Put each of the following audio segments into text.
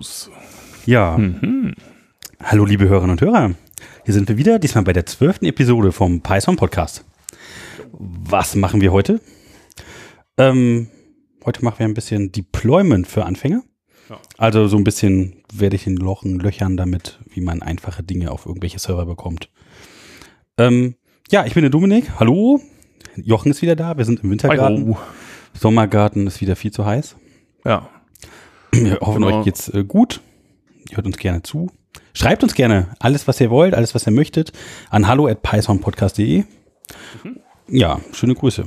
News. Ja. Mhm. Hallo, liebe Hörerinnen und Hörer. Hier sind wir wieder, diesmal bei der zwölften Episode vom Python Podcast. Was machen wir heute? Ähm, heute machen wir ein bisschen Deployment für Anfänger. Ja. Also so ein bisschen werde ich in Lochen löchern damit, wie man einfache Dinge auf irgendwelche Server bekommt. Ähm, ja, ich bin der Dominik. Hallo. Jochen ist wieder da. Wir sind im Wintergarten. Hallo. Sommergarten ist wieder viel zu heiß. Ja. Wir hoffen, genau. euch geht's äh, gut. Ihr hört uns gerne zu. Schreibt uns gerne alles, was ihr wollt, alles, was ihr möchtet, an hallo at pythonpodcast.de. Mhm. Ja, schöne Grüße.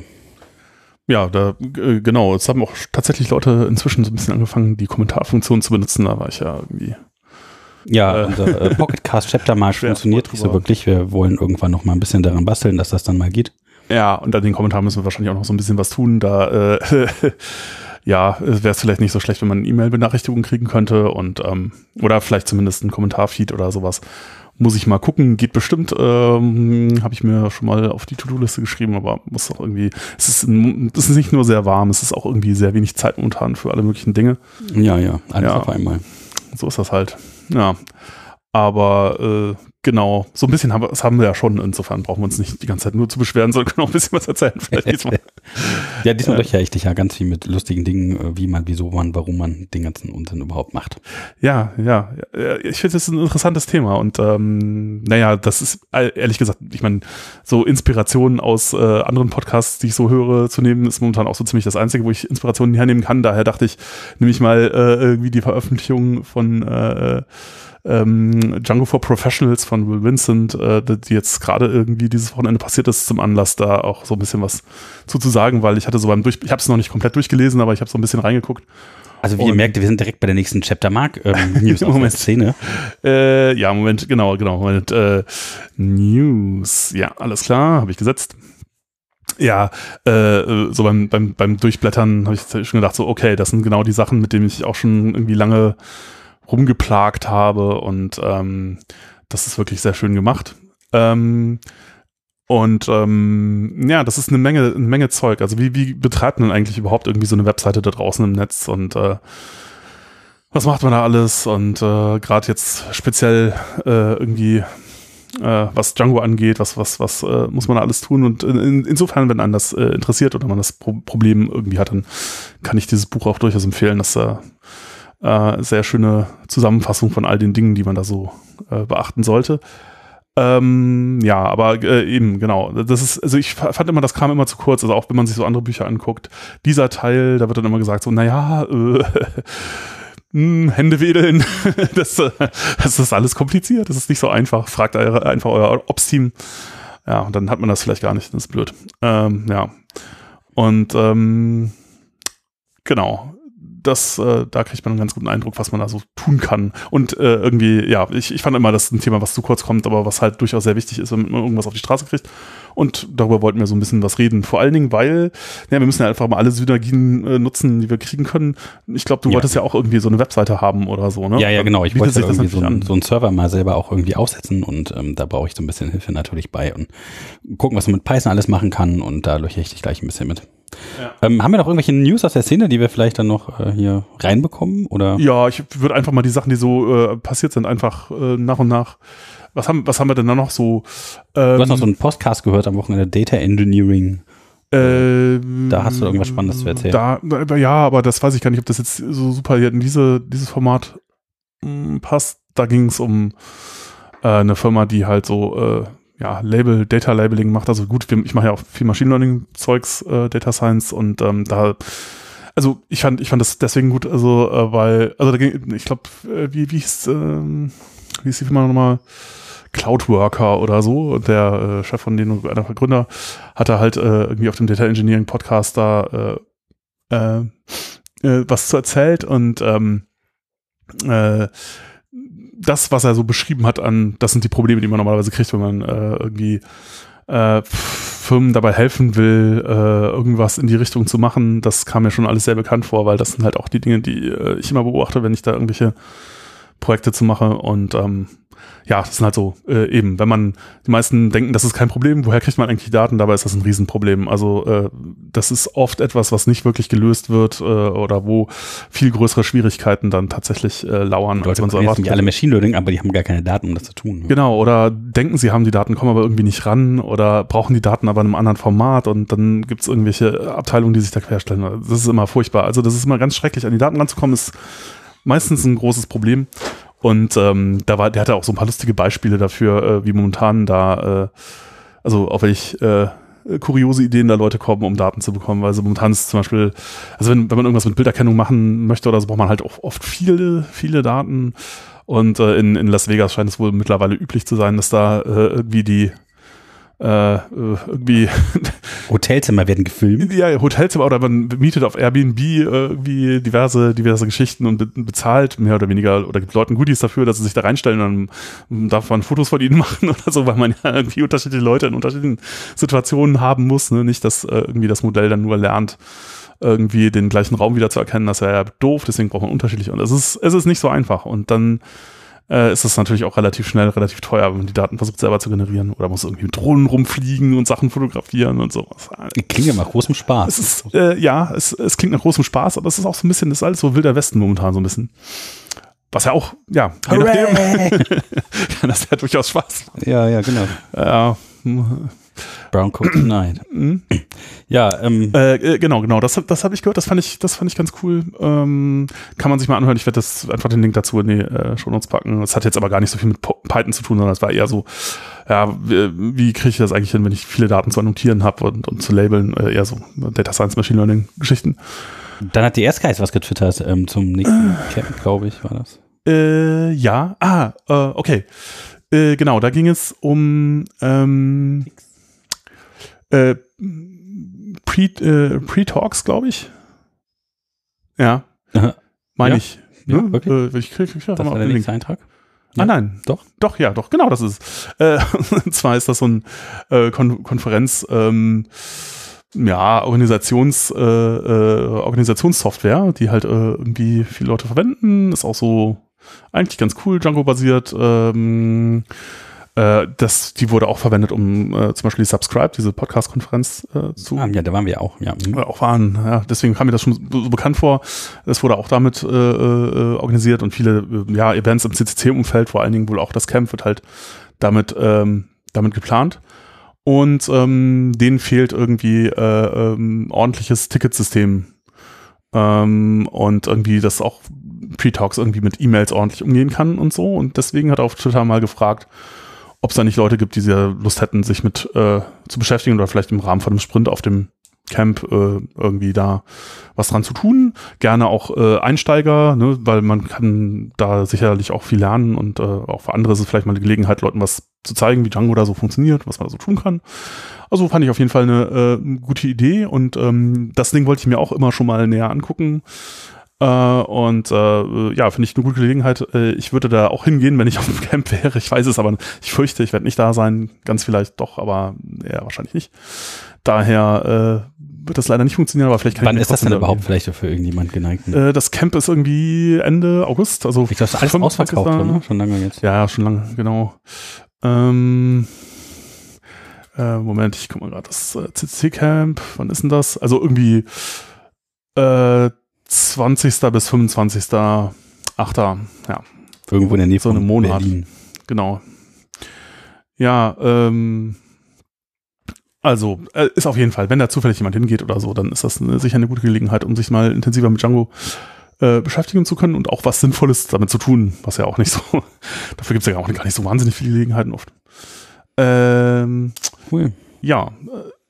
Ja, da, äh, genau. Es haben auch tatsächlich Leute inzwischen so ein bisschen angefangen, die Kommentarfunktion zu benutzen. Da war ich ja irgendwie. Ja, äh, unser äh, Pocketcast Chapter Marsch funktioniert nicht so wirklich. Wir wollen irgendwann noch mal ein bisschen daran basteln, dass das dann mal geht. Ja, und an den Kommentaren müssen wir wahrscheinlich auch noch so ein bisschen was tun. Da äh, ja, wäre es vielleicht nicht so schlecht, wenn man eine E-Mail-Benachrichtigung kriegen könnte und ähm, oder vielleicht zumindest ein Kommentarfeed oder sowas. Muss ich mal gucken, geht bestimmt. Ähm, Habe ich mir schon mal auf die To-Do-Liste geschrieben, aber muss auch irgendwie. Es ist, es ist nicht nur sehr warm, es ist auch irgendwie sehr wenig Zeit momentan für alle möglichen Dinge. Ja, ja, alles ja, auf einmal. So ist das halt. Ja. Aber äh, Genau, so ein bisschen haben wir, das haben wir ja schon. Insofern brauchen wir uns nicht die ganze Zeit nur zu beschweren, sondern können auch ein bisschen was erzählen. Vielleicht diesmal. ja, diesmal äh, ich dich ja ganz viel mit lustigen Dingen, äh, wie man, wieso man, warum man den ganzen Unsinn überhaupt macht. Ja, ja. Ich finde, das ist ein interessantes Thema und ähm, naja, das ist ehrlich gesagt, ich meine, so Inspirationen aus äh, anderen Podcasts, die ich so höre, zu nehmen, ist momentan auch so ziemlich das Einzige, wo ich Inspirationen hernehmen kann. Daher dachte ich, nehme ich mal äh, irgendwie die Veröffentlichung von äh, ähm, Django for Professionals von Will Vincent, äh, die jetzt gerade irgendwie dieses Wochenende passiert ist, zum Anlass, da auch so ein bisschen was zu, zu sagen, weil ich hatte so beim Durch, ich habe es noch nicht komplett durchgelesen, aber ich habe so ein bisschen reingeguckt. Also wie ihr merkt, wir sind direkt bei der nächsten Chapter Mark ähm, News der Szene. Äh, ja, Moment, genau, genau, Moment. Äh, News, ja, alles klar, habe ich gesetzt. Ja, äh, so beim, beim, beim Durchblättern habe ich schon gedacht, so, okay, das sind genau die Sachen, mit denen ich auch schon irgendwie lange rumgeplagt habe und ähm, das ist wirklich sehr schön gemacht. Ähm, und ähm, ja, das ist eine Menge, eine Menge Zeug. Also wie, wie betreibt man eigentlich überhaupt irgendwie so eine Webseite da draußen im Netz und äh, was macht man da alles? Und äh, gerade jetzt speziell äh, irgendwie, äh, was Django angeht, was, was, was äh, muss man da alles tun? Und in, insofern, wenn einen das äh, interessiert oder man das Pro Problem irgendwie hat, dann kann ich dieses Buch auch durchaus empfehlen. Das äh, äh, sehr schöne Zusammenfassung von all den Dingen, die man da so äh, beachten sollte. Ähm, ja, aber äh, eben, genau. Das ist, also ich fand immer, das kam immer zu kurz, also auch wenn man sich so andere Bücher anguckt. Dieser Teil, da wird dann immer gesagt, so, naja, äh, hm, Hände wedeln, das, das ist alles kompliziert, das ist nicht so einfach. Fragt eure, einfach euer Ops-Team. Ja, und dann hat man das vielleicht gar nicht, das ist blöd. Ähm, ja. Und ähm, genau das, äh, da kriegt man einen ganz guten Eindruck, was man da so tun kann. Und äh, irgendwie, ja, ich, ich fand immer, das ist ein Thema, was zu kurz kommt, aber was halt durchaus sehr wichtig ist, wenn man irgendwas auf die Straße kriegt. Und darüber wollten wir so ein bisschen was reden. Vor allen Dingen, weil, ja, wir müssen ja einfach mal alle Synergien äh, nutzen, die wir kriegen können. Ich glaube, du ja. wolltest ja auch irgendwie so eine Webseite haben oder so, ne? Ja, ja, genau. Ich wollte irgendwie so, ein, so einen Server mal selber auch irgendwie aufsetzen und ähm, da brauche ich so ein bisschen Hilfe natürlich bei und gucken, was man mit Python alles machen kann und da löche ich dich gleich ein bisschen mit. Ja. Ähm, haben wir noch irgendwelche News aus der Szene, die wir vielleicht dann noch äh, hier reinbekommen? Oder? Ja, ich würde einfach mal die Sachen, die so äh, passiert sind, einfach äh, nach und nach. Was haben, was haben wir denn da noch so? Ähm, du hast noch so einen Podcast gehört am Wochenende, Data Engineering. Ähm, da hast du irgendwas Spannendes zu erzählen. Da, ja, aber das weiß ich gar nicht, ob das jetzt so super in diese, dieses Format mh, hm, passt. Da ging es um äh, eine Firma, die halt so äh, ja, Label, Data Labeling macht. Also gut, ich mache ja auch viel Machine Learning Zeugs, äh, Data Science und ähm, da also ich fand, ich fand das deswegen gut, also äh, weil, also da ging, ich glaube, äh, wie, wie hieß, ähm, wie hieß die Firma nochmal? Cloudworker oder so. Der äh, Chef von denen, einer der Gründer, hatte halt äh, irgendwie auf dem Data Engineering Podcast da äh, äh, äh, was zu erzählt und ähm, äh, das, was er so beschrieben hat an, das sind die Probleme, die man normalerweise kriegt, wenn man äh, irgendwie äh, Firmen dabei helfen will, äh, irgendwas in die Richtung zu machen, das kam mir schon alles sehr bekannt vor, weil das sind halt auch die Dinge, die äh, ich immer beobachte, wenn ich da irgendwelche Projekte zu machen und ähm, ja, das sind halt so äh, eben, wenn man, die meisten denken, das ist kein Problem, woher kriegt man eigentlich die Daten? Dabei ist das ein Riesenproblem. Also äh, das ist oft etwas, was nicht wirklich gelöst wird äh, oder wo viel größere Schwierigkeiten dann tatsächlich äh, lauern, Leute als man so erwartet. alle Machine Learning, aber die haben gar keine Daten, um das zu tun. Ne? Genau, oder denken, sie haben die Daten, kommen aber irgendwie nicht ran oder brauchen die Daten aber in einem anderen Format und dann gibt es irgendwelche Abteilungen, die sich da querstellen. Das ist immer furchtbar. Also das ist immer ganz schrecklich, an die Daten ranzukommen, ist meistens ein großes Problem. Und ähm, da war, der hatte auch so ein paar lustige Beispiele dafür, äh, wie momentan da, äh, also auf welch äh, kuriose Ideen da Leute kommen, um Daten zu bekommen. Also momentan ist zum Beispiel, also wenn, wenn man irgendwas mit Bilderkennung machen möchte oder so, braucht man halt auch oft viele, viele Daten. Und äh, in, in Las Vegas scheint es wohl mittlerweile üblich zu sein, dass da äh, irgendwie die äh, irgendwie Hotelzimmer werden gefilmt. Ja, Hotelzimmer oder man mietet auf Airbnb äh, irgendwie diverse, diverse Geschichten und bezahlt mehr oder weniger oder gibt Leuten Goodies dafür, dass sie sich da reinstellen und dann darf man Fotos von ihnen machen oder so, weil man ja irgendwie unterschiedliche Leute in unterschiedlichen Situationen haben muss. Ne? Nicht, dass äh, irgendwie das Modell dann nur lernt, irgendwie den gleichen Raum wieder zu erkennen, das wäre ja doof, deswegen braucht man unterschiedliche. Und es ist, es ist nicht so einfach. Und dann äh, ist das natürlich auch relativ schnell, relativ teuer, wenn man die Daten versucht selber zu generieren. Oder muss irgendwie mit Drohnen rumfliegen und Sachen fotografieren und sowas. Klingt ja nach großem Spaß. Es ist, äh, ja, es, es klingt nach großem Spaß, aber es ist auch so ein bisschen, das ist alles so wilder Westen momentan so ein bisschen. Was ja auch, ja, je nachdem, kann das ja durchaus Spaß machen. Ja, ja, genau. Ja, Brown Coat Tonight. Mhm. ja, ähm. Äh, äh, genau, genau. Das, das habe ich gehört. Das fand ich, das fand ich ganz cool. Ähm, kann man sich mal anhören. Ich werde das einfach den Link dazu in die äh, Show Notes packen. Das hat jetzt aber gar nicht so viel mit Python zu tun, sondern es war eher so, ja, wie, wie kriege ich das eigentlich hin, wenn ich viele Daten zu annotieren habe und, und zu labeln? Äh, eher so Data Science, Machine Learning Geschichten. Dann hat die Erstgeist was getwittert ähm, zum nächsten äh. Camp, glaube ich, war das. Äh, ja. Ah, äh, okay. Äh, genau, da ging es um ähm, äh, Pre-Talks, äh, glaube ich. Ja. Meine ja. ich. Ja, ne? okay. Äh, ich krieg, ich das war der nächste Eintrag? Ah, ja. Ah nein, doch, doch, ja, doch, genau, das ist. Äh, und zwar ist das so ein äh, Kon Konferenz, ähm, ja, Organisations, äh, äh, Organisationssoftware, die halt äh, irgendwie viele Leute verwenden. Ist auch so eigentlich ganz cool, Django-basiert. Ähm, äh, das, die wurde auch verwendet, um äh, zum Beispiel die Subscribe, diese Podcast-Konferenz äh, zu. Ah, ja, da waren wir auch, ja. Mhm. Auch waren, ja. Deswegen kam mir das schon so bekannt vor. Es wurde auch damit äh, äh, organisiert und viele äh, ja, Events im CCC-Umfeld, vor allen Dingen wohl auch das Camp, wird halt damit, ähm, damit geplant. Und ähm, denen fehlt irgendwie äh, ähm, ordentliches Ticketsystem. Ähm, und irgendwie das auch Pre-Talks irgendwie mit E-Mails ordentlich umgehen kann und so. Und deswegen hat er auf Twitter mal gefragt, ob es da nicht Leute gibt, die sehr Lust hätten, sich mit äh, zu beschäftigen oder vielleicht im Rahmen von einem Sprint auf dem Camp äh, irgendwie da was dran zu tun. Gerne auch äh, Einsteiger, ne, weil man kann da sicherlich auch viel lernen und äh, auch für andere ist es vielleicht mal eine Gelegenheit, Leuten was zu zeigen, wie Django da so funktioniert, was man da so tun kann. Also fand ich auf jeden Fall eine äh, gute Idee und ähm, das Ding wollte ich mir auch immer schon mal näher angucken. Äh, und äh, ja, finde ich eine gute Gelegenheit. Äh, ich würde da auch hingehen, wenn ich auf dem Camp wäre. Ich weiß es, aber ich fürchte, ich werde nicht da sein. Ganz vielleicht doch, aber eher wahrscheinlich nicht. Daher äh, wird das leider nicht funktionieren, aber vielleicht kann Wann ich ist das denn überhaupt vielleicht für irgendjemand geneigt? Äh, das Camp ist irgendwie Ende August. Also ich glaube, das ist alles ausverkauft, ne? Schon lange jetzt. Ja, schon lange, genau. Ähm, äh, Moment, ich guck mal gerade, das äh, CC-Camp, wann ist denn das? Also irgendwie äh, 20. bis 25. 8. Ja. Irgendwo in der Nähe so von Monat. Berlin. Genau. Ja, ähm, also äh, ist auf jeden Fall, wenn da zufällig jemand hingeht oder so, dann ist das eine, sicher eine gute Gelegenheit, um sich mal intensiver mit Django äh, beschäftigen zu können und auch was Sinnvolles damit zu tun, was ja auch nicht so, dafür gibt es ja auch gar nicht so wahnsinnig viele Gelegenheiten oft. Ähm, cool. Ja,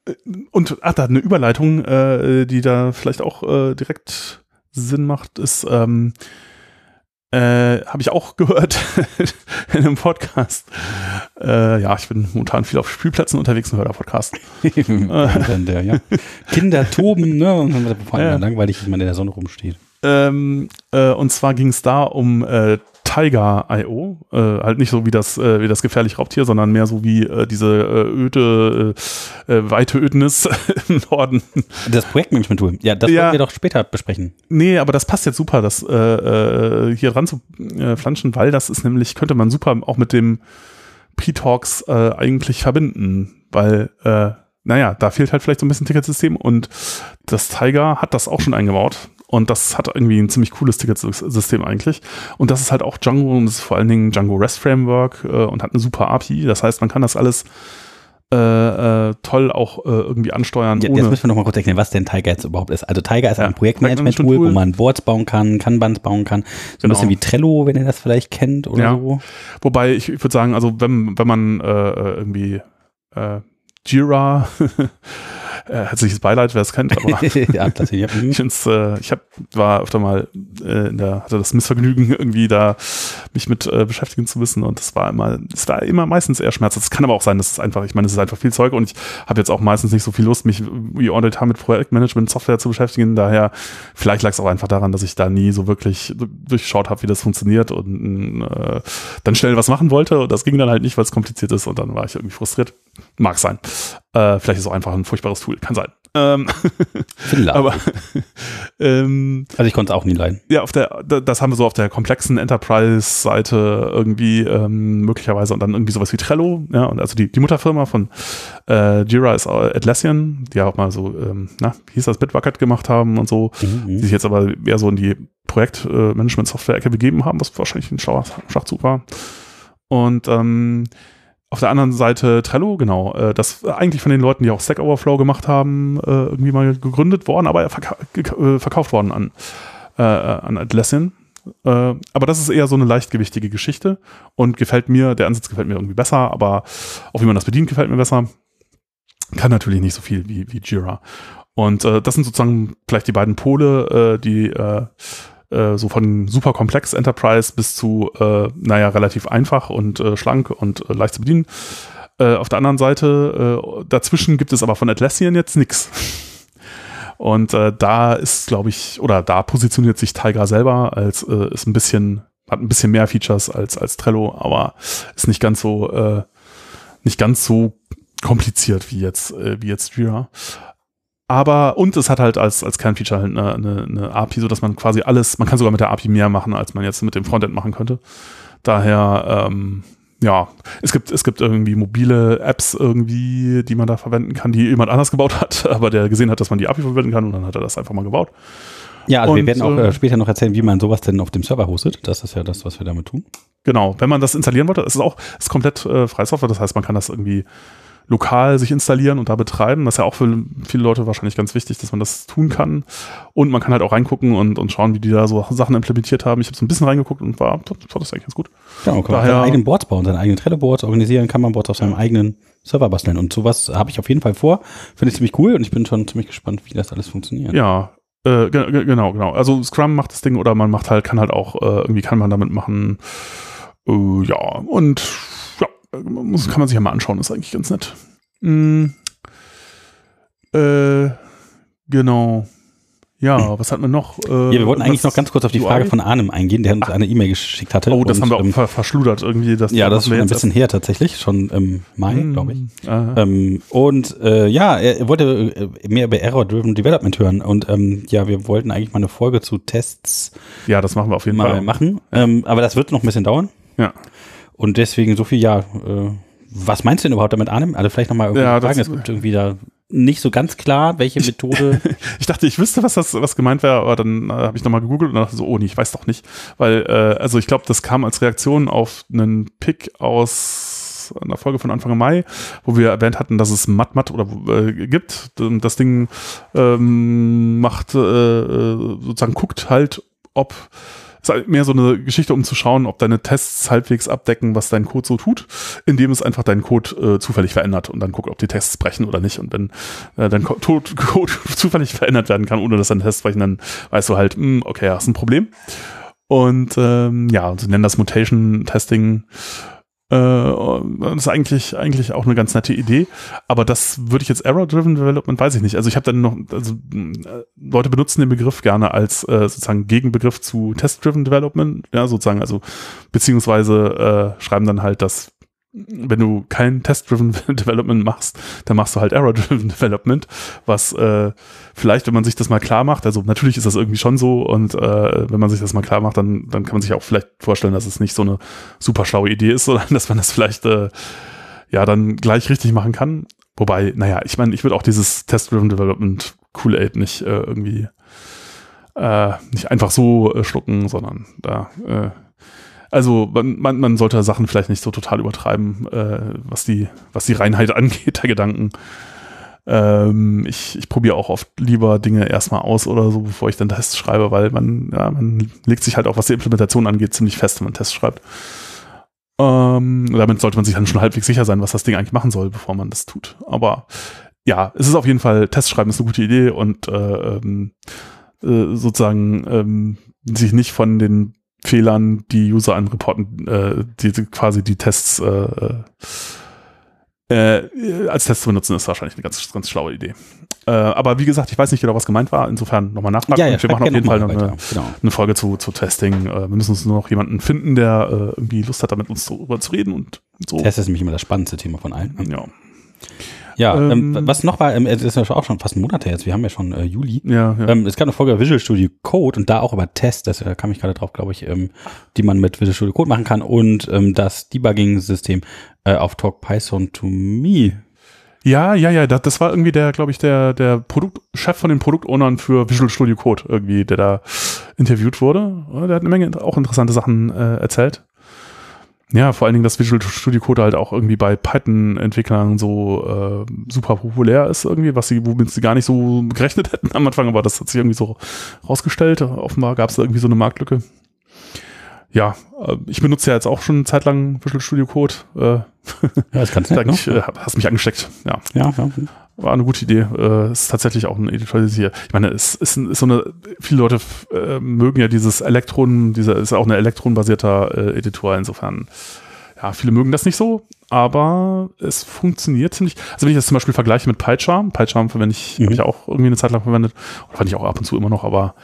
äh, und ach, da eine Überleitung, äh, die da vielleicht auch äh, direkt Sinn macht, ist, ähm, äh, habe ich auch gehört in einem Podcast. Äh, ja, ich bin momentan viel auf Spielplätzen unterwegs und höre da Podcast. der, ja. Kinder toben, ne? Und dann ja. langweilig, wenn man in der Sonne rumsteht. Ähm, äh, und zwar ging es da um äh, Tiger.io. Äh, halt nicht so wie das, äh, wie das gefährliche Raubtier, sondern mehr so wie äh, diese äh, öde, äh, äh, weite Ödnis im Norden. Das Projektmanagement-Tool. Ja, das Ja. wollen wir doch später besprechen. Nee, aber das passt jetzt super, das äh, äh, hier dran zu äh, flanschen, weil das ist nämlich, könnte man super auch mit dem P-Talks äh, eigentlich verbinden, weil, äh, naja, da fehlt halt vielleicht so ein bisschen Ticketsystem und das Tiger hat das auch schon eingebaut und das hat irgendwie ein ziemlich cooles Ticketsystem eigentlich und das ist halt auch Django und das ist vor allen Dingen Django REST Framework äh, und hat eine super API, das heißt, man kann das alles äh, äh, toll auch äh, irgendwie ansteuern, Ja, jetzt müssen wir noch mal kurz erklären, was denn Tiger jetzt überhaupt ist. Also Tiger ist Ja, ein Projektmanagement-Tool, wo man Boards bauen kann, Kanbans bauen kann. So ein Genau. bisschen wie Trello, wenn ihr das vielleicht kennt oder Ja. so. Wobei ich, ich würde sagen, also wenn, wenn man äh, äh, irgendwie Jira, äh, herzliches Beileid, wer es kennt, aber ja, tatsächlich. Ich find's, äh, ich hab, war öfter mal äh, in der, hatte das Missvergnügen, irgendwie da mich mit äh, beschäftigen zu müssen und das war immer, es war immer meistens eher schmerzhaft. Es kann aber auch sein, dass es einfach, ich meine, es ist einfach viel Zeug und ich habe jetzt auch meistens nicht so viel Lust, mich wie all the time mit Projektmanagement-Software zu beschäftigen. Daher, vielleicht lag es auch einfach daran, dass ich da nie so wirklich durchschaut habe, wie das funktioniert und äh, dann schnell was machen wollte und das ging dann halt nicht, weil es kompliziert ist und dann war ich irgendwie frustriert. Mag sein. Äh, vielleicht ist es auch einfach ein furchtbares Tool. Kann sein. Ähm, Vielleicht. aber ähm, also ich konnte es auch nie leiden. ja, auf der, da- das haben wir so auf der komplexen Enterprise-Seite irgendwie ähm, möglicherweise und dann irgendwie sowas wie Trello, ja, und also die, die Mutterfirma von äh, Jira ist äh, Atlassian, die ja auch mal so, ähm, na, wie hieß das, Bitbucket gemacht haben und so, Mhm. die sich jetzt aber eher so in die Projektmanagement-Software-Ecke begeben haben, was wahrscheinlich ein schlauer Schachzug war. Und ähm, auf der anderen Seite Trello, genau, äh, das eigentlich von den Leuten, die auch Stack Overflow gemacht haben, äh, irgendwie mal gegründet worden, aber verka äh, verkauft worden an, äh, an Atlassian. Äh, aber das ist eher so eine leichtgewichtige Geschichte und gefällt mir, der Ansatz gefällt mir irgendwie besser, aber auch wie man das bedient, gefällt mir besser. Kann natürlich nicht so viel wie, wie Jira. Und äh, das sind sozusagen vielleicht die beiden Pole, die äh, so von super komplex Enterprise bis zu, äh, naja, relativ einfach und äh, schlank und äh, leicht zu bedienen. Äh, auf der anderen Seite, dazwischen gibt es aber von Atlassian jetzt nichts. Und da ist, glaube ich, oder da positioniert sich Tiger selber als ist ein bisschen, hat ein bisschen mehr Features als, als Trello, aber ist nicht ganz so, nicht ganz so kompliziert wie jetzt, wie jetzt Jira. Aber, und es hat halt als, als Kernfeature halt eine, eine, eine API, so dass man quasi alles, man kann sogar mit der API mehr machen, als man jetzt mit dem Frontend machen könnte. Daher, ähm, ja, es gibt, es gibt irgendwie mobile Apps irgendwie, die man da verwenden kann, die jemand anders gebaut hat, aber der gesehen hat, dass man die API verwenden kann und dann hat er das einfach mal gebaut. Ja, also wir Und, werden auch äh, äh, später noch erzählen, wie man sowas denn auf dem Server hostet. Das ist ja das, was wir damit tun. Genau, wenn man das installieren wollte, es ist auch es ist komplett äh, freie Software, das heißt, man kann das irgendwie lokal sich installieren und da betreiben. Das ist ja auch für viele Leute wahrscheinlich ganz wichtig, dass man das tun kann. Und man kann halt auch reingucken und, und schauen, wie die da so Sachen implementiert haben. Ich habe so ein bisschen reingeguckt und war, das eigentlich ganz gut. Ja, man kann Daher- seine eigenen Boards bauen, seine eigenen Trello-Boards organisieren, kann man Boards auf seinem eigenen Server basteln. Und sowas habe ich auf jeden Fall vor. Finde ich ziemlich cool und ich bin schon ziemlich gespannt, wie das alles funktioniert. Ja, äh, ge- ge- genau, genau. Also Scrum macht das Ding oder man macht halt, kann halt auch, äh, irgendwie kann man damit machen. Äh, ja, und muss, kann man sich ja mal anschauen, ist eigentlich ganz nett. Mm, äh, genau. Ja, was hat man noch? Äh, Ja, wir wollten eigentlich noch ganz kurz auf die UI? Frage von Arnim eingehen, der uns eine E-Mail geschickt hatte. Oh, das Und, haben wir auch ähm, ver verschludert irgendwie. Das Ja, das ist schon wir ein bisschen her tatsächlich, schon im Mai, erst- glaube ich. Äh, Ähm, und äh, ja, er, er wollte äh, mehr über Error-Driven Development hören. Und ähm, ja, wir wollten eigentlich mal eine Folge zu Tests ja, das machen wir auf jeden mal Fall. machen. Ähm, aber das wird noch ein bisschen dauern. Ja. Und deswegen so viel, ja, äh, was meinst du denn überhaupt damit, Arnim? Also vielleicht nochmal irgendwie Ja, fragen. das- Es gibt irgendwie da nicht so ganz klar, welche Methode. Ich dachte, ich wüsste, was das was gemeint wäre, aber dann äh, habe ich nochmal gegoogelt und dachte so, oh nee, ich weiß doch nicht. Weil, äh, also ich glaube, das kam als Reaktion auf einen Pick aus einer Folge von Anfang Mai, wo wir erwähnt hatten, dass es MatMat oder äh, gibt. Das Ding ähm, macht äh, äh, sozusagen guckt halt, ob ist halt mehr so eine Geschichte, um zu schauen, ob deine Tests halbwegs abdecken, was dein Code so tut, indem es einfach deinen Code äh, zufällig verändert und dann guckt, ob die Tests brechen oder nicht. Und wenn äh, dein Co- Tod- Code zufällig verändert werden kann, ohne dass deine Tests brechen, dann weißt du halt, hm, okay, hast ein Problem. Und ähm, ja, sie nennen das Mutation Testing. Äh, das ist eigentlich, eigentlich auch eine ganz nette Idee. Aber das würde ich jetzt Error-Driven Development, weiß ich nicht. Also ich habe dann noch, also äh, Leute benutzen den Begriff gerne als äh, sozusagen Gegenbegriff zu Test-Driven Development, ja, sozusagen, also beziehungsweise äh, schreiben dann halt, dass wenn du kein Test-Driven Development machst, dann machst du halt Error-Driven Development, was äh, vielleicht, wenn man sich das mal klar macht, also natürlich ist das irgendwie schon so und äh, wenn man sich das mal klar macht, dann, dann kann man sich auch vielleicht vorstellen, dass es nicht so eine super schlaue Idee ist, sondern dass man das vielleicht äh, ja dann gleich richtig machen kann. Wobei, naja, ich meine, ich würde auch dieses Test-Driven Development Kool-Aid nicht äh, irgendwie äh, nicht einfach so äh, schlucken, sondern da äh, also man, man, sollte Sachen vielleicht nicht so total übertreiben, äh, was, die, was die Reinheit angeht, der Gedanken. Ähm, ich ich probiere auch oft lieber Dinge erstmal aus oder so, bevor ich dann Tests schreibe, weil man, ja, man legt sich halt auch, was die Implementation angeht, ziemlich fest, wenn man Tests schreibt. Ähm, damit sollte man sich dann schon halbwegs sicher sein, was das Ding eigentlich machen soll, bevor man das tut. Aber ja, es ist auf jeden Fall, Tests schreiben ist eine gute Idee und äh, ähm, äh, sozusagen ähm, sich nicht von den Fehlern, die User anreporten, äh, die quasi die Tests äh, äh, als Test zu benutzen, ist wahrscheinlich eine ganz, ganz schlaue Idee. Äh, aber wie gesagt, ich weiß nicht genau, was gemeint war. Insofern nochmal nachfragen. Ja, ja, wir machen auf jeden Fall noch eine, Genau. eine Folge zu, zu Testing. Äh, wir müssen uns nur noch jemanden finden, der äh, irgendwie Lust hat, damit uns darüber zu reden und so. Test ist nämlich immer das spannendste Thema von allen. ne? Ja, Ja, ähm, Ähm, was noch war, ähm, es ist ja auch schon fast ein Monat her jetzt, wir haben ja schon äh, Juli. ja, ja. Ähm, es gab eine Folge Visual Studio Code und da auch über Tests, das äh, kam ich gerade drauf, glaube ich, ähm, die man mit Visual Studio Code machen kann und ähm, das Debugging-System äh, auf Talk Python to Me. Ja, ja, ja, das, das war irgendwie der, glaube ich, der, der Produkt, Chef von den Produktownern für Visual Studio Code irgendwie, der da interviewt wurde. Der hat eine Menge auch interessante Sachen äh, erzählt. Ja, vor allen Dingen, dass Visual Studio Code halt auch irgendwie bei Python-Entwicklern so äh, super populär ist irgendwie, was sie, womit sie gar nicht so gerechnet hätten am Anfang, aber das hat sich irgendwie so rausgestellt. Offenbar gab es irgendwie so eine Marktlücke. Ja, äh, ich benutze ja jetzt auch schon eine Zeit lang Visual Studio Code. Äh, Ja, das kannst du ne? ich, äh, hast mich angesteckt. Ja, Ja, ja. war eine gute Idee. Äh, ist tatsächlich auch ein Editorialisier. Ich meine, es ist, ist so eine, viele Leute äh, mögen ja dieses Elektron, dieser ist auch ein elektronbasierter äh, Editor, insofern. Ja, viele mögen das nicht so, aber es funktioniert ziemlich. Also wenn ich das zum Beispiel vergleiche mit PyCharm, PyCharm verwende ich, Mhm. habe ich auch irgendwie eine Zeit lang verwendet, oder fand ich auch ab und zu immer noch, aber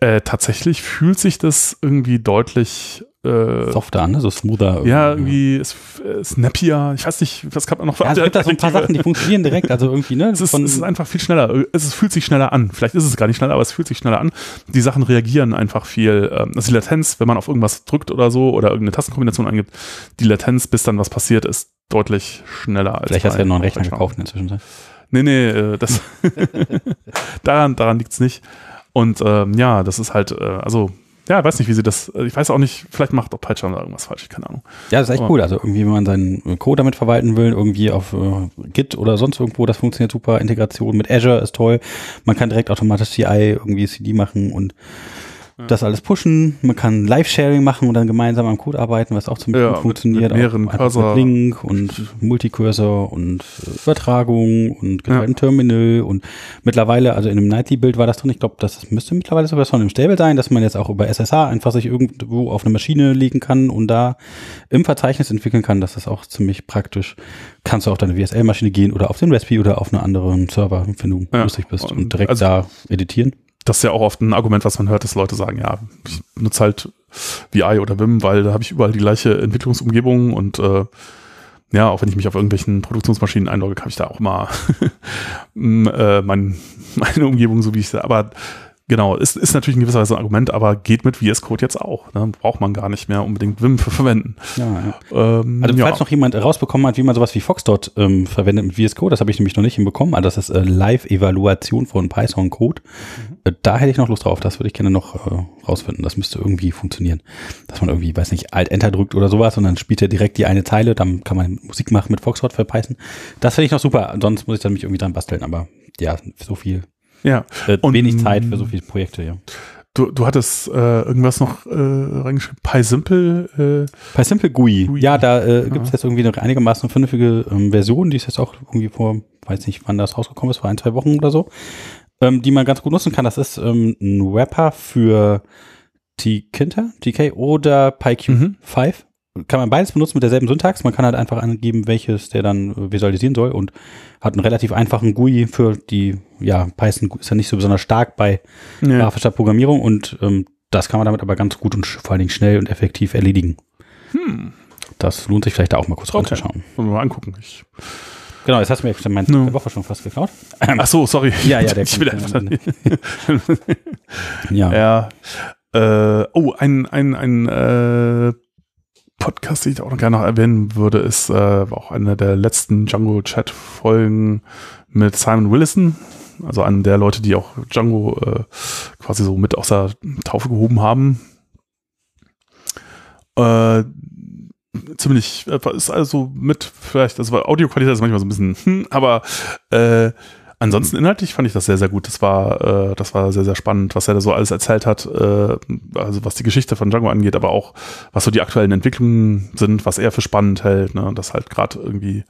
äh, tatsächlich fühlt sich das irgendwie deutlich äh, Softer an, ne? so smoother. ja, irgendwie ist, äh, snappier. Ich weiß nicht, was kann man noch für Ja, es gibt da so ein paar Sachen, die funktionieren direkt, also irgendwie, ne? es ist, es ist einfach viel schneller. Es ist, fühlt sich schneller an. Vielleicht ist es gar nicht schneller, aber es fühlt sich schneller an. Die Sachen reagieren einfach viel. Ähm, Also die Latenz, wenn man auf irgendwas drückt oder so oder irgendeine Tastenkombination eingibt, die Latenz, bis dann was passiert, ist deutlich schneller als Vielleicht hast du ja noch einen Rechner gekauft in der Zwischenzeit. Nee, nee, äh, das daran, daran liegt's nicht. Und ähm, ja, das ist halt, äh, also, ja, weiß nicht, wie sie das, äh, ich weiß auch nicht, vielleicht macht auch PyCharm da irgendwas falsch, keine Ahnung. Ja, das ist echt Aber- cool. Also irgendwie, wenn man seinen Code damit verwalten will, irgendwie auf äh, Git oder sonst irgendwo, das funktioniert super. Integration mit Azure ist toll. Man kann direkt automatisch CI irgendwie CD machen und das alles pushen. Man kann Live-Sharing machen und dann gemeinsam am Code arbeiten, was auch ziemlich Ja, gut mit- funktioniert. mit mehreren Auch Cursor. Mit Link und Multicursor und äh, Übertragung und geteiltem Terminal und mittlerweile, also in einem Nightly-Bild war das drin. Ich glaube, das müsste mittlerweile sogar schon im Stable sein, dass man jetzt auch über SSH einfach sich irgendwo auf eine Maschine legen kann und da im Verzeichnis entwickeln kann. Das ist auch ziemlich praktisch. Kannst du auf deine WSL-Maschine gehen oder auf den Raspi oder auf einen anderen Server, wenn du Ja. lustig bist und, Und direkt also- da editieren. Das ist ja auch oft ein Argument, was man hört, dass Leute sagen, ja, ich benutze halt VI oder Vim, weil da habe ich überall die gleiche Entwicklungsumgebung und äh, ja, auch wenn ich mich auf irgendwelchen Produktionsmaschinen einlogge, kann ich da auch mal äh, mein, meine Umgebung, so wie ich sie, aber genau, ist, ist natürlich in gewisser Weise ein Argument, aber geht mit VS Code jetzt auch. Ne? Braucht man gar nicht mehr unbedingt Vim für verwenden. Ja, ja. Ähm, Also ja. falls noch jemand rausbekommen hat, wie man sowas wie Foxdot ähm, verwendet mit VS Code, das habe ich nämlich noch nicht hinbekommen. Also das ist äh, Live-Evaluation von Python-Code. Äh, da hätte ich noch Lust drauf. Das würde ich gerne noch äh, rausfinden. Das müsste irgendwie funktionieren. Dass man irgendwie, weiß nicht, Alt-Enter drückt oder sowas und dann spielt er direkt die eine Zeile. Dann kann man Musik machen mit Foxtrot für Python. Das finde ich noch super. Sonst muss ich dann mich irgendwie dran basteln. Aber ja, so viel, ja. äh, Und- wenig Zeit für so viele Projekte, ja. Du, du hattest äh, irgendwas noch äh, reingeschrieben, PySimple, äh, Bei Simple GUI, GUI. ja, da äh, gibt es jetzt irgendwie eine einigermaßen vernünftige ähm, Version, die ist jetzt auch irgendwie vor, weiß nicht, wann das rausgekommen ist, vor ein, zwei Wochen oder so, ähm, die man ganz gut nutzen kann. Das ist ähm, ein Wrapper für Tkinter, TK oder PyQ5. Mhm. Kann man beides benutzen mit derselben Syntax. Man kann halt einfach angeben, welches der dann äh, visualisieren soll und hat einen relativ einfachen GUI für die, ja, Python ist ja nicht so besonders stark bei Ja. grafischer Programmierung und ähm, das kann man damit aber ganz gut und vor allen Dingen schnell und effektiv erledigen. Das lohnt sich vielleicht da auch mal kurz Hm. Okay. reinzuschauen. Wollen wir mal angucken. Ich, Genau, jetzt hast du mir jetzt meine Ja. Woche schon fast geklaut. ach so, sorry. Ja, ja, der ich will einfach Ja. Ja. Äh, oh, ein, ein, ein äh, Podcast, den ich auch noch gerne noch erwähnen würde, ist äh, auch eine der letzten Django-Chat-Folgen mit Simon Willison. Also einem der Leute, die auch Django äh, quasi so mit aus der Taufe gehoben haben. Äh, ziemlich, äh, ist also mit vielleicht, also Audioqualität ist manchmal so ein bisschen, hm, aber äh, Ansonsten inhaltlich fand ich das sehr, sehr gut. Das war, äh, das war sehr, sehr spannend, was er da so alles erzählt hat. Äh, also was die Geschichte von Django angeht, aber auch was so die aktuellen Entwicklungen sind, was er für spannend hält. Ne? Das halt gerade irgendwie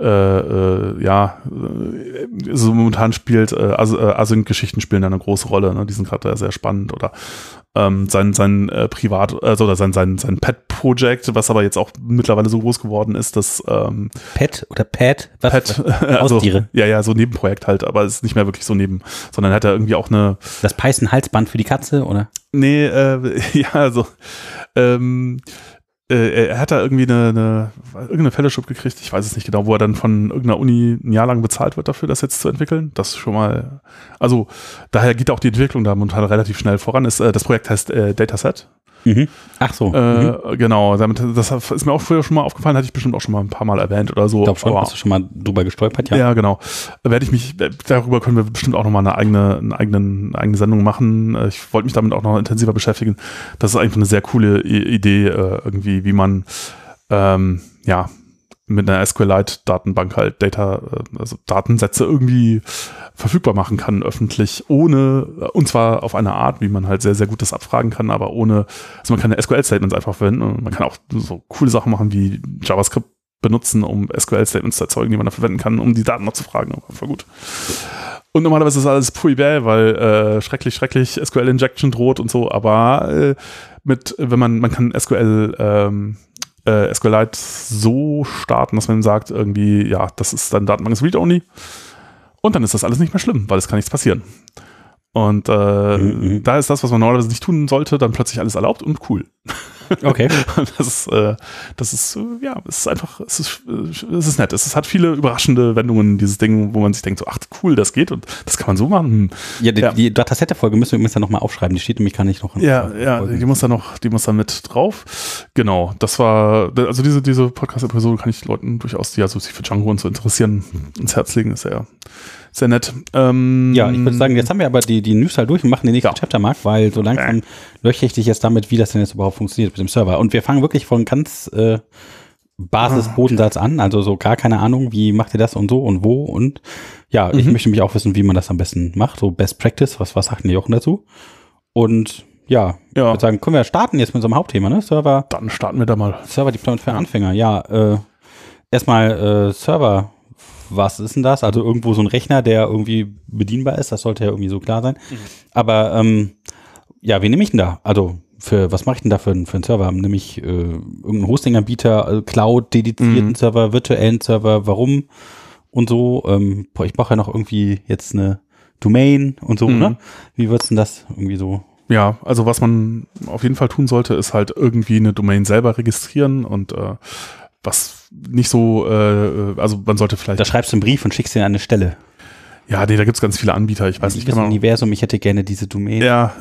äh, äh, ja, äh, so momentan spielt, äh, äh, Async-Geschichten spielen da eine große Rolle, ne? die sind gerade sehr spannend oder ähm, sein, sein äh, Privat, also oder sein, sein, sein Pet-Projekt, was aber jetzt auch mittlerweile so groß geworden ist, dass ähm, Pet oder Pet? Was? Pet, was? also, Haustiere. ja, ja, so Nebenprojekt halt, aber es ist nicht mehr wirklich so neben, sondern hat er irgendwie auch eine, Das Python-Halsband für die Katze, oder? nee, äh, ja, also, ähm, äh, er hat da irgendwie eine, eine irgendeine Fellowship gekriegt, ich weiß es nicht genau, wo er dann von irgendeiner Uni ein Jahr lang bezahlt wird dafür, das jetzt zu entwickeln. Das schon mal, also daher geht auch die Entwicklung da momentan relativ schnell voran. Ist, äh, das Projekt heißt äh, Dataset. Mhm. Ach so. mhm. Äh, Genau, damit, das ist mir auch früher schon mal aufgefallen, hatte ich bestimmt auch schon mal ein paar Mal erwähnt oder so. Ich glaube schon, aber- hast du schon mal drüber gestolpert, ja. ja. genau. Werde ich mich, darüber können wir bestimmt auch nochmal eine eigene, eine eigene, eine eigene Sendung machen. Ich wollte mich damit auch noch intensiver beschäftigen. Das ist einfach eine sehr coole Idee, äh, irgendwie, wie man, ähm, ja, mit einer SQLite-Datenbank halt Data, äh, also Datensätze irgendwie verfügbar machen kann, öffentlich, ohne, und zwar auf eine Art, wie man halt sehr, sehr gut das abfragen kann, aber ohne, also man kann SQL-Statements einfach verwenden und man kann auch so coole Sachen machen wie JavaScript benutzen, um SQL-Statements zu erzeugen, die man dann verwenden kann, um die Daten noch zu fragen. Voll gut. Und normalerweise ist alles pui bäh, weil äh, schrecklich, schrecklich SQL-Injection droht und so, aber äh, mit, wenn man, man kann SQL, ähm, äh, SQLite so starten, dass man sagt, irgendwie, ja, das ist dann Datenbank ist Read-Only. Und dann ist das alles nicht mehr schlimm, weil es kann nichts passieren. Und äh, Mhm. da ist das, was man normalerweise nicht tun sollte, dann plötzlich alles erlaubt und cool. Okay. Das ist, äh, das ist, ja, es ist einfach, es ist, äh, es ist nett. Es ist, hat viele überraschende Wendungen, dieses Ding, wo man sich denkt, so, ach cool, das geht und das kann man so machen. Hm. Ja, die, Ja. die Datasette-Folge müssen wir übrigens dann nochmal aufschreiben. Die steht nämlich gar nicht noch Ja, ja, Folgen. die muss da noch, die muss da mit drauf. Genau, das war, also diese, diese Podcast-Episode kann ich Leuten durchaus, die also sich für Django und so interessieren, ins Herz legen, ist sehr, sehr nett. Ähm, Ja, ich würde sagen, jetzt haben wir aber die, die News halt durch und machen den nächsten Ja. Chaptermark, weil so langsam löche ich dich jetzt damit, wie das denn jetzt überhaupt funktioniert mit dem Server. Und wir fangen wirklich von ganz äh, Basis-Bodensatz an, also so gar keine Ahnung, wie macht ihr das und so und wo und ja, ich Mhm. möchte mich auch wissen, wie man das am besten macht, so Best Practice, was, was sagt denn Jochen dazu? Und ja, ich Ja. würde sagen, können wir starten jetzt mit unserem Hauptthema, ne? Server, Dann starten wir da mal. Server Deployment für Anfänger. Ja, äh, erstmal äh, Server. Was ist denn das? Also irgendwo so ein Rechner, der irgendwie bedienbar ist. Das sollte ja irgendwie so klar sein. Aber ähm, ja, wie nehme ich denn da? Also für was mache ich denn da für, einen- für einen Server? Nehme ich äh, irgendeinen Hosting-Anbieter, äh, Cloud, dedizierten Mhm. Server, virtuellen Server? Warum? Und so. Ähm, boah, ich brauche ja noch irgendwie jetzt eine Domain und so. Mhm. Ne? Wie wird's denn das irgendwie so? Ja, also was man auf jeden Fall tun sollte, ist halt irgendwie eine Domain selber registrieren und äh, was nicht so, äh, also man sollte vielleicht, Da schreibst du einen Brief und schickst ihn an eine Stelle. ja, nee, da gibt's ganz viele Anbieter, ich weiß nicht, Liebes kann man, Universum, ich hätte gerne diese Domain. ja,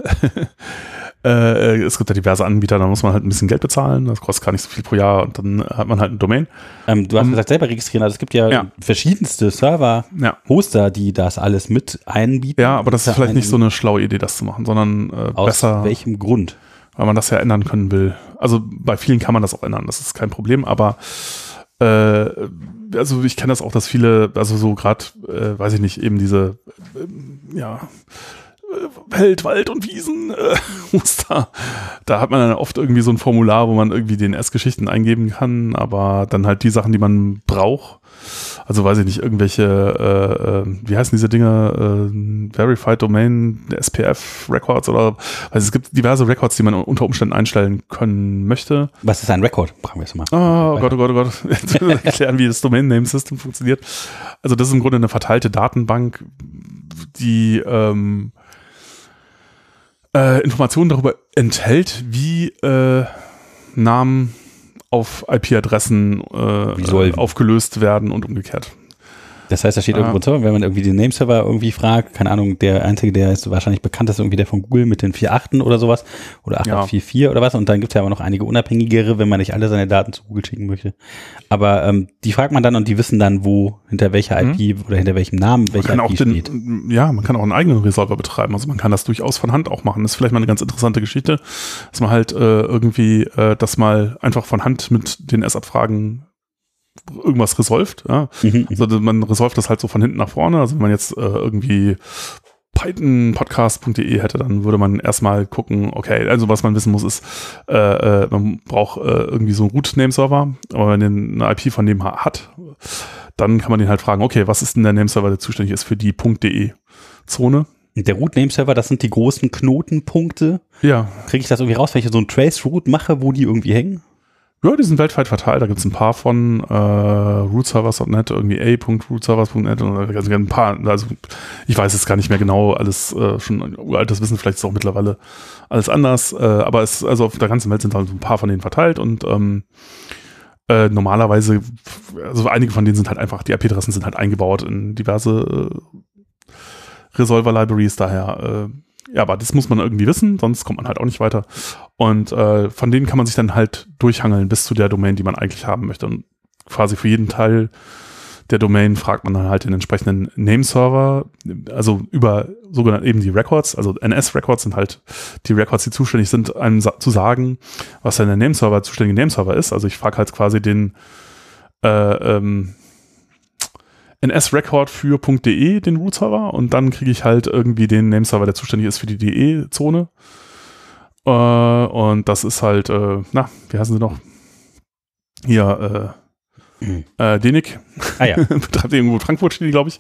äh, es gibt ja diverse Anbieter, da muss man halt ein bisschen Geld bezahlen, das kostet gar nicht so viel pro Jahr und dann hat man halt eine Domain. Ähm, du hast Um- gesagt, selber registrieren. Also es gibt ja, Ja. verschiedenste Server, Ja. Hoster, die das alles mit einbieten. Ja, aber das ist vielleicht nicht so eine schlaue Idee, das zu machen, sondern äh, Aus besser, welchem Grund? Weil man das ja ändern können will. Also bei vielen kann man das auch ändern, das ist kein Problem, aber äh, also ich kenne das auch, dass viele, also so gerade, äh, weiß ich nicht, eben diese, äh, ja, äh, Welt, Wald und Wiesen, äh, Muster. Da hat man dann oft irgendwie so ein Formular, wo man irgendwie den S-Geschichten eingeben kann, aber dann halt die Sachen, die man braucht, Also weiß ich nicht, irgendwelche, äh, äh, wie heißen diese Dinge, äh, Verified Domain, SPF Records oder, also es gibt diverse Records, die man unter Umständen einstellen können möchte. Was ist ein Record? Fragen wir es mal. Oh, oh Gott, oh Gott, oh Gott. Erklären, wie das Domain Name System funktioniert. Also das ist im Grunde eine verteilte Datenbank, die ähm, äh, Informationen darüber enthält, wie äh, Namen auf IP-Adressen äh, aufgelöst werden und umgekehrt. Das heißt, da steht ah. irgendwo so, wenn man irgendwie den Nameserver irgendwie fragt, keine Ahnung, der einzige, der ist wahrscheinlich bekannt ist, irgendwie der von Google mit den 4.8 oder sowas oder 8.4.4 ja. oder was. Und dann gibt es ja aber noch einige unabhängigere, wenn man nicht alle seine Daten zu Google schicken möchte. Aber ähm, die fragt man dann und die wissen dann, wo, hinter welcher IP mhm. oder hinter welchem Namen welcher IP den, steht. Ja, man kann auch einen eigenen Resolver betreiben. Also man kann das durchaus von Hand auch machen. Das ist vielleicht mal eine ganz interessante Geschichte, dass man halt äh, irgendwie äh, das mal einfach von Hand mit den S-Abfragen irgendwas resolved. Ja? Mhm. Also man resolved das halt so von hinten nach vorne. Also wenn man jetzt äh, irgendwie pythonpodcast.de hätte, dann würde man erstmal gucken, okay, also was man wissen muss, ist, äh, äh, man braucht äh, irgendwie so einen Root-Name-Server, aber wenn man eine IP von dem hat, dann kann man den halt fragen, okay, was ist denn der Name-Server, der zuständig ist für die .de-Zone? Der Root-Name-Server, das sind die großen Knotenpunkte. Ja. Kriege ich das irgendwie raus, wenn ich so ein Trace-Root mache, wo die irgendwie hängen? Ja, die sind weltweit verteilt. Da gibt es ein paar von äh, rootservers.net, irgendwie a.rootservers.net und also ein paar. Also ich weiß jetzt gar nicht mehr genau, alles äh, schon uraltes Wissen, vielleicht ist auch mittlerweile alles anders. Äh, aber es, also auf der ganzen Welt sind halt ein paar von denen verteilt und ähm, äh, normalerweise, also einige von denen sind halt einfach, die IP-Adressen sind halt eingebaut in diverse äh, Resolver-Libraries, daher äh, ja, aber das muss man irgendwie wissen, sonst kommt man halt auch nicht weiter. Und äh, von denen kann man sich dann halt durchhangeln bis zu der Domain, die man eigentlich haben möchte. Und quasi für jeden Teil der Domain fragt man dann halt den entsprechenden Nameserver, also über sogenannte eben die Records, also NS-Records sind halt die Records, die zuständig sind, einem sa zu sagen, was denn der Nameserver, zuständige Nameserver ist. Also ich frage halt quasi den äh, ähm, NS-Record für .de, den Root-Server, und dann kriege ich halt irgendwie den Nameserver, der zuständig ist für die DE-Zone. Äh, und das ist halt, äh, na, wie heißen sie noch? Hier, äh, mhm. äh, Denik. Ah ja. Betreibt irgendwo Frankfurt, steht die, glaube ich.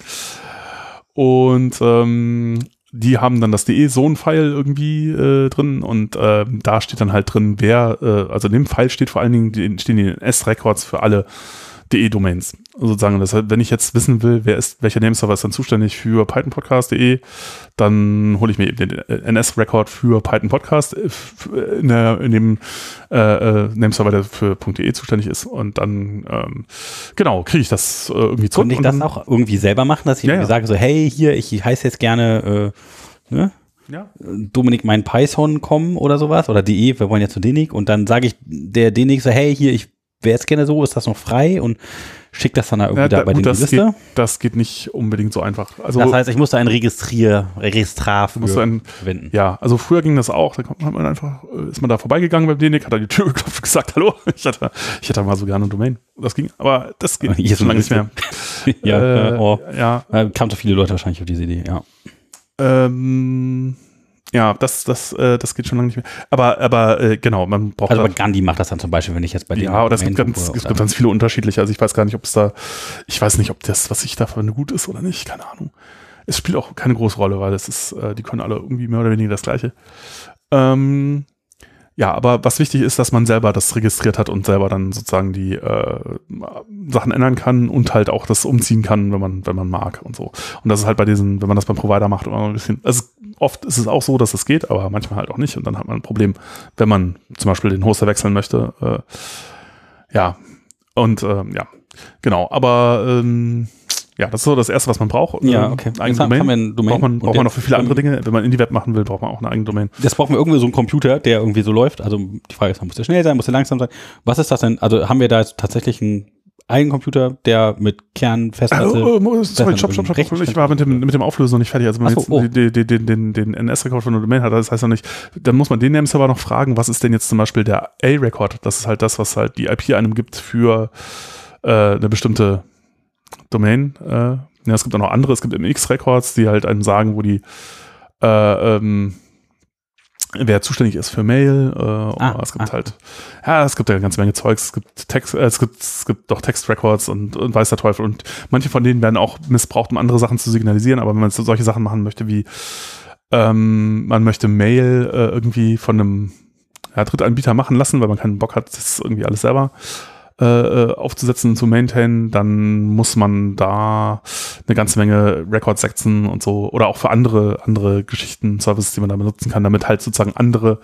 Und ähm, die haben dann das DE-Zone-File irgendwie äh, drin und äh, da steht dann halt drin, wer, äh, also in dem File steht vor allen Dingen, stehen die NS-Records für alle DE-Domains. Sozusagen, das heißt, wenn ich jetzt wissen will, wer ist, welcher Nameserver ist dann zuständig für pythonpodcast.de, dann hole ich mir eben den NS-Record für Python Podcast äh, in, der, in dem äh, äh, Nameserver, der für .de zuständig ist. Und dann, ähm, genau, kriege ich das äh, irgendwie zurück. Kann ich das auch irgendwie selber machen, dass ich ja. sage so, hey, hier, ich heiße jetzt gerne, äh, ne? Ja. Dominik mein Python kommen oder sowas oder de, wir wollen ja zu Denik und dann sage ich der Denik so, hey, hier, ich wäre es gerne so, ist das noch frei und schickt das dann da irgendwie ja, da, da bei gut, den das Liste. Geht, das geht nicht unbedingt so einfach. Also, das heißt, ich musste ein Registrier, Registrar für ein, verwenden. Ja, also früher ging das auch. Da kommt man einfach, äh, ist man da vorbeigegangen beim Denik, hat da die Tür geklopft und gesagt, hallo, ich hatte, ich hätte mal so gerne eine Domain. Das ging, aber das geht Hier schon lange nicht mehr. ja, äh, oh. ja. Kam so viele Leute wahrscheinlich auf diese Idee, ja. Ähm, ja, das, das, äh, das geht schon lange nicht mehr. Aber, aber äh, genau, man braucht. Also, aber Gandhi macht das dann zum Beispiel, wenn ich jetzt bei dir. Ja, oder es gibt ganz, es gibt ganz viele unterschiedliche. Also ich weiß gar nicht, ob es da, ich weiß nicht, ob das, was ich da für gut ist oder nicht, keine Ahnung. Es spielt auch keine große Rolle, weil es ist, äh, die können alle irgendwie mehr oder weniger das Gleiche. Ähm, ja, aber was wichtig ist, dass man selber das registriert hat und selber dann sozusagen die äh, Sachen ändern kann und halt auch das umziehen kann, wenn man, wenn man mag und so. Und das ist halt bei diesen, wenn man das beim Provider macht, immer ein bisschen, also oft ist es auch so, dass es geht, aber manchmal halt auch nicht. Und dann hat man ein Problem, wenn man zum Beispiel den Hoster wechseln möchte. Äh, ja, und äh, ja, genau. Aber ähm, ja, das ist so das Erste, was man braucht. Ja, ähm, okay. Eigene Domain. Ein Domain. Braucht man, braucht man noch für viele andere Dinge. Wenn man Indie-Web machen will, braucht man auch eine eigene Domain. Das brauchen wir irgendwie so einen Computer, der irgendwie so läuft. Also die Frage ist, muss der schnell sein, muss der langsam sein? Was ist das denn? Also haben wir da jetzt tatsächlich einen Computer, der mit Kernfestplatte. Oh, oh, sorry, stopp, stopp, stopp. Ich war mit dem, mit dem Auflösen noch nicht fertig. Also wenn man so, jetzt oh. den, den, den, den NS-Rekord von der Domain hat, das heißt noch nicht, dann muss man den Nameserver noch fragen, was ist denn jetzt zum Beispiel der A-Record? Das ist halt das, was halt die IP einem gibt für äh, eine bestimmte Domain. Äh, ja, es gibt auch noch andere, es gibt MX-Records, die halt einem sagen, wo die äh, ähm, wer zuständig ist für Mail. Äh, Ah, es gibt ah. halt, ja, es gibt ja eine ganze Menge Zeugs. Es gibt Text, äh, es gibt, es gibt doch Textrecords und, und weiß der Teufel. Und manche von denen werden auch missbraucht, um andere Sachen zu signalisieren. Aber wenn man so solche Sachen machen möchte wie, ähm, man möchte Mail äh, irgendwie von einem ja, Drittanbieter machen lassen, weil man keinen Bock hat, das irgendwie alles selber äh, äh, aufzusetzen zu maintainen, dann muss man da eine ganze Menge Records setzen und so. Oder auch für andere andere Geschichten, Services, die man da benutzen kann, damit halt sozusagen andere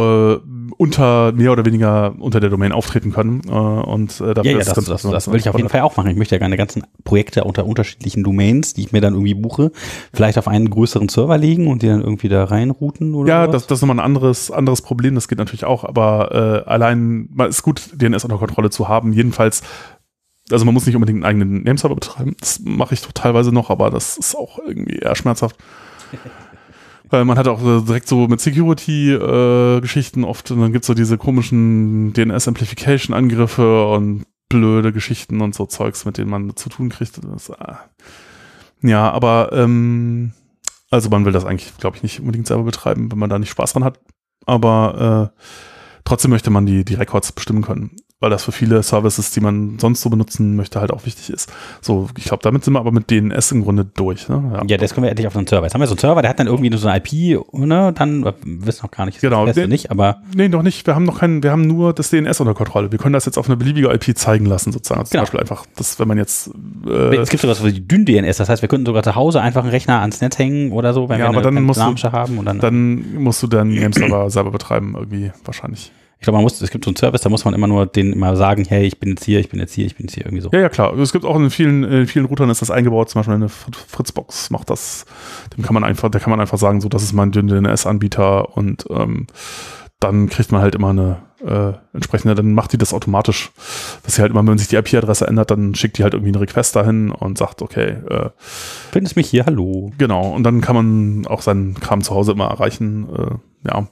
äh, unter mehr oder weniger unter der Domain auftreten können äh, und äh, dafür Ja, ja, ist das, ganz- das, das will ich auf jeden Fall auch machen. Ich möchte ja gerne ganzen Projekte unter unterschiedlichen Domains, die ich mir dann irgendwie buche, vielleicht auf einen größeren Server legen und die dann irgendwie da reinrouten oder Ja, das, das ist nochmal ein anderes, anderes Problem, das geht natürlich auch, aber äh, allein, man ist gut, DNS unter Kontrolle zu haben. Jedenfalls, also man muss nicht unbedingt einen eigenen Nameserver betreiben. Das mache ich doch teilweise noch, aber das ist auch irgendwie eher schmerzhaft. Weil man hat auch direkt so mit Security-Geschichten oft, und dann gibt's so diese komischen DNS-Amplification-Angriffe und blöde Geschichten und so Zeugs, mit denen man zu tun kriegt. Das, ah. Ja, aber ähm, also man will das eigentlich, glaube ich, nicht unbedingt selber betreiben, wenn man da nicht Spaß dran hat. Aber äh, trotzdem möchte man die, die Records bestimmen können, weil das für viele Services, die man sonst so benutzen möchte, halt auch wichtig ist. So, ich glaube, damit sind wir aber mit DNS im Grunde durch. Ne? Ja, das können wir endlich auf einen Server. Jetzt haben wir so einen Server, der hat dann irgendwie nur so eine IP, ne? Dann wir wissen noch gar nicht, Genau, das den- nicht, aber Nee, noch nicht. Wir haben noch keinen, wir haben nur das DNS unter Kontrolle. Wir können das jetzt auf eine beliebige IP zeigen lassen, sozusagen. Also Genau. Zum Beispiel einfach, das, wenn man jetzt äh, es gibt sowas wie Dünn-DNS, das heißt, wir könnten sogar zu Hause einfach einen Rechner ans Netz hängen oder so, wenn Ja, wir aber eine dann musst du- haben und dann, dann musst du deinen Nameserver selber betreiben, irgendwie wahrscheinlich. Ich glaube, man muss, es gibt so einen Service, da muss man immer nur denen immer sagen, hey, ich bin jetzt hier, ich bin jetzt hier, ich bin jetzt hier, irgendwie so. Ja, ja, klar. Es gibt auch in vielen, in vielen Routern ist das eingebaut, zum Beispiel eine Fr- Fritzbox macht das. Dem kann man einfach, da kann man einfach sagen, so, das ist mein DNS-Anbieter und ähm, dann kriegt man halt immer eine äh, entsprechende, dann macht die das automatisch, dass sie halt immer, wenn sich die IP-Adresse ändert, dann schickt die halt irgendwie einen Request dahin und sagt, okay, äh, Findest mich hier, hallo. genau. Und dann kann man auch seinen Kram zu Hause immer erreichen. Äh, ja.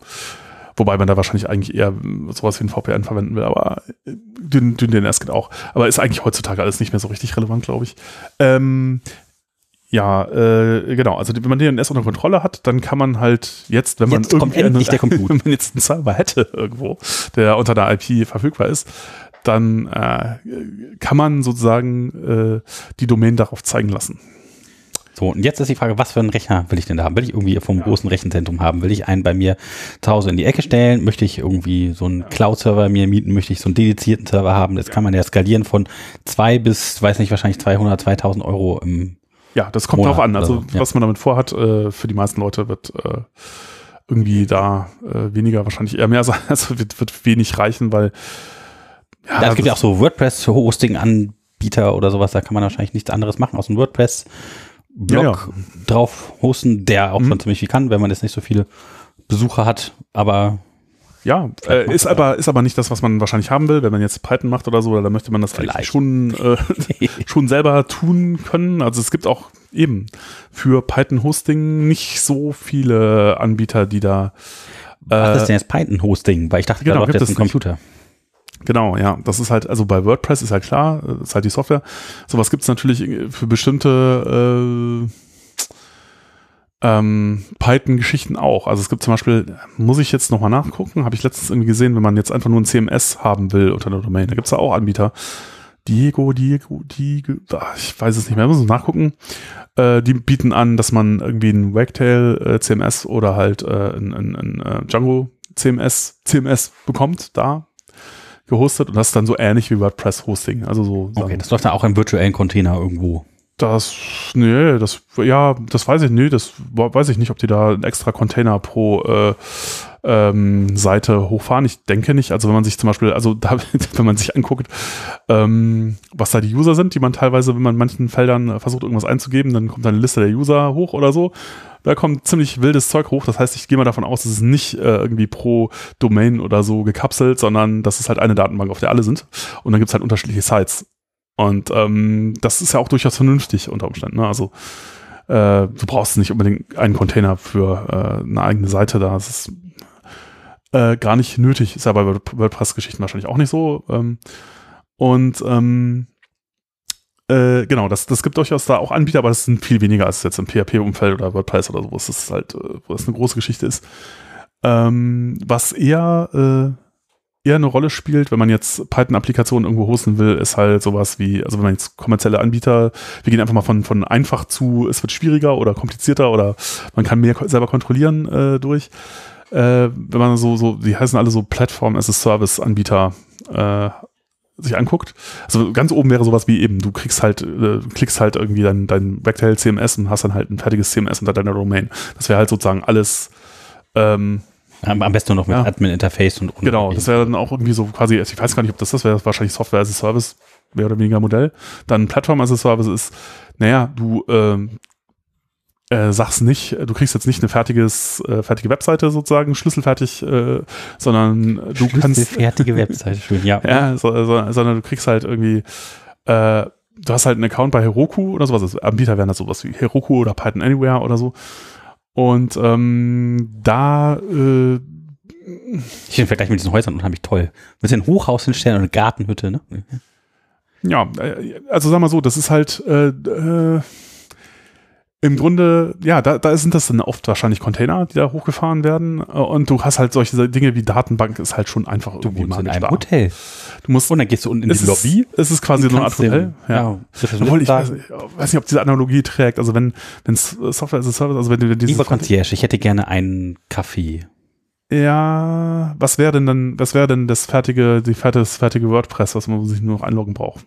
Wobei man da wahrscheinlich eigentlich eher sowas wie ein VPN verwenden will, aber äh, dünn, dünn DNS geht auch. Aber ist eigentlich heutzutage alles nicht mehr so richtig relevant, glaube ich. Ähm, ja, äh, genau. Also wenn man DNS unter Kontrolle hat, dann kann man halt jetzt, wenn man Jetzt irgendwie endlich der Compute. wenn man jetzt einen Server hätte irgendwo, der unter der IP verfügbar ist, dann äh, kann man sozusagen äh, die Domain darauf zeigen lassen. So, und jetzt ist die Frage, was für einen Rechner will ich denn da haben? Will ich irgendwie vom großen Rechenzentrum haben? Will ich einen bei mir zu Hause in die Ecke stellen? Möchte ich irgendwie so einen Cloud-Server mir mieten? Möchte ich so einen dedizierten Server haben? Das kann man ja skalieren von zwei bis, weiß nicht, wahrscheinlich 200, 2000 Euro im Ja, das kommt Monat darauf an. Also, oder so, ja. was man damit vorhat, äh, für die meisten Leute wird äh, irgendwie da äh, weniger, wahrscheinlich eher mehr sein. Also wird, wird wenig reichen, weil Ja, es gibt ja auch so WordPress-Hosting-Anbieter oder sowas, da kann man wahrscheinlich nichts anderes machen, aus einem WordPress-Blog Ja, ja. drauf hosten, der auch Mhm. schon ziemlich viel kann, wenn man jetzt nicht so viele Besucher hat, aber Ja, äh, ist aber ist aber nicht das, was man wahrscheinlich haben will, wenn man jetzt Python macht oder so, oder dann möchte man das Vielleicht. schon äh, schon selber tun können. Also es gibt auch eben für Python Hosting nicht so viele Anbieter, die da was äh, ist denn jetzt Python-Hosting? Weil ich dachte, genau, da läuft gibt jetzt ein es nicht. Genau, ja. Das ist halt, also bei WordPress ist halt klar, äh, ist halt die Software. Sowas gibt es natürlich für bestimmte äh, ähm, Python-Geschichten auch. Also es gibt zum Beispiel, muss ich jetzt nochmal nachgucken, habe ich letztens irgendwie gesehen, wenn man jetzt einfach nur ein CMS haben will unter einer Domain, da gibt es da auch Anbieter. Diego, Diego, Diego, ah, ich weiß es nicht mehr, ich nachgucken. Äh, die bieten an, dass man irgendwie ein Wagtail äh, CMS oder halt äh, ein, ein, ein äh, Django CMS, CMS bekommt, da gehostet und das ist dann so ähnlich wie WordPress Hosting. Also so Okay, Sachen. das läuft dann auch im virtuellen Container irgendwo. Das, nee, das, ja, das weiß ich, nee, das weiß ich nicht, ob die da einen extra Container pro äh, ähm, Seite hochfahren. Ich denke nicht. Also wenn man sich zum Beispiel, also da, wenn man sich anguckt, ähm, was da die User sind, die man teilweise, wenn man in manchen Feldern versucht, irgendwas einzugeben, dann kommt da eine Liste der User hoch oder so. Da kommt ziemlich wildes Zeug hoch. Das heißt, ich gehe mal davon aus, es ist nicht äh, irgendwie pro Domain oder so gekapselt, sondern das ist halt eine Datenbank, auf der alle sind. Und dann gibt's halt unterschiedliche Sites. Und ähm, das ist ja auch durchaus vernünftig unter Umständen. Ne? Also äh, du brauchst nicht unbedingt einen Container für äh, eine eigene Seite da. Das ist äh, gar nicht nötig. Ist ja bei Word- WordPress-Geschichten wahrscheinlich auch nicht so. Ähm, und ähm, äh, genau, das, das gibt durchaus da auch Anbieter, aber das sind viel weniger als jetzt im PHP-Umfeld oder WordPress oder so, wo es halt, äh, wo das eine große Geschichte ist. Ähm, was eher, äh, eher eine Rolle spielt, wenn man jetzt Python-Applikationen irgendwo hosten will, ist halt sowas wie, also wenn man jetzt kommerzielle Anbieter, wir gehen einfach mal von, von einfach zu, es wird schwieriger oder komplizierter oder man kann mehr selber kontrollieren äh, durch. Äh, wenn man so, so, die heißen alle so Plattform as a Service Anbieter äh, sich anguckt. Also ganz oben wäre sowas wie eben, du kriegst halt, äh, klickst halt irgendwie dein, dein Vectortail CMS und hast dann halt ein fertiges CMS unter deiner Domain. Das wäre halt sozusagen alles ähm, am, am besten noch mit Ja. Admin-Interface und, und Genau, das wäre dann auch irgendwie so quasi, ich weiß gar nicht, ob das das wäre, wahrscheinlich Software as a Service, mehr oder weniger Modell. Dann Plattform as a Service ist, naja, du ähm, äh, sagst nicht, du kriegst jetzt nicht eine fertiges, äh, fertige Webseite sozusagen, schlüsselfertig, äh, sondern du kannst, fertige Webseite, schön, ja. ja, so, so, sondern du kriegst halt irgendwie, äh, du hast halt einen Account bei Heroku oder sowas, also Anbieter wären das sowas wie Heroku oder Python Anywhere oder so. Und ähm, da äh, Ich finde den Vergleich mit diesen Häusern unheimlich toll. Mit ein Hochhaus hinstellen und eine Gartenhütte, ne? Ja, äh, also sag mal so, das ist halt äh, äh, im Grunde, ja, da, da sind das dann oft wahrscheinlich Container, die da hochgefahren werden. Äh, Und du hast halt solche Dinge wie Datenbank ist halt schon einfach Du irgendwie wohnst in einem da. Hotel. Du musst Und dann gehst du unten in die ist, Lobby. Es ist quasi so eine Art Hotel. dem- Ja. Rezeptionisten Obwohl ich weiß, ich weiß nicht, ob diese Analogie trägt. Also wenn wenn Software as a Service, also wenn du dieses Lieber Concierge, ich hätte gerne einen Kaffee. ja, was wäre denn dann, was wäre denn das fertige, die fertige, das fertige WordPress, was man sich nur noch einloggen braucht?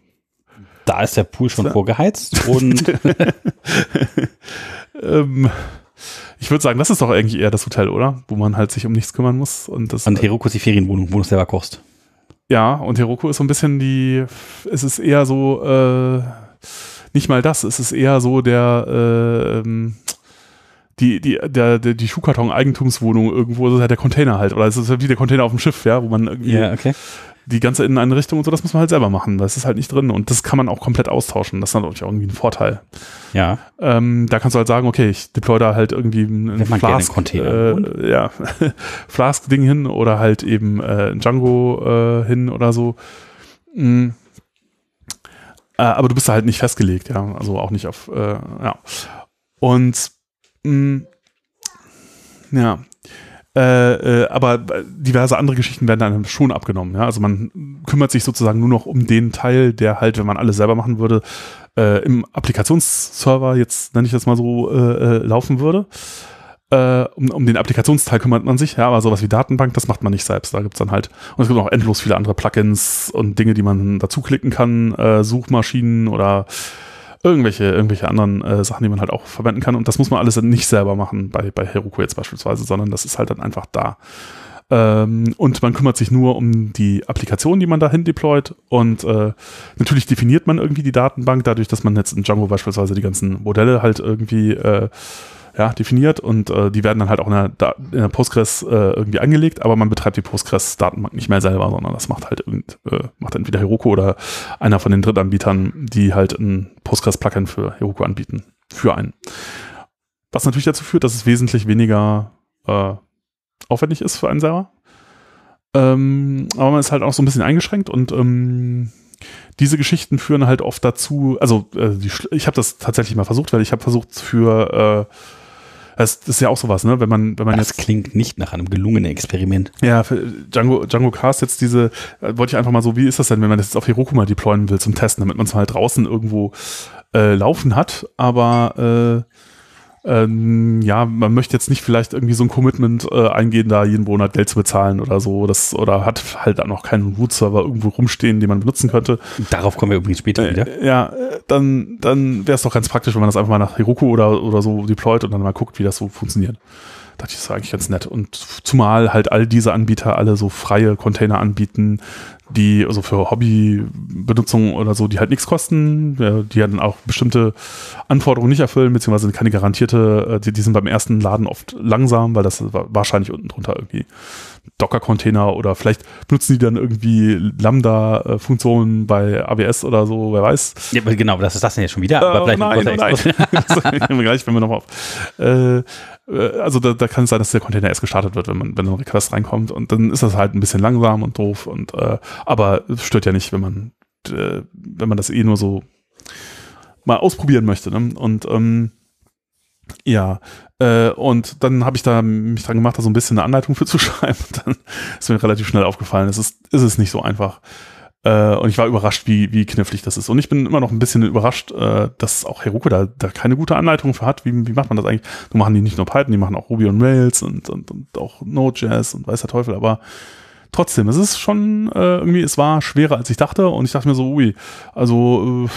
Da ist der Pool schon So. vorgeheizt und ähm, ich würde sagen, das ist doch eigentlich eher das Hotel, oder? Wo man halt sich um nichts kümmern muss. Und das, und Heroku ist die Ferienwohnung, wo du selber kochst. ja, und Heroku ist so ein bisschen die, es ist eher so, äh, nicht mal das, es ist eher so der, äh, ähm, die, die, der, der, die Schuhkarton-Eigentumswohnung irgendwo, das ist halt der Container halt, oder es ist halt wie der Container auf dem Schiff, ja, wo man irgendwie okay. Die ganze Inneneinrichtung und so, das muss man halt selber machen, das ist halt nicht drin und das kann man auch komplett austauschen, das ist natürlich auch irgendwie ein Vorteil. Ja. Ähm, da kannst du halt sagen, okay, ich deploy da halt irgendwie ein Wenn man gerne einen Container äh, ja, Flask-Ding hin oder halt eben äh, ein Django äh, hin oder so. Mm. Äh, aber du bist da halt nicht festgelegt, ja, also auch nicht auf, äh, ja. Und mh, ja, äh, äh, aber diverse andere Geschichten werden dann schon abgenommen. Ja? Also man kümmert sich sozusagen nur noch um den Teil, der halt, wenn man alles selber machen würde, äh, im Applikationsserver, jetzt nenne ich das mal so, äh, äh, laufen würde. Äh, um, um den Applikationsteil kümmert man sich, ja, aber sowas wie Datenbank, das macht man nicht selbst. Da gibt's dann halt, und es gibt auch endlos viele andere Plugins und Dinge, die man dazu klicken kann, äh, Suchmaschinen oder irgendwelche, irgendwelche anderen äh, Sachen, die man halt auch verwenden kann. Und das muss man alles dann nicht selber machen, bei, bei Heroku jetzt beispielsweise, sondern das ist halt dann einfach da. Ähm, und man kümmert sich nur um die Applikation, die man dahin deployt. Und äh, natürlich definiert man irgendwie die Datenbank, dadurch, dass man jetzt in Django beispielsweise die ganzen Modelle halt irgendwie äh, ja, definiert und äh, die werden dann halt auch in der, in der Postgres äh, irgendwie angelegt, aber man betreibt die Postgres-Datenbank nicht mehr selber, sondern das macht halt irgend, äh, macht entweder Heroku oder einer von den Drittanbietern, die halt ein Postgres-Plugin für Heroku anbieten, für einen. Was natürlich dazu führt, dass es wesentlich weniger äh, aufwendig ist für einen selber. Ähm, aber man ist halt auch so ein bisschen eingeschränkt und ähm, diese Geschichten führen halt oft dazu, also äh, die, ich habe das tatsächlich mal versucht, weil ich habe versucht für äh, das, das ist ja auch sowas, ne? Wenn man, wenn man Das jetzt klingt nicht nach einem gelungenen Experiment. ja, für Django, Django Cast jetzt diese, äh, wollte ich einfach mal so, wie ist das denn, wenn man das jetzt auf Heroku mal deployen will zum Testen, damit man es halt draußen irgendwo äh, laufen hat, aber äh, ähm, ja, man möchte jetzt nicht vielleicht irgendwie so ein Commitment äh, eingehen, da jeden Monat Geld zu bezahlen oder so, das, oder hat halt dann noch keinen Root-Server irgendwo rumstehen, den man benutzen könnte. Darauf kommen wir übrigens später wieder. Äh, ja, äh, dann, dann wäre es doch ganz praktisch, wenn man das einfach mal nach Heroku oder, oder so deployt und dann mal guckt, wie das so funktioniert. Dachte ich, das ist eigentlich ganz nett. Und zumal halt all diese Anbieter alle so freie Container anbieten, die also für Hobbybenutzung oder so, die halt nichts kosten, die ja dann auch bestimmte Anforderungen nicht erfüllen, beziehungsweise keine garantierte, äh, die, die sind beim ersten Laden oft langsam, weil das wa- wahrscheinlich unten drunter irgendwie Docker-Container oder vielleicht benutzen die dann irgendwie Lambda-Funktionen bei AWS oder so, wer weiß. Ja, aber genau, das ist das denn jetzt schon wieder. Aber Äh, vielleicht nein, ein nein. Das nehmen wir gleich, wenn wir nochmal auf. Äh, äh, also da, da kann es sein, dass der Container erst gestartet wird, wenn man, wenn ein Request reinkommt und dann ist das halt ein bisschen langsam und doof und äh, aber es stört ja nicht, wenn man äh, wenn man das eh nur so mal ausprobieren möchte. Ne? Und ähm, Ja, äh, und dann habe ich da mich dran gemacht, da so ein bisschen eine Anleitung für zu schreiben. Dann ist mir relativ schnell aufgefallen, es ist, ist es nicht so einfach. Äh, und ich war überrascht, wie, wie knifflig das ist. Und ich bin immer noch ein bisschen überrascht, äh, dass auch Heroku da, da keine gute Anleitung für hat. Wie, wie macht man das eigentlich? Du machen die nicht nur Python, die machen auch Ruby und Rails und, und, und auch Node.js und weiß der Teufel, aber trotzdem, es ist schon äh, irgendwie, es war schwerer als ich dachte und ich dachte mir so, ui, also äh,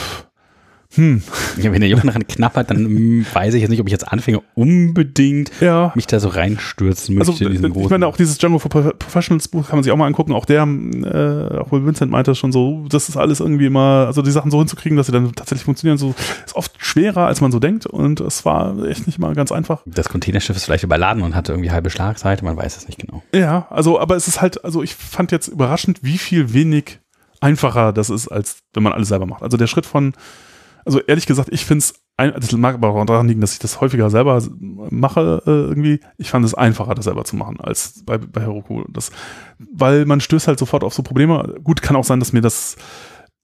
hm. Wenn der Junge daran knappert, dann hm, weiß ich jetzt nicht, ob ich jetzt anfange, unbedingt ja. mich da so reinstürzen möchte. Also, ich meine, auch dieses Django for Professionals Buch kann man sich auch mal angucken. Auch der, äh, auch Vincent meinte schon so, das ist alles irgendwie immer, also die Sachen so hinzukriegen, dass sie dann tatsächlich funktionieren, so ist oft schwerer, als man so denkt. Und es war echt nicht mal ganz einfach. Das Containerschiff ist vielleicht überladen und hatte irgendwie halbe Schlagseite, man weiß es nicht genau. Ja, also, aber es ist halt, also ich fand jetzt überraschend, wie viel wenig einfacher das ist, als wenn man alles selber macht. Also der Schritt von also ehrlich gesagt, ich finde es, das mag aber auch daran liegen, dass ich das häufiger selber mache äh, irgendwie. Ich fand es einfacher, das selber zu machen als bei, bei Heroku. Das, weil man stößt halt sofort auf so Probleme. Gut, kann auch sein, dass mir das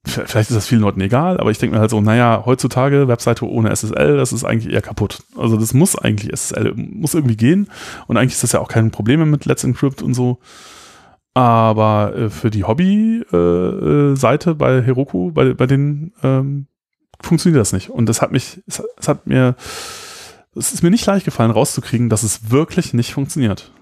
vielleicht ist das vielen Leuten egal, aber ich denke mir halt so, naja, heutzutage Webseite ohne SSL, das ist eigentlich eher kaputt. Also das muss eigentlich SSL, muss irgendwie gehen und eigentlich ist das ja auch kein Problem mit Let's Encrypt und so. Aber äh, für die Hobby-Seite äh, äh bei Heroku, bei, bei den ähm, funktioniert das nicht. Und das hat mich, es, es hat mir, es ist mir nicht leicht gefallen, rauszukriegen, dass es wirklich nicht funktioniert.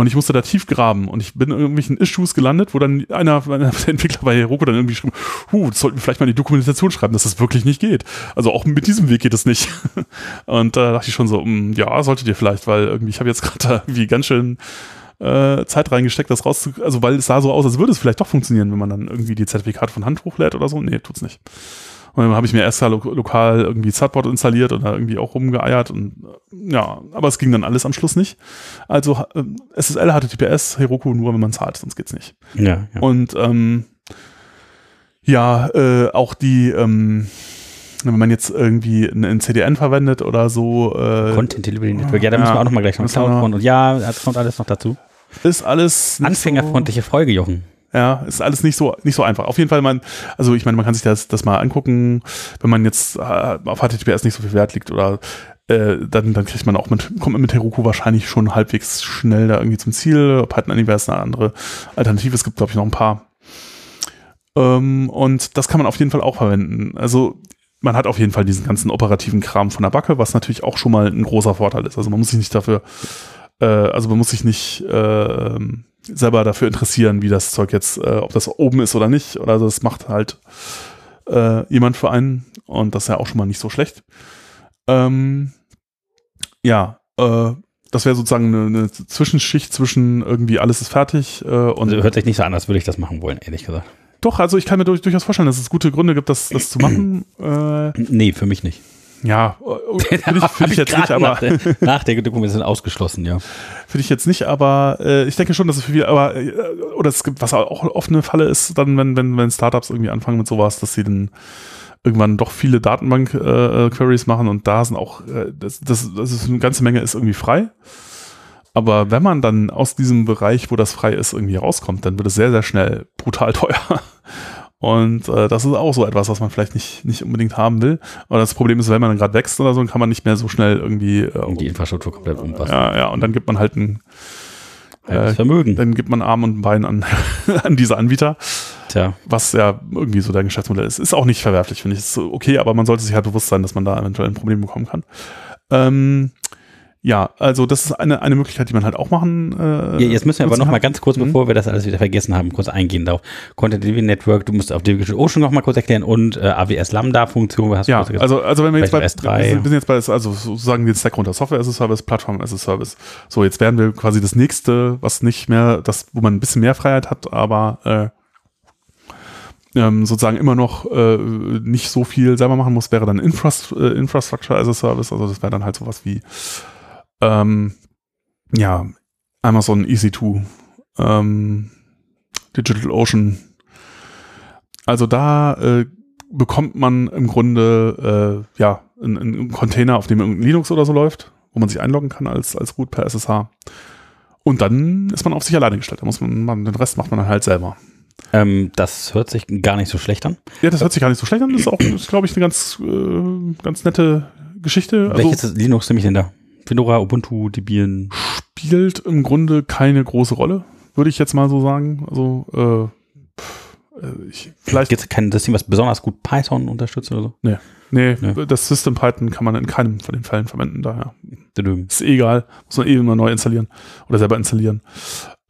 Und ich musste da tief graben und ich bin in irgendwelchen Issues gelandet, wo dann einer, einer der Entwickler bei Heroku dann irgendwie schrieb, huh, das sollten wir vielleicht mal in die Dokumentation schreiben, dass das wirklich nicht geht. Also auch mit diesem Weg geht es nicht. Und da dachte ich schon so, mh, mm, ja, solltet ihr vielleicht, weil irgendwie, ich habe jetzt gerade da irgendwie ganz schön äh, Zeit reingesteckt, das rauszukriegen, also weil es sah so aus, als würde es vielleicht doch funktionieren, wenn man dann irgendwie die Zertifikate von Hand hochlädt oder so. Nee, tut's nicht. Und dann habe ich mir erst lo lokal irgendwie Zutbot installiert und da irgendwie auch rumgeeiert und ja, aber es ging dann alles am Schluss nicht. Also äh, SSL, HTTPS, Heroku nur, wenn man zahlt, sonst geht's nicht. Ja. ja. Und ähm, ja, äh, auch die ähm, wenn man jetzt irgendwie ein CDN verwendet oder so. Äh, Content Delivery Network, ja, da ja, müssen wir auch nochmal gleich noch Cloud und ja, das kommt alles noch dazu. Ist alles. Anfängerfreundliche so Folge, Jochen. Ja, ist alles nicht so, nicht so einfach. Auf jeden Fall, man, also ich meine, man kann sich das, das mal angucken, wenn man jetzt äh, auf HTTPS nicht so viel Wert liegt oder äh, dann, dann kriegt man auch mit, kommt man mit Heroku wahrscheinlich schon halbwegs schnell da irgendwie zum Ziel. Python ist eine andere Alternative. Es gibt, glaube ich, noch ein paar. Ähm, und das kann man auf jeden Fall auch verwenden. Also man hat auf jeden Fall diesen ganzen operativen Kram von der Backe, was natürlich auch schon mal ein großer Vorteil ist. Also man muss sich nicht dafür, äh, also man muss sich nicht äh, selber dafür interessieren, wie das Zeug jetzt, äh, ob das oben ist oder nicht. Oder das macht halt äh, jemand für einen. Und das ist ja auch schon mal nicht so schlecht. Ähm, ja, äh, das wäre sozusagen eine, eine, Zwischenschicht zwischen irgendwie alles ist fertig. Äh, und also hört sich nicht so an, als würde ich das machen wollen, ehrlich gesagt. Doch, also ich kann mir durch, durchaus vorstellen, dass es gute Gründe gibt, das, das zu machen. Äh, nee, für mich nicht. Ja, finde ich, find ich jetzt nicht, aber. Nach der, nach der Dokumentation ausgeschlossen, ja. Finde ich jetzt nicht, aber äh, ich denke schon, dass es für viele, aber, äh, oder es gibt, was auch oft eine Falle ist, dann, wenn, wenn, wenn Startups irgendwie anfangen mit sowas, dass sie dann irgendwann doch viele Datenbank-Queries äh, machen und da sind auch, äh, das, das, das ist eine ganze Menge ist irgendwie frei. Aber wenn man dann aus diesem Bereich, wo das frei ist, irgendwie rauskommt, dann wird es sehr, sehr schnell brutal teuer. Und äh, das ist auch so etwas, was man vielleicht nicht, nicht unbedingt haben will. Aber das Problem ist, wenn man dann gerade wächst oder so, dann kann man nicht mehr so schnell irgendwie äh, die Infrastruktur komplett umpassen. Ja, ja, und dann gibt man halt ein äh, Vermögen. Dann gibt man Arm und Bein an, an diese Anbieter. Tja. Was ja irgendwie so dein Geschäftsmodell ist. Ist auch nicht verwerflich, finde ich. Ist okay, aber man sollte sich halt bewusst sein, dass man da eventuell ein Problem bekommen kann. Ähm, ja, also das ist eine, eine Möglichkeit, die man halt auch machen. Äh, ja, jetzt müssen wir aber noch mal ganz kurz, mhm. bevor wir das alles wieder vergessen haben, kurz eingehen darauf. Content Delivery Network, du musst auf Digital Ocean noch mal kurz erklären und äh, AWS Lambda Funktion. Hast ja, also also wenn wir jetzt bei S3. wir sind jetzt bei also sozusagen den Stack runter Software as a Service, Plattform as a Service. So jetzt werden wir quasi das nächste, was nicht mehr das, wo man ein bisschen mehr Freiheit hat, aber äh, ähm, sozusagen immer noch äh, nicht so viel selber machen muss, wäre dann Infrast äh, Infrastructure as a Service. Also das wäre dann halt sowas wie ähm, ja, Amazon EC2, ähm, Digital Ocean. Also da äh, bekommt man im Grunde äh, ja einen, einen Container, auf dem irgendein Linux oder so läuft, wo man sich einloggen kann als, als Root per SSH. Und dann ist man auf sich alleine gestellt. Da muss man, man den Rest macht man dann halt selber. Ähm, das hört sich gar nicht so schlecht an. Ja, das hört sich gar nicht so schlecht an. Das ist auch, glaube ich, eine ganz, äh, ganz nette Geschichte. Also Welches Linux nehme ich denn da? Fedora, Ubuntu, Debian? Spielt im Grunde keine große Rolle, würde ich jetzt mal so sagen. Also, äh, ich, vielleicht. Gibt es kein System, was besonders gut Python unterstützt oder so? Nee. Nee, nee, das System Python kann man in keinem von den Fällen verwenden, daher. Ist eh egal, muss man eh immer neu installieren oder selber installieren.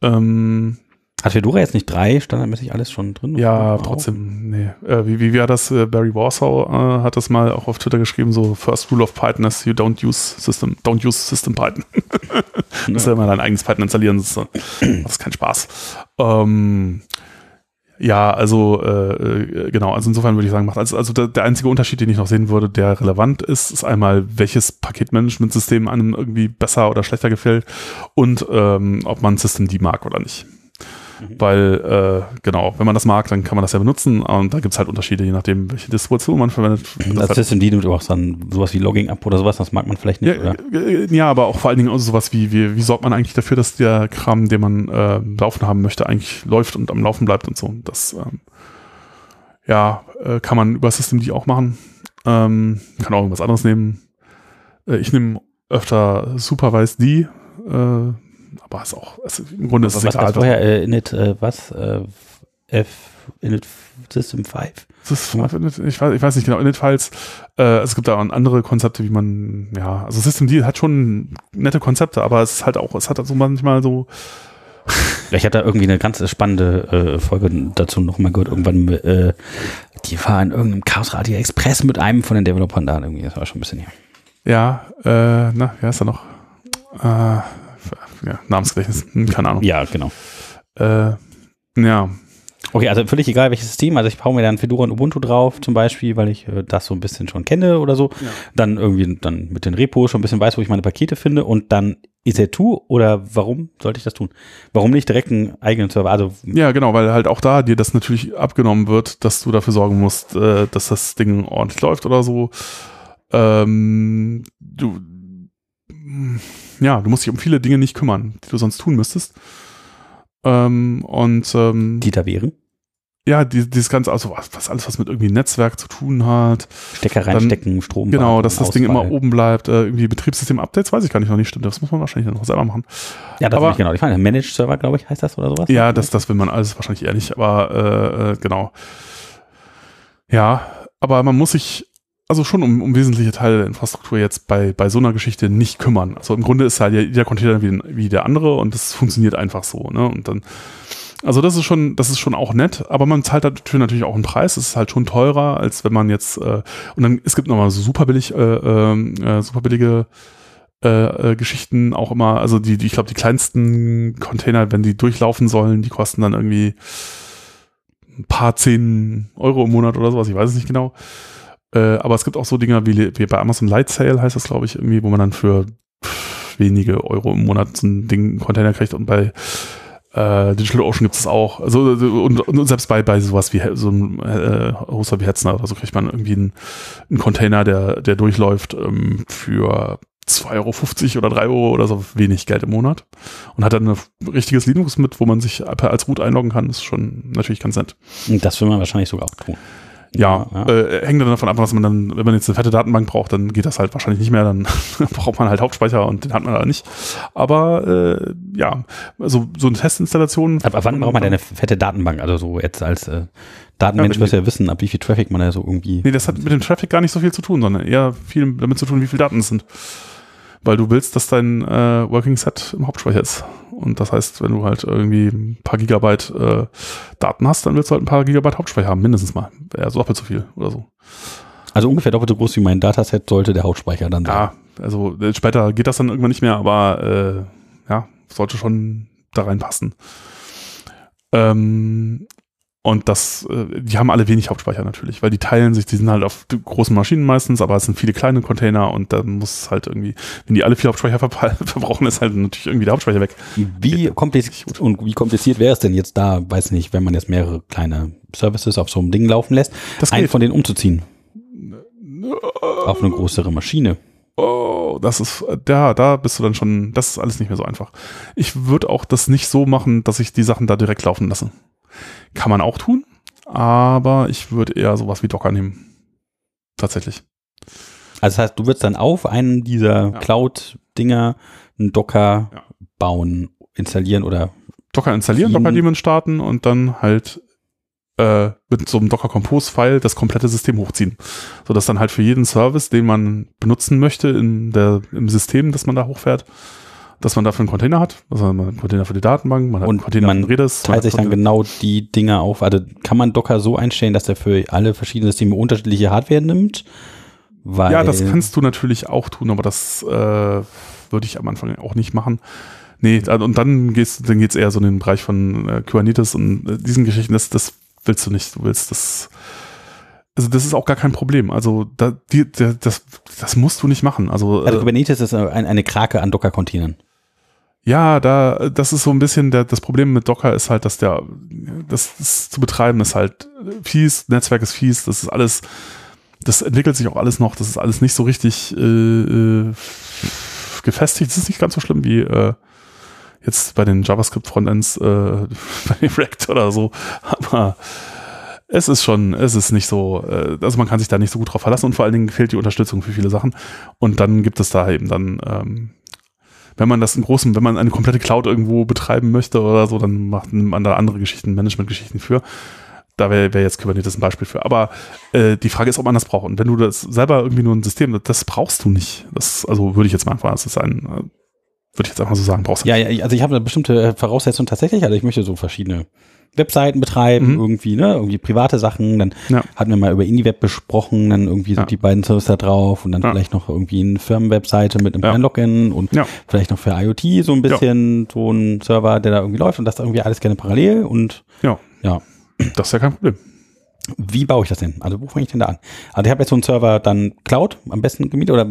Ähm, hat Fedora jetzt nicht drei standardmäßig alles schon drin? Ja, trotzdem, nee. Äh, wie, wie, hat das, äh, Barry Warsaw äh, hat das mal auch auf Twitter geschrieben, so First Rule of Python is you don't use System, don't use System Python. du musst ja immer dein eigenes Python installieren, das ist, das ist kein Spaß. Ähm, ja, also äh, äh, genau, also insofern würde ich sagen, macht also, also der, der, einzige Unterschied, den ich noch sehen würde, der relevant ist, ist einmal, welches Paketmanagementsystem einem irgendwie besser oder schlechter gefällt und ähm, ob man System D mag oder nicht. Mhm. Weil, äh, genau, wenn man das mag, dann kann man das ja benutzen. Und da gibt es halt Unterschiede, je nachdem, welche Distribution man verwendet. Das halt System nimmt auch dann sowas wie Logging ab oder sowas, das mag man vielleicht nicht, ja, oder? Ja, aber auch vor allen Dingen also sowas wie, wie, wie sorgt man eigentlich dafür, dass der Kram, den man äh, laufen haben möchte, eigentlich läuft und am Laufen bleibt und so. Das, ähm, ja, äh, kann man über System D auch machen. Ähm, kann auch irgendwas anderes nehmen. Äh, ich nehme öfter Supervised D, äh, aber ist auch, also im Grunde ist es was egal. vorher, äh, Init, äh, was? Äh, F, Init System 5? System 5, ich weiß, ich weiß nicht genau, Init-Files, äh, es gibt da auch andere Konzepte, wie man, ja, also System D hat schon nette Konzepte, aber es ist halt auch, es hat also manchmal so, ich hatte da irgendwie eine ganz spannende äh, Folge dazu nochmal gehört. Irgendwann, äh, die war in irgendeinem Chaos Radio Express mit einem von den Developern da. Irgendwie, das war schon ein bisschen hier. Ja, äh, na, wer ist da noch? Äh, ja, Namensgedächtnis, hm, keine Ahnung. Ja, genau. Äh, ja. Okay, also völlig egal welches System. Also ich baue mir dann Fedora und Ubuntu drauf zum Beispiel, weil ich äh, das so ein bisschen schon kenne oder so. Ja. Dann irgendwie dann mit den Repos schon ein bisschen weiß, wo ich meine Pakete finde und dann EZ2 oder warum sollte ich das tun? Warum nicht direkt einen eigenen Server? Also ja, genau, weil halt auch da dir das natürlich abgenommen wird, dass du dafür sorgen musst, äh, dass das Ding ordentlich läuft oder so. Ähm, du ja, du musst dich um viele Dinge nicht kümmern, die du sonst tun müsstest. Ähm, und ähm, die da wären? Ja, die, dieses ganze, also was, was alles, was mit irgendwie Netzwerk zu tun hat. Stecker reinstecken, dann, Strom. Genau, dass das Ausfall. Ding immer oben bleibt. Äh, irgendwie Betriebssystem-Updates weiß ich gar nicht noch nicht, stimmt. Das muss man wahrscheinlich noch selber machen. Ja, das aber, ich genau. Ich meine, Managed Server, glaube ich, heißt das oder sowas? Ja, das, das will man alles wahrscheinlich eher nicht, aber äh, äh, genau. Ja, aber man muss sich also schon um, um wesentliche Teile der Infrastruktur jetzt bei, bei so einer Geschichte nicht kümmern. Also im Grunde ist halt jeder Container wie, wie der andere und das funktioniert einfach so. Ne? Und dann, also das ist schon, das ist schon auch nett, aber man zahlt dafür natürlich auch einen Preis. Es ist halt schon teurer, als wenn man jetzt, äh, und dann, es gibt nochmal so super billig, äh, ähm, äh, super billige äh, äh, Geschichten auch immer, also die, die ich glaube, die kleinsten Container, wenn die durchlaufen sollen, die kosten dann irgendwie ein paar zehn Euro im Monat oder sowas, ich weiß es nicht genau. Äh, aber es gibt auch so Dinge wie, wie bei Amazon Light Sale heißt das, glaube ich, irgendwie, wo man dann für wenige Euro im Monat so ein Ding, Container kriegt und bei äh, Digital Ocean gibt es auch. Also und, und, selbst bei, bei sowas wie so ein äh, Hoster wie Hetzner oder so kriegt man irgendwie einen, einen Container, der, der durchläuft ähm, für 2,50 Euro oder 3 Euro oder so wenig Geld im Monat und hat dann ein richtiges Linux mit, wo man sich als Root einloggen kann. Ist schon natürlich ganz nett. Das will man wahrscheinlich sogar auch tun. Ja, ja. Äh, hängt dann davon ab, was man dann, wenn man jetzt eine fette Datenbank braucht, dann geht das halt wahrscheinlich nicht mehr, dann braucht man halt Hauptspeicher und den hat man da nicht. Aber äh, ja, also so eine Testinstallation. Aber wann braucht man denn eine fette Datenbank? Also so jetzt als äh, Datenmensch ja, wirst du ja wissen, ab wie viel Traffic man da so irgendwie. Nee, das hat mit dem Traffic gar nicht so viel zu tun, sondern eher viel damit zu tun, wie viele Daten es sind weil du willst, dass dein äh, Working Set im Hauptspeicher ist. Und das heißt, wenn du halt irgendwie ein paar Gigabyte äh, Daten hast, dann willst du halt ein paar Gigabyte Hauptspeicher haben, mindestens mal. Wäre so doppelt so viel oder so. Also ungefähr doppelt so groß wie mein Dataset sollte der Hauptspeicher dann sein. Ja, also äh, später geht das dann irgendwann nicht mehr, aber äh, ja, sollte schon da reinpassen. Ähm, und das, äh, die haben alle wenig Hauptspeicher natürlich, weil die teilen sich, die sind halt auf großen Maschinen meistens, aber es sind viele kleine Container und dann muss halt irgendwie, wenn die alle viel Hauptspeicher verbrauchen, ist halt natürlich irgendwie der Hauptspeicher weg. Wie kompliziert und wie kompliziert wäre es denn jetzt da, weiß nicht, wenn man jetzt mehrere kleine Services auf so einem Ding laufen lässt, das einen von denen umzuziehen? Auf eine größere Maschine. Oh, das ist, da, da bist du dann schon, das ist alles nicht mehr so einfach. Ich würde auch das nicht so machen, dass ich die Sachen da direkt laufen lasse. Kann man auch tun, aber ich würde eher sowas wie Docker nehmen. Tatsächlich. Also das heißt, du würdest dann auf einen dieser Ja. Cloud-Dinger einen Docker Ja. bauen, installieren oder Docker installieren. Docker Daemon starten und dann halt äh, mit so einem Docker Compose File das komplette System hochziehen, so dass dann halt für jeden Service, den man benutzen möchte in der im System, das man da hochfährt, dass man dafür einen Container hat, also man hat einen Container für die Datenbank, man hat Und einen Container man für Redis, man teilt sich dann genau die Dinger auf. Also kann man Docker so einstellen, dass er für alle verschiedenen Systeme unterschiedliche Hardware nimmt? Weil, Ja, das kannst du natürlich auch tun, aber das äh, würde ich am Anfang auch nicht machen. Nee, also, und dann geht's, dann geht's eher so in den Bereich von äh, Kubernetes und äh, diesen Geschichten, das, das willst du nicht. Du willst das, also das ist auch gar kein Problem. Also da, die, das, das musst du nicht machen. Also, Also äh, Kubernetes ist ein, eine Krake an Docker-Containern. Ja, da, das ist so ein bisschen der, das Problem mit Docker ist halt, dass der, das, das zu betreiben ist halt fies, Netzwerk ist fies, das ist alles, das entwickelt sich auch alles noch, das ist alles nicht so richtig äh, äh, gefestigt. Das ist nicht ganz so schlimm wie äh, jetzt bei den JavaScript-Frontends, äh, bei dem React oder so, aber es ist schon, es ist nicht so, äh, also man kann sich da nicht so gut drauf verlassen und vor allen Dingen fehlt die Unterstützung für viele Sachen. Und dann gibt es da eben dann, ähm, wenn man das in großem, wenn man eine komplette Cloud irgendwo betreiben möchte oder so, dann macht man da andere Geschichten, Management-Geschichten für. Da wäre wär jetzt Kubernetes ein Beispiel für. Aber äh, die Frage ist, ob man das braucht. Und wenn du das selber irgendwie nur ein System, das brauchst du nicht. Das, also würde ich jetzt mal einfach, das ist ein, äh, würde ich jetzt einfach so sagen, brauchst du Ja, ja, also ich habe eine bestimmte Voraussetzung tatsächlich. Also ich möchte so verschiedene Webseiten betreiben, Mhm. irgendwie, ne, irgendwie private Sachen. Dann Ja. hatten wir mal über IndieWeb besprochen, dann irgendwie sind Ja. die beiden Services da drauf und dann Ja. vielleicht noch irgendwie eine Firmenwebseite mit einem kleinen Login und vielleicht noch für IoT so ein bisschen so ein Server, der da irgendwie läuft und das irgendwie alles gerne parallel und Ja. ja. Das ist ja kein Problem. Wie baue ich das denn? Also wo fange ich denn da an? Also ich habe jetzt so einen Server dann Cloud am besten gemietet oder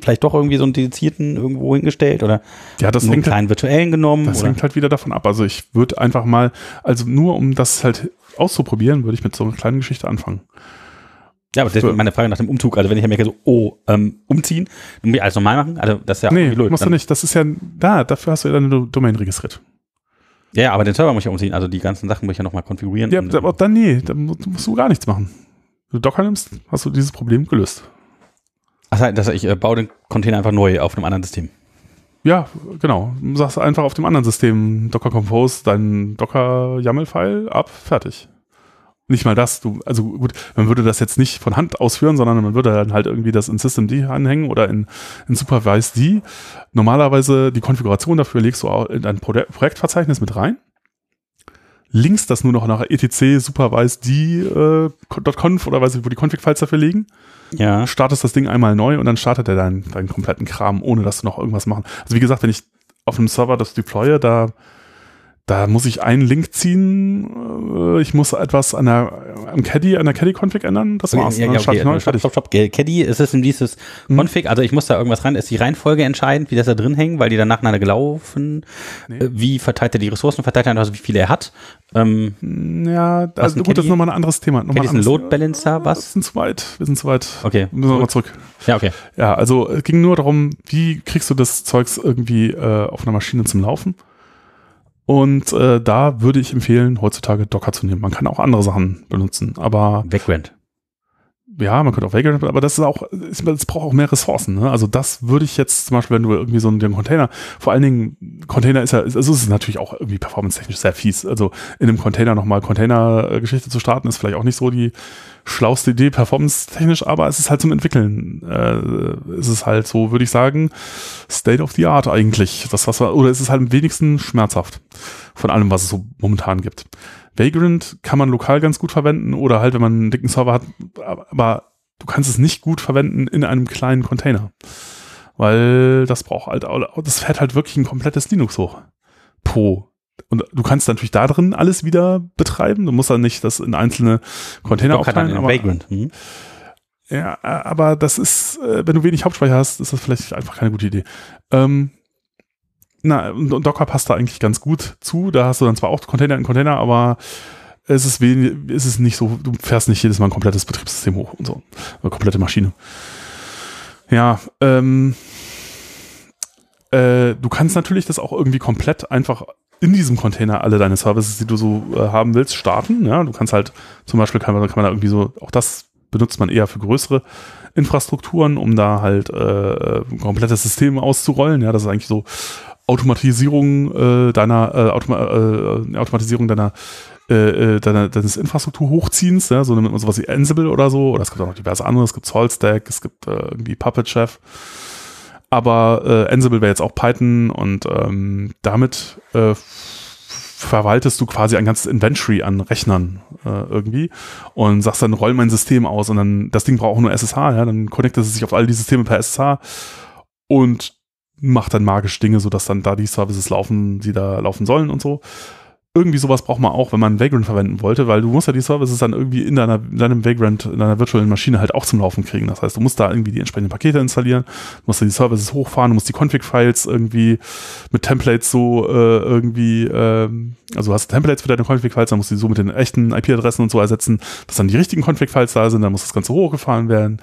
vielleicht doch irgendwie so einen dedizierten irgendwo hingestellt oder Ja, das nur einen hängt, halt- kleinen virtuellen genommen das oder? hängt halt wieder davon ab. Also ich würde einfach mal, also nur um das halt auszuprobieren, würde ich mit so einer kleinen Geschichte anfangen. Ja, aber deswegen Für- meine Frage nach dem Umzug. Also wenn ich ja merke, so, oh, ähm, umziehen, dann muss ich alles normal machen. Also das ist ja nee, blöd. musst du Dann- nicht. Das ist ja da, dafür hast du ja deine Do- Domain registriert. Ja, aber den Server muss ich ja umziehen. Also die ganzen Sachen muss ich ja nochmal konfigurieren. Ja, aber dann nee, dann mu- musst du gar nichts machen. Wenn du Docker nimmst, hast du dieses Problem gelöst. Ach, das heißt, ich äh, baue den Container einfach neu auf einem anderen System. Ja, genau. Du sagst einfach auf dem anderen System Docker Compose deinen Docker YAML-File ab, fertig. Nicht mal das, du, also gut, man würde das jetzt nicht von Hand ausführen, sondern man würde dann halt irgendwie das in Systemd anhängen oder in, in Supervised. Normalerweise die Konfiguration dafür legst du auch in ein Pro Projektverzeichnis mit rein. Links das nur noch nach etc supervised äh, .conf oder weiß ich, wo die Config-Files dafür liegen Ja. startest das Ding einmal neu und dann startet er deinen, deinen kompletten Kram, ohne dass du noch irgendwas machen. Also wie gesagt, wenn ich auf einem Server das deploye, da, da muss ich einen Link ziehen, äh, ich muss etwas an der, am Caddy, an der Caddy-Config ändern, das war's. Ja, ja, okay. neu, Stopp, stopp, stopp. Caddy, ist es in dieses Mhm. Config? Also ich muss da irgendwas rein. Ist die Reihenfolge entscheidend, wie das da drin hängt, weil die dann nacheinander gelaufen? Nee. Äh, Wie verteilt er die Ressourcen? Verteilt er also wie viele er hat? Ähm, Ja, Was, also gut, das ist nochmal ein anderes Thema. Nochmal Caddy ist ein Load Balancer, Wir was? sind zu weit, wir sind zu weit. Okay. Müssen wir nochmal Gut. zurück. Ja, okay. Ja, also es ging nur darum, wie kriegst du das Zeugs irgendwie äh, auf einer Maschine zum Laufen? Und äh, da würde ich empfehlen, heutzutage Docker zu nehmen. Man kann auch andere Sachen benutzen, aber Vagrant. Ja, man könnte auch Vagrant, aber das ist auch, es braucht auch mehr Ressourcen. Ne? Also das würde ich jetzt zum Beispiel, wenn du irgendwie so einen Container, vor allen Dingen Container ist ja, also es ist natürlich auch irgendwie performance-technisch sehr fies. Also in einem Container nochmal Container-Geschichte zu starten, ist vielleicht auch nicht so die schlauste Idee, performance-technisch, aber es ist halt zum Entwickeln. Äh, es ist halt so, würde ich sagen, State of the Art eigentlich. Das, was oder es ist halt am wenigsten schmerzhaft von allem, was es so momentan gibt. Vagrant kann man lokal ganz gut verwenden oder halt, wenn man einen dicken Server hat, aber du kannst es nicht gut verwenden in einem kleinen Container. Weil das braucht halt, das fährt halt wirklich ein komplettes Linux hoch. Pro. Und du kannst natürlich da drin alles wieder betreiben. Du musst dann nicht das in einzelne Container dann aufteilen. Aber, Vagrant. Hm? ja, aber das ist, äh, wenn du wenig Hauptspeicher hast, ist das vielleicht einfach keine gute Idee. Ähm, na, und Docker passt da eigentlich ganz gut zu. Da hast du dann zwar auch Container in Container, aber es ist wenig, es ist nicht so, du fährst nicht jedes Mal ein komplettes Betriebssystem hoch und so. Eine komplette Maschine. Ja, ähm, äh, du kannst natürlich das auch irgendwie komplett einfach in diesem Container alle deine Services, die du so äh, haben willst, starten. Ja, du kannst halt, zum Beispiel kann man, kann man da irgendwie so auch das benutzt man eher für größere Infrastrukturen, um da halt äh, ein komplettes System auszurollen. Ja, das ist eigentlich so Automatisierung äh, deiner äh, Automa äh, Automatisierung deiner äh, äh, deiner, deines Infrastruktur-Hochziehens, ja, so nimmt man sowas wie Ansible oder so, oder es gibt auch noch diverse andere, es gibt Solstack, es gibt äh, irgendwie Puppet Chef, aber äh, Ansible wäre jetzt auch Python und ähm, damit äh, verwaltest du quasi ein ganzes Inventory an Rechnern äh, irgendwie und sagst dann, roll mein System aus und dann, das Ding braucht auch nur SSH, ja, dann connectet es sich auf all die Systeme per SSH und macht dann magisch Dinge, sodass dann da die Services laufen, die da laufen sollen und so irgendwie sowas braucht man auch, wenn man Vagrant verwenden wollte, weil du musst ja die Services dann irgendwie in deiner, in deinem Vagrant, in deiner virtuellen Maschine halt auch zum Laufen kriegen. Das heißt, du musst da irgendwie die entsprechenden Pakete installieren, musst da die Services hochfahren, du musst die Config-Files irgendwie mit Templates so äh, irgendwie, äh, also du hast Templates für deine Config-Files, dann musst du die so mit den echten IP-Adressen und so ersetzen, dass dann die richtigen Config-Files da sind, dann muss das Ganze hochgefahren werden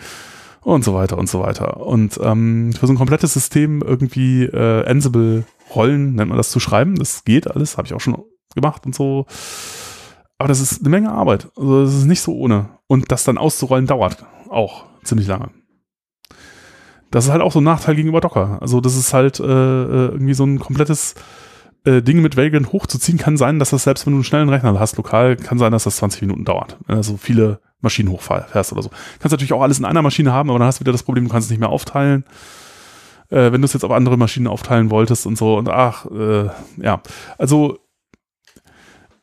und so weiter und so weiter. Und ähm, für so ein komplettes System irgendwie äh, Ansible Rollen, nennt man das, zu schreiben, das geht alles, habe ich auch schon gemacht und so. Aber das ist eine Menge Arbeit. Also das ist nicht so ohne. Und das dann auszurollen dauert auch ziemlich lange. Das ist halt auch so ein Nachteil gegenüber Docker. Also das ist halt äh, äh irgendwie so ein komplettes äh, Ding mit Vagrant hochzuziehen kann sein, dass das selbst wenn du einen schnellen Rechner hast, lokal, kann sein, dass das 20 Minuten dauert. Wenn du so viele Maschinen hochfährst oder so. Kannst natürlich auch alles in einer Maschine haben, aber dann hast du wieder das Problem, du kannst es nicht mehr aufteilen. Äh, wenn du es jetzt auf andere Maschinen aufteilen wolltest und so. Und ach, äh, ja. Also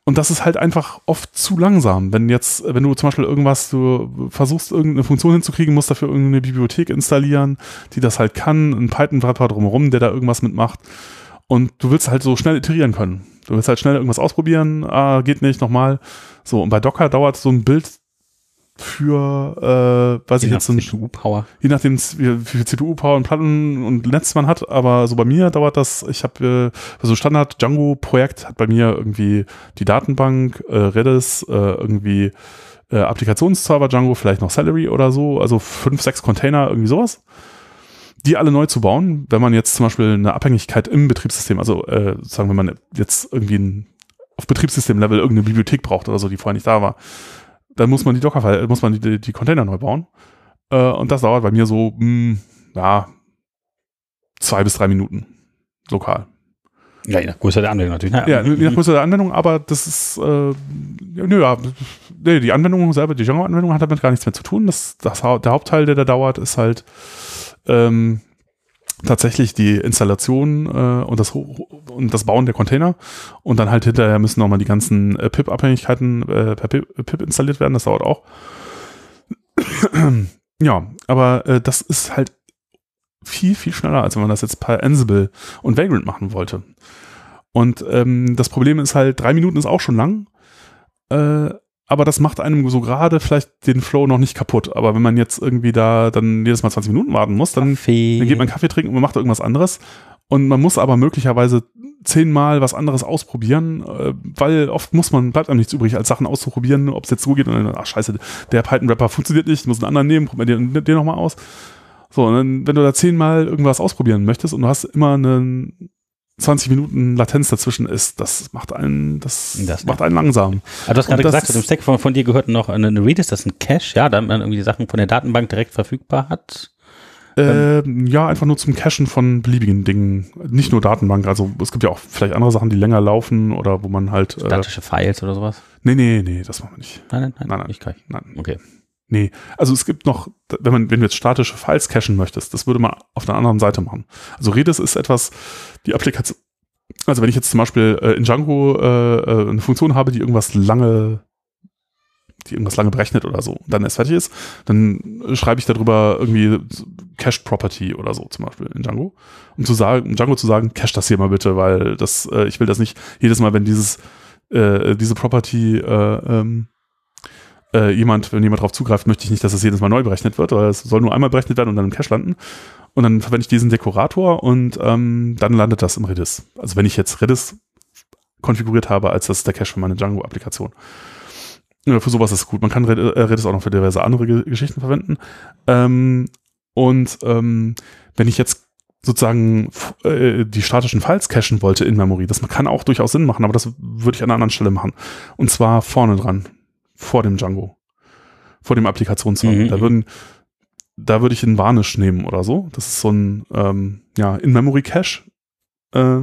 und das ist halt einfach oft zu langsam. Wenn jetzt, wenn du zum Beispiel irgendwas, du versuchst irgendeine Funktion hinzukriegen, musst dafür irgendeine Bibliothek installieren, die das halt kann, ein Python-Wrapper drumherum, der da irgendwas mitmacht. Und du willst halt so schnell iterieren können. Du willst halt schnell irgendwas ausprobieren, ah, geht nicht, nochmal. So, und bei Docker dauert so ein Bild für, äh, weiß je ich jetzt, CPU-Power. Je nachdem, wie viel CPU-Power und Platten und Netz man hat, aber so bei mir dauert das, ich habe äh, so Standard Django-Projekt hat bei mir irgendwie die Datenbank, äh, Redis, äh, irgendwie äh, Applikationsserver Django, vielleicht noch Celery oder so, also fünf, sechs Container, irgendwie sowas. Die alle neu zu bauen, wenn man jetzt zum Beispiel eine Abhängigkeit im Betriebssystem, also äh, sagen, wenn man jetzt irgendwie ein, auf Betriebssystem-Level irgendeine Bibliothek braucht oder so, die vorher nicht da war, dann muss man die Docker, muss man die, die Container neu bauen. Äh, und das dauert bei mir so, mh, hm, ja, zwei bis drei Minuten lokal. Ja, je nach Größe der Anwendung natürlich. Ja, je nach Größe der Anwendung, aber das ist, äh, nö, ja, nee, die Anwendung selber, die Django-Anwendung hat damit gar nichts mehr zu tun. Das, das, der Hauptteil, der da dauert, ist halt ähm, tatsächlich die Installation äh, und, das und das Bauen der Container und dann halt hinterher müssen nochmal die ganzen äh, PIP-Abhängigkeiten äh, per PIP, installiert werden, das dauert auch. ja, aber äh, das ist halt viel, viel schneller, als wenn man das jetzt per Ansible und Vagrant machen wollte. Und ähm, das Problem ist halt, drei Minuten ist auch schon lang. Äh, aber das macht einem so gerade vielleicht den Flow noch nicht kaputt. Aber wenn man jetzt irgendwie da dann jedes Mal 20 Minuten warten muss, dann, dann geht man Kaffee trinken und man macht irgendwas anderes. Und man muss aber möglicherweise zehnmal was anderes ausprobieren, äh, weil oft muss man, bleibt einem nichts übrig, als Sachen auszuprobieren, ob es jetzt so geht und dann, ach scheiße, der Python-Rapper funktioniert nicht, ich muss einen anderen nehmen, probier den, den nochmal aus. So, und dann, wenn du da zehnmal irgendwas ausprobieren möchtest und du hast immer einen 20 Minuten Latenz dazwischen ist, das macht einen, das, das macht einen langsam. Aber du hast gerade gesagt, im Stack von, von, dir gehört noch eine, eine Redis, das ist ein Cache, ja, damit man irgendwie die Sachen von der Datenbank direkt verfügbar hat. Äh, ja, einfach nur zum Cachen von beliebigen Dingen. Nicht nur Datenbank, also es gibt ja auch vielleicht andere Sachen, die länger laufen oder wo man halt. Äh, Statische äh, Files oder sowas? Nee, nee, nee, das machen wir nicht. Nein, nein, nein, nein, nein, nein, nein. Okay. Nee, also es gibt noch, wenn man, wenn du jetzt statische Files cachen möchtest, das würde man auf der anderen Seite machen. Also Redis ist etwas, die Applikation, also wenn ich jetzt zum Beispiel äh, in Django äh, äh, eine Funktion habe, die irgendwas lange, die irgendwas lange berechnet oder so, dann es fertig ist, dann schreibe ich darüber irgendwie Cached Property oder so zum Beispiel in Django, um zu sagen, Django zu sagen, cache das hier mal bitte, weil das, äh, ich will das nicht jedes Mal, wenn dieses äh, diese Property äh, ähm, äh, jemand, wenn jemand darauf zugreift, möchte ich nicht, dass es jedes Mal neu berechnet wird, weil es soll nur einmal berechnet werden und dann im Cache landen. Und dann verwende ich diesen Dekorator und ähm, dann landet das im Redis. Also wenn ich jetzt Redis konfiguriert habe, als das der Cache für meine Django-Applikation. Ja, für sowas ist es gut. Man kann äh, Redis auch noch für diverse andere Geschichten verwenden. Ähm, und ähm, wenn ich jetzt sozusagen äh, die statischen Files cachen wollte in Memory, das kann auch durchaus Sinn machen, aber das würde ich an einer anderen Stelle machen. Und zwar vorne dran vor dem Django. vor dem Applikationsserver. Mhm. Da würden, da würde ich einen Varnish nehmen oder so. Das ist so ein ähm, ja, In-Memory-Cache, äh,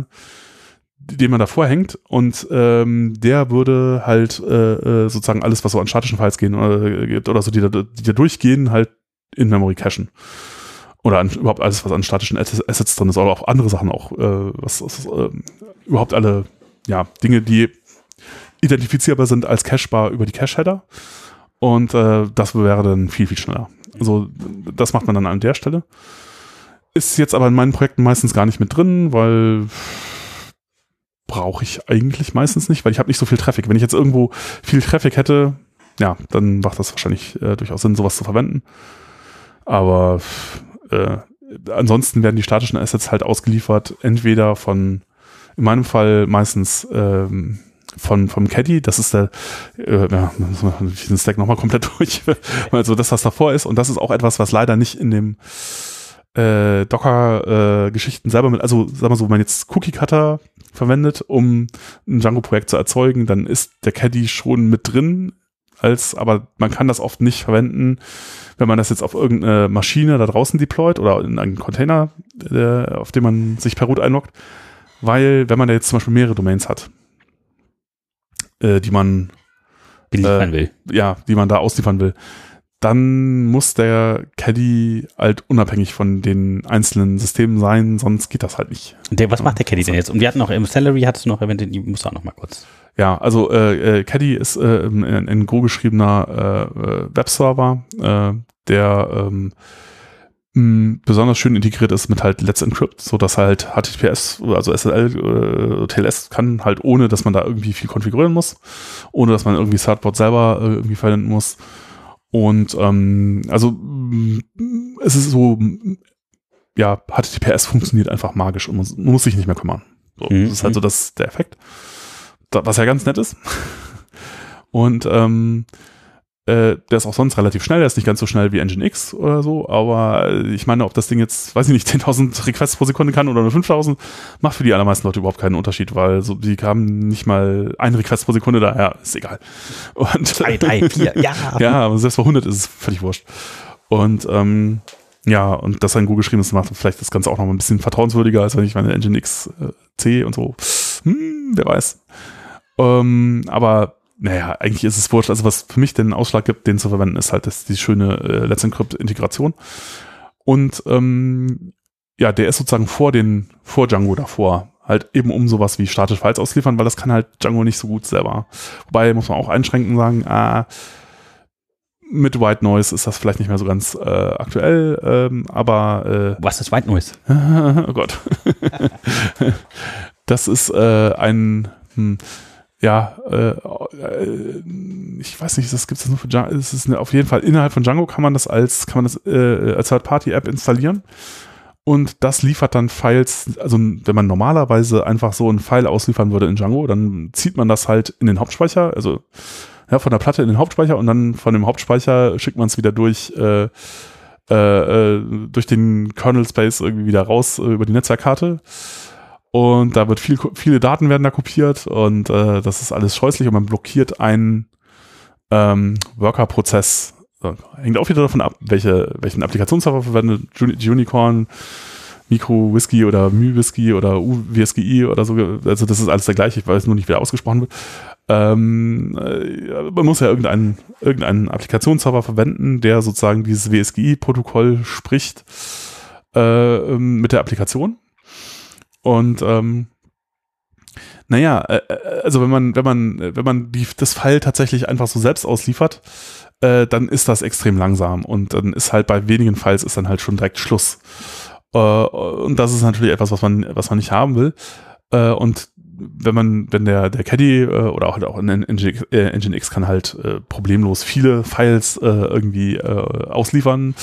den man davor hängt und ähm, der würde halt äh, äh, sozusagen alles, was so an statischen Files gehen oder, geht oder so, die da, die da durchgehen, halt in Memory cachen. Oder an, überhaupt alles, was an statischen Assets drin ist, oder auch andere Sachen auch, äh, was, was äh, überhaupt alle, ja, Dinge, die identifizierbar sind als cachebar über die Cache-Header. Und äh, das wäre dann viel, viel schneller. Also das macht man dann an der Stelle. Ist jetzt aber in meinen Projekten meistens gar nicht mit drin, weil brauche ich eigentlich meistens nicht, weil ich habe nicht so viel Traffic. Wenn ich jetzt irgendwo viel Traffic hätte, ja, dann macht das wahrscheinlich äh, durchaus Sinn, sowas zu verwenden. Aber äh, ansonsten werden die statischen Assets halt ausgeliefert, entweder von, in meinem Fall meistens ähm, von vom Caddy, das ist der, äh, ja, den Stack nochmal komplett durch, also das, was davor ist, und das ist auch etwas, was leider nicht in dem äh, Docker-Geschichten äh, selber mit, also sagen wir so, wenn man jetzt Cookie-Cutter verwendet, um ein Django-Projekt zu erzeugen, dann ist der Caddy schon mit drin, als, aber man kann das oft nicht verwenden, wenn man das jetzt auf irgendeine Maschine da draußen deployt oder in einen Container, äh, auf dem man sich per Root einloggt, weil wenn man da jetzt zum Beispiel mehrere Domains hat, äh, die man beliefern äh, will. Ja, die man da ausliefern will, dann muss der Caddy halt unabhängig von den einzelnen Systemen sein, sonst geht das halt nicht. Der, was macht der Caddy denn jetzt? Und wir hatten noch im Salary, hattest du noch erwähnt, die muss auch noch mal kurz. Ja, also äh, äh, Caddy ist äh, ein, ein Go geschriebener äh, Webserver, der ähm, mh, besonders schön integriert ist mit halt Let's Encrypt, so dass halt HTTPS, also SSL, äh, TLS kann halt ohne, dass man da irgendwie viel konfigurieren muss, ohne dass man irgendwie Thirdboard selber äh, irgendwie verwenden muss. Und ähm, also mh, es ist so, ja, HTTPS funktioniert einfach magisch und man, man muss sich nicht mehr kümmern. So, Mhm. Das ist halt so das, der Effekt da, was ja ganz nett ist. Und ähm, äh, der ist auch sonst relativ schnell, der ist nicht ganz so schnell wie Nginx oder so, aber äh, ich meine, ob das Ding jetzt, weiß ich nicht, 10.000 Requests pro Sekunde kann oder nur 5.000, macht für die allermeisten Leute überhaupt keinen Unterschied, weil so, die haben nicht mal einen Request pro Sekunde, daher ist egal. Und, Drei, drei, vier, ja. ja, aber selbst bei 100 ist es völlig wurscht. Und ähm, ja, und dass ein Go geschrieben ist, macht vielleicht das Ganze auch noch mal ein bisschen vertrauenswürdiger, als wenn ich meine Nginx äh, C und so. Hm, wer weiß. Ähm, aber naja, eigentlich ist es wurscht. Also was für mich den Ausschlag gibt, den zu verwenden, ist halt das, die schöne äh, Let's Encrypt-Integration. Und ähm, ja, der ist sozusagen vor den, vor Django davor. Halt eben um sowas wie statische Files ausliefern, weil das kann halt Django nicht so gut selber. Wobei muss man auch einschränken sagen, ah, mit White Noise ist das vielleicht nicht mehr so ganz äh, aktuell, ähm, aber äh, Was ist White Noise? oh Gott. das ist äh, ein, hm, ja, äh, äh, ich weiß nicht, das gibt es nur für Django. Es ist eine, auf jeden Fall innerhalb von Django kann man das als, kann man das äh, als Third-Party-App installieren. Und das liefert dann Files, also wenn man normalerweise einfach so ein File ausliefern würde in Django, dann zieht man das halt in den Hauptspeicher, also ja, von der Platte in den Hauptspeicher und dann von dem Hauptspeicher schickt man es wieder durch äh, äh, äh, durch den Kernel Space irgendwie wieder raus über die Netzwerkkarte. Und da wird viel, viele Daten werden da kopiert und äh, das ist alles scheußlich und man blockiert einen ähm, Worker-Prozess. Hängt auch wieder davon ab, welche, welchen Applikationsserver verwendet. Unicorn, Micro Whisky oder Mu Whisky oder UWSGI oder so. Also das ist alles der gleiche, ich weiß nur nicht, wie er ausgesprochen wird. Ähm, äh, man muss ja irgendeinen, irgendeinen Applikationsserver verwenden, der sozusagen dieses WSGI-Protokoll spricht äh, mit der Applikation. Und ähm, naja, äh, äh, also wenn man, wenn man, wenn man die, das File tatsächlich einfach so selbst ausliefert, äh, dann ist das extrem langsam und dann ist halt bei wenigen Files ist dann halt schon direkt Schluss. Äh, und das ist natürlich etwas, was man, was man nicht haben will. Äh, und wenn man, wenn der, der Caddy äh, oder auch, halt auch in Nginx, äh, Nginx kann halt äh, problemlos viele Files äh, irgendwie äh, ausliefern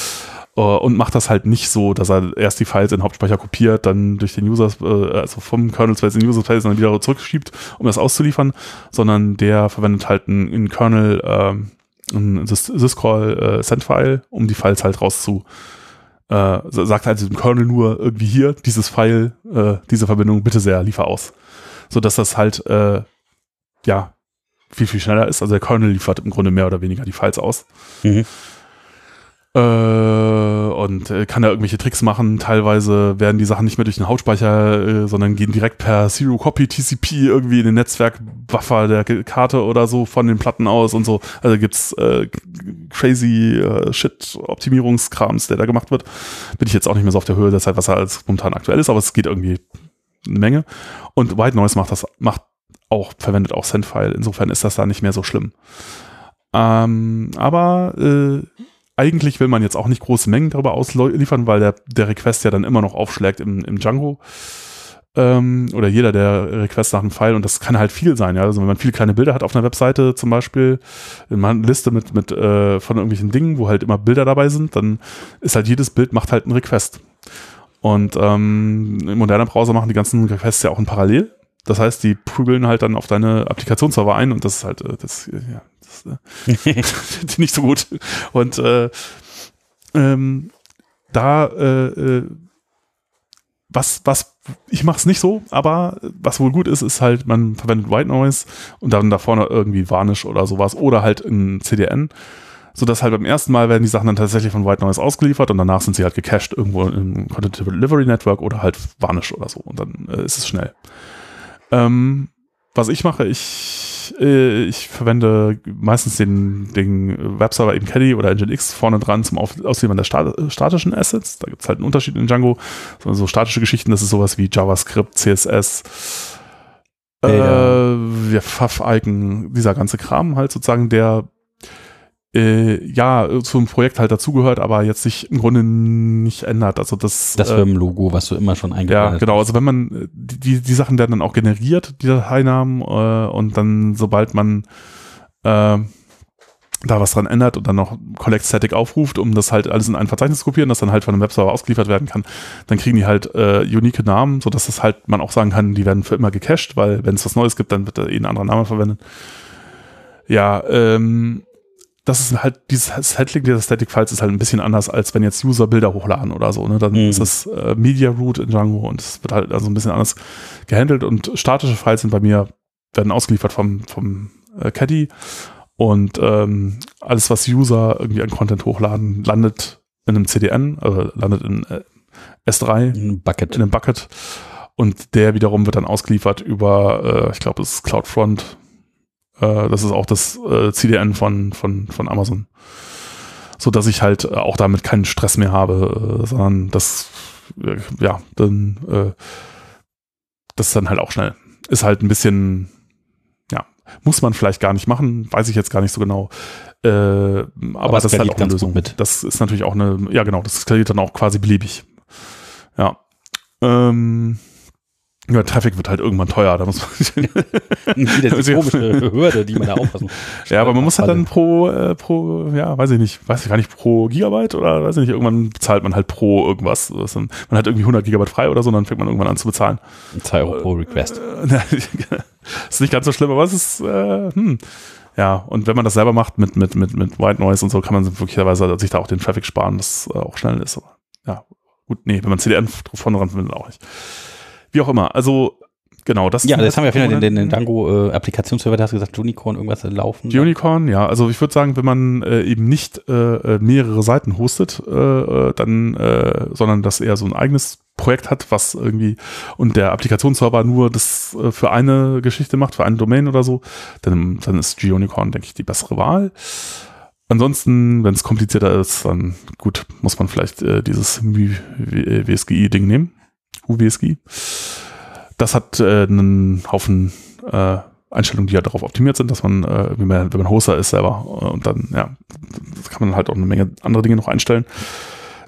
und macht das halt nicht so, dass er erst die Files in den Hauptspeicher kopiert, dann durch den User, äh, also vom Kernel Space in den User Space dann wieder zurückschiebt, um das auszuliefern, sondern der verwendet halt einen, Kernel, äh, ein Sys- Syscall äh, Send-File, um die Files halt rauszu äh, sagt halt dem Kernel nur irgendwie hier, dieses File, äh, diese Verbindung, bitte sehr, liefer aus. So dass das halt, äh, ja, viel, viel schneller ist. Also der Kernel liefert im Grunde mehr oder weniger die Files aus. Mhm. Äh, und äh, kann da irgendwelche Tricks machen. Teilweise werden die Sachen nicht mehr durch den Hauptspeicher, äh, sondern gehen direkt per Zero Copy TCP irgendwie in den Netzwerkbuffer der Karte oder so von den Platten aus und so. Also gibt's äh, crazy äh, Shit Optimierungskrams, der da gemacht wird. Bin ich jetzt auch nicht mehr so auf der Höhe der Zeit, was er als momentan aktuell ist, aber es geht irgendwie eine Menge. Und White Noise macht das, macht auch, verwendet auch Sendfile. Insofern ist das da nicht mehr so schlimm. Ähm, aber äh, eigentlich will man jetzt auch nicht große Mengen darüber ausliefern, weil der, der Request ja dann immer noch aufschlägt im, im Django. Ähm, oder jeder der Request nach einem File und das kann halt viel sein, ja. Also wenn man viele kleine Bilder hat auf einer Webseite zum Beispiel, in einer Liste mit, mit äh, von irgendwelchen Dingen, wo halt immer Bilder dabei sind, dann ist halt jedes Bild macht halt einen Request. Und ähm, im modernen Browser machen die ganzen Requests ja auch in parallel. Das heißt, die prügeln halt dann auf deine Applikationsserver ein und das ist halt, äh, das, ja, das äh, nicht so gut. Und äh, ähm, da, äh, äh, was, was, ich mache es nicht so, aber was wohl gut ist, ist halt, man verwendet White Noise und dann da vorne irgendwie Varnish oder sowas oder halt ein CDN sodass halt beim ersten Mal werden die Sachen dann tatsächlich von White Noise ausgeliefert und danach sind sie halt gecached irgendwo im Content Delivery Network oder halt Varnish oder so und dann äh, ist es schnell. Ähm, was ich mache, ich, äh, ich verwende meistens den, den Webserver eben Caddy oder Nginx vorne dran zum Ausliefern der Stat statischen Assets. Da gibt es halt einen Unterschied in Django. So, so, statische Geschichten, das ist sowas wie JavaScript, CSS, äh, ja, Pfaff-Icon, dieser ganze Kram halt sozusagen, der äh, ja, zum Projekt halt dazugehört, aber jetzt sich im Grunde nicht ändert. Also das, das Firmenlogo, was du immer schon eingebaut hast. Ja, genau. Also wenn man, die, die Sachen werden dann auch generiert, die Dateinamen, äh, und dann, sobald man äh, da was dran ändert und dann noch Collect Static aufruft, um das halt alles in ein Verzeichnis zu kopieren, das dann halt von einem Webserver ausgeliefert werden kann, dann kriegen die halt äh, unique Namen, sodass das halt man auch sagen kann, die werden für immer gecached, weil wenn es was Neues gibt, dann wird da eh ein anderer Name verwendet. Ja, ähm, das ist halt, dieses Handling dieser Static Files ist halt ein bisschen anders, als wenn jetzt User Bilder hochladen oder so. Ne? Dann mhm. ist das äh, Media Root in Django und es wird halt also ein bisschen anders gehandelt und statische Files sind bei mir, werden ausgeliefert vom, vom äh, Caddy und ähm, alles, was User irgendwie an Content hochladen, landet in einem CDN, also landet in äh, S3, in, Bucket. in einem Bucket und der wiederum wird dann ausgeliefert über, äh, ich glaube, es ist CloudFront äh, das ist auch das äh, CDN von, von, von Amazon. So dass ich halt äh, auch damit keinen Stress mehr habe, äh, sondern das, ja, dann, das ist dann halt auch schnell. Ist halt ein bisschen, ja, muss man vielleicht gar nicht machen, weiß ich jetzt gar nicht so genau. Äh, aber, aber das ist halt auch eine Lösung. Mit. Das ist natürlich auch eine, ja genau, das skaliert dann auch quasi beliebig. Ja. Ähm, ja, Traffic wird halt irgendwann teuer, da muss man wieder die komische Hürde, die man da aufpassen. Ja, aber man muss halt dann pro, äh, pro, ja, weiß ich nicht, weiß ich gar nicht, pro Gigabyte oder weiß ich nicht, irgendwann bezahlt man halt pro irgendwas. man hat irgendwie 100 Gigabyte frei oder so, und dann fängt man irgendwann an zu bezahlen. 2 Euro pro Request. Äh, ist nicht ganz so schlimm, aber es ist, äh, hm. Ja, und wenn man das selber macht mit, mit, mit, mit White Noise und so, kann man wirklicherweise sich da auch den Traffic sparen, das äh, auch schnell ist. Aber, ja, gut, nee, wenn man CDN vorne ran findet, auch nicht. Wie auch immer. Also genau, das Ja, das haben wir auf jeden Fall den, den Django äh, Applikationsserver, da hast du gesagt, Unicorn irgendwas laufen. Unicorn, ja. Also ich würde sagen, wenn man äh, eben nicht äh, äh mehrere Seiten hostet, äh, äh, dann, äh, sondern das eher so ein eigenes Projekt hat, was irgendwie und der Applikationsserver nur das äh, für eine Geschichte macht, für eine Domain oder so, dann, dann ist G-Unicorn, denke ich, die bessere Wahl. Ansonsten, wenn es komplizierter ist, dann gut, muss man vielleicht äh, dieses WSGI-Ding nehmen. UWSG. Das hat äh, einen Haufen äh, Einstellungen, die ja darauf optimiert sind, dass man, äh, wenn man, wenn man Hoster ist selber äh, und dann, ja, kann man halt auch eine Menge andere Dinge noch einstellen.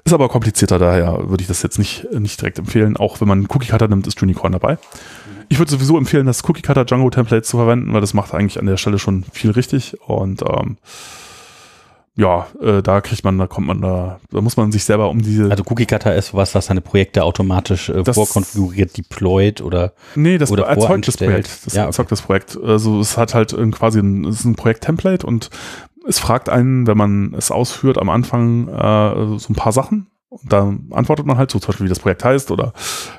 Ist aber komplizierter, daher würde ich das jetzt nicht, nicht direkt empfehlen. Auch wenn man Cookie Cutter nimmt, ist Unicorn dabei. Ich würde sowieso empfehlen, das Cookie Cutter Django Template zu verwenden, weil das macht eigentlich an der Stelle schon viel richtig und ähm, ja, äh, da kriegt man, da kommt man da, da muss man sich selber um diese. Also Cookie Cutter ist was, das seine Projekte automatisch äh, das, vorkonfiguriert, deployed oder Nee, das oder erzeugt das Projekt. Das ja, erzeugt okay. das Projekt. Also es hat halt quasi ein, es ist ein Projekt-Template und es fragt einen, wenn man es ausführt, am Anfang äh, so ein paar Sachen Und da antwortet man halt so, zum Beispiel, wie das Projekt heißt oder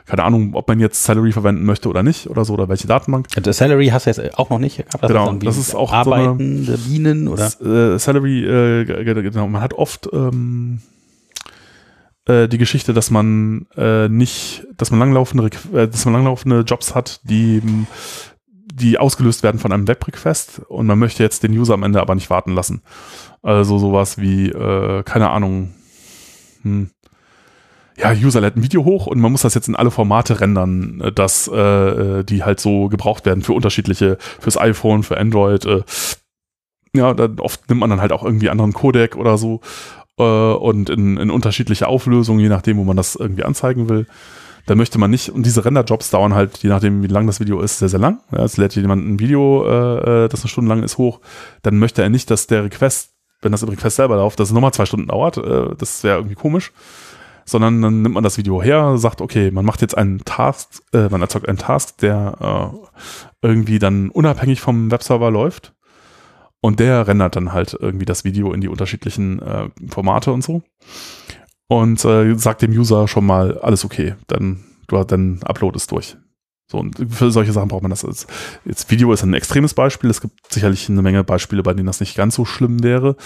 keine Ahnung, ob man jetzt Salary verwenden möchte oder nicht oder so oder welche Datenbank. Das Salary hast du jetzt auch noch nicht? Das genau, das ist auch Arbeiten, so eine, Bienen oder? Äh, Salary, äh, genau, man hat oft ähm, äh, die Geschichte, dass man äh, nicht, dass man langlaufende, äh, dass man langlaufende Jobs hat, die die ausgelöst werden von einem Web-Request und man möchte jetzt den User am Ende aber nicht warten lassen. Also sowas wie, äh, keine Ahnung, hm, ja, User lädt ein Video hoch und man muss das jetzt in alle Formate rendern, äh, dass äh, die halt so gebraucht werden für unterschiedliche, fürs iPhone, für Android. Äh, ja, dann oft nimmt man dann halt auch irgendwie anderen Codec oder so äh, und in, in unterschiedliche Auflösungen, je nachdem, wo man das irgendwie anzeigen will. Da möchte man nicht, und diese Render-Jobs dauern halt, je nachdem, wie lang das Video ist, sehr, sehr lang. Ja, es lädt jemand ein Video, äh, äh, das eine Stunde lang ist, hoch, dann möchte er nicht, dass der Request, wenn das im Request selber läuft, dass es nochmal zwei Stunden dauert. Äh, das wäre irgendwie komisch sondern dann nimmt man das Video her, sagt, okay, man macht jetzt einen Task, äh, man erzeugt einen Task, der äh, irgendwie dann unabhängig vom Webserver läuft und der rendert dann halt irgendwie das Video in die unterschiedlichen äh, Formate und so und äh, sagt dem User schon mal, alles okay, dann, du, dann Upload ist durch. So, und für solche Sachen braucht man das. Jetzt, jetzt Video ist ein extremes Beispiel. Es gibt sicherlich eine Menge Beispiele, bei denen das nicht ganz so schlimm wäre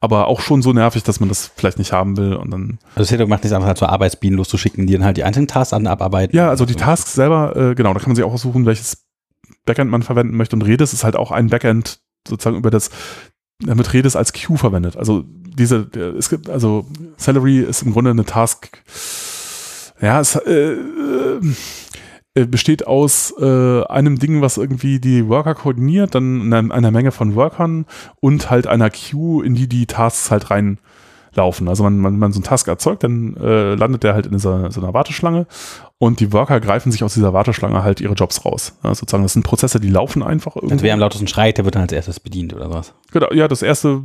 aber auch schon so nervig, dass man das vielleicht nicht haben will und dann. Also Setup macht nicht einfach halt so Arbeitsbienen loszuschicken, die dann halt die einzelnen Tasks an abarbeiten. Ja, also die Tasks selber, äh, genau, da kann man sich auch aussuchen, welches Backend man verwenden möchte und Redis ist halt auch ein Backend sozusagen über das, damit Redis als Queue verwendet. Also diese, es gibt, also Celery ist im Grunde eine Task, ja, es, äh, äh äh, besteht aus äh, einem Ding, was irgendwie die Worker koordiniert, dann einer, einer Menge von Workern und halt einer Queue, in die die Tasks halt rein laufen. Also man, man, man so einen Task erzeugt, dann äh, landet der halt in dieser, so einer Warteschlange und die Worker greifen sich aus dieser Warteschlange halt ihre Jobs raus. Ja, sozusagen, das sind Prozesse, die laufen einfach irgendwie. Und wer am lautesten schreit, der wird dann als erstes bedient oder was? Genau, ja, das erste,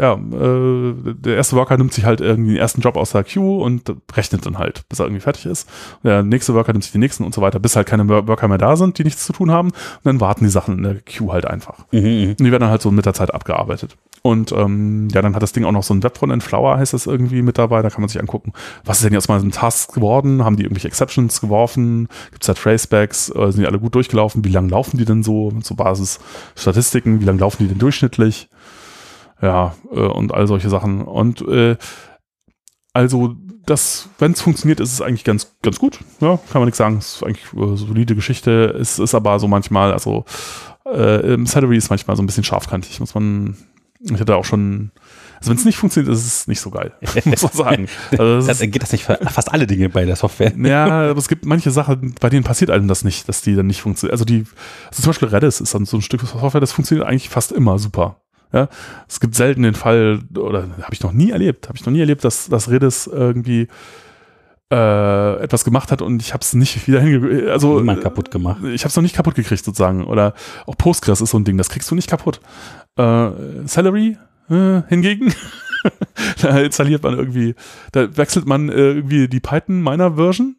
ja, äh, der erste Worker nimmt sich halt irgendwie den ersten Job aus der Queue und rechnet dann halt, bis er irgendwie fertig ist. Der nächste Worker nimmt sich den nächsten und so weiter, bis halt keine Worker mehr da sind, die nichts zu tun haben. Und dann warten die Sachen in der Queue halt einfach. Mhm, mhm. und die werden dann halt so mit der Zeit abgearbeitet. Und ähm, ja, dann hat das Ding auch noch so ein Webfrontend Flower heißt das irgendwie mit dabei. Da kann man sich angucken, was ist denn jetzt mal so ein Task geworden? Haben die irgendwelche Exceptions geworfen? Gibt es da Tracebacks? Äh, sind die alle gut durchgelaufen? Wie lange laufen die denn so? So Basis Statistiken, wie lange laufen die denn durchschnittlich? Ja, äh, und all solche Sachen. Und äh, also das, wenn es funktioniert, ist es eigentlich ganz, ganz gut. Ja, kann man nichts sagen. Es ist eigentlich äh, solide Geschichte. Es ist aber so manchmal, also äh, im Salary ist manchmal so ein bisschen scharfkantig, muss man ich hatte auch schon, also wenn es nicht funktioniert, ist es nicht so geil, muss man sagen. Also das geht das nicht für fast alle Dinge bei der Software? Ja, aber es gibt manche Sachen, bei denen passiert einem das nicht, dass die dann nicht funktionieren. Also die, also zum Beispiel Redis ist dann so ein Stück Software, das funktioniert eigentlich fast immer super. Ja, es gibt selten den Fall, oder habe ich noch nie erlebt, habe ich noch nie erlebt, dass, dass Redis irgendwie äh, etwas gemacht hat und ich habe es nicht wieder hingekriegt. Also Niemand kaputt gemacht. Ich habe es noch nicht kaputt gekriegt sozusagen. Oder auch Postgres ist so ein Ding, das kriegst du nicht kaputt. Äh, Salary äh, hingegen, da installiert man irgendwie, da wechselt man äh, irgendwie die Python meiner Version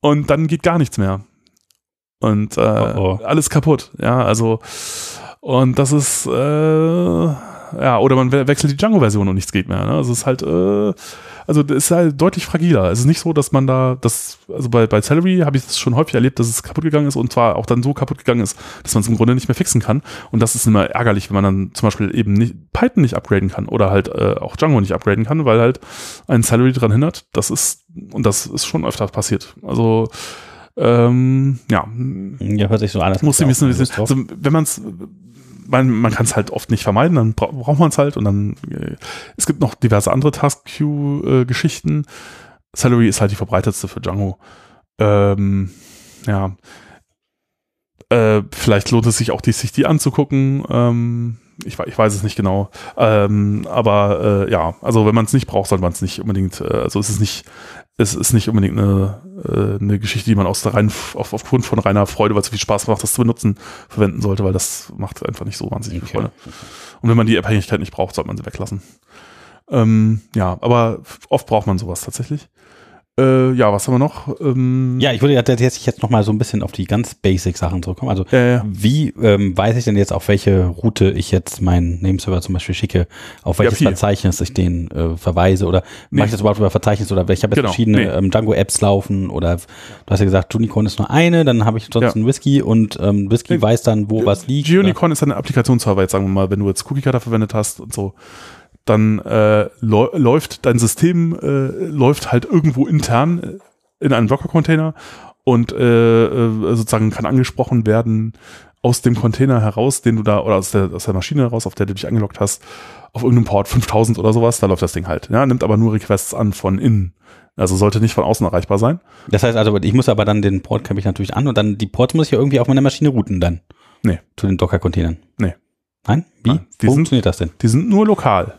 und dann geht gar nichts mehr. Und äh, oh oh. alles kaputt. Ja, also und das ist äh, ja, oder man wechselt die Django-Version und nichts geht mehr. Ne? Also es ist halt äh, also das ist halt deutlich fragiler. Es ist nicht so, dass man da, das, also bei, bei Celery habe ich das schon häufig erlebt, dass es kaputt gegangen ist und zwar auch dann so kaputt gegangen ist, dass man es im Grunde nicht mehr fixen kann. Und das ist immer ärgerlich, wenn man dann zum Beispiel eben nicht, Python nicht upgraden kann oder halt äh, auch Django nicht upgraden kann, weil halt ein Celery dran hindert. Das ist, und das ist schon öfter passiert. Also ähm, ja. Ja, hört sich so an. Muss ich wissen, also, wenn man es man, man kann es halt oft nicht vermeiden, dann bra braucht man es halt und dann äh, es gibt noch diverse andere Task Queue Geschichten. Salary ist halt die verbreitetste für Django. Ähm, ja. Äh, vielleicht lohnt es sich auch, die, sich die anzugucken. Ähm, ich, ich, weiß es nicht genau. Ähm, aber äh, ja, also wenn man es nicht braucht, sollte man es nicht unbedingt, äh, also es ist nicht, es ist nicht unbedingt eine, äh, eine Geschichte, die man aus der rein, auf, aufgrund von reiner Freude, weil es so viel Spaß macht, das zu benutzen, verwenden sollte, weil das macht einfach nicht so wahnsinnig okay. viel Freude. Und wenn man die Abhängigkeit nicht braucht, sollte man sie weglassen. Ähm, ja, aber oft braucht man sowas tatsächlich. Äh, ja, was haben wir noch? Ähm, Ja, ich würde ja tatsächlich jetzt noch mal so ein bisschen auf die ganz basic Sachen zurückkommen. Also äh, wie ähm, weiß ich denn jetzt, auf welche Route ich jetzt meinen Nameserver zum Beispiel schicke, auf welches viel. Verzeichnis ich den äh, verweise oder Nee. mache ich das überhaupt über Verzeichnis oder ich habe jetzt Genau, verschiedene nee. ähm, Django-Apps laufen oder du hast ja gesagt, Unicorn ist nur eine, dann habe ich sonst Ja. einen Whisky und ähm, Whisky Nee. weiß dann, wo was liegt. oder- Geonicon ist ein Applikationsserver, jetzt sagen wir mal, wenn du jetzt Cookie Cutter verwendet hast und so, dann äh, läu- läuft dein System äh, läuft halt irgendwo intern äh, in einem Docker-Container und äh, äh, sozusagen kann angesprochen werden aus dem Container heraus, den du da, oder aus der, aus der Maschine heraus, auf der du dich eingeloggt hast, auf irgendeinem Port 5000 oder sowas, da läuft das Ding halt. Ja, nimmt aber nur Requests an von innen. Also sollte nicht von außen erreichbar sein. Das heißt also, ich muss aber dann den Port kämpfe ich natürlich an und dann die Ports muss ich ja irgendwie auf meiner Maschine routen dann. Nee. Zu den Docker-Containern. Nee. Nein? Wie? Nein, die sind- funktioniert das denn? Die sind nur lokal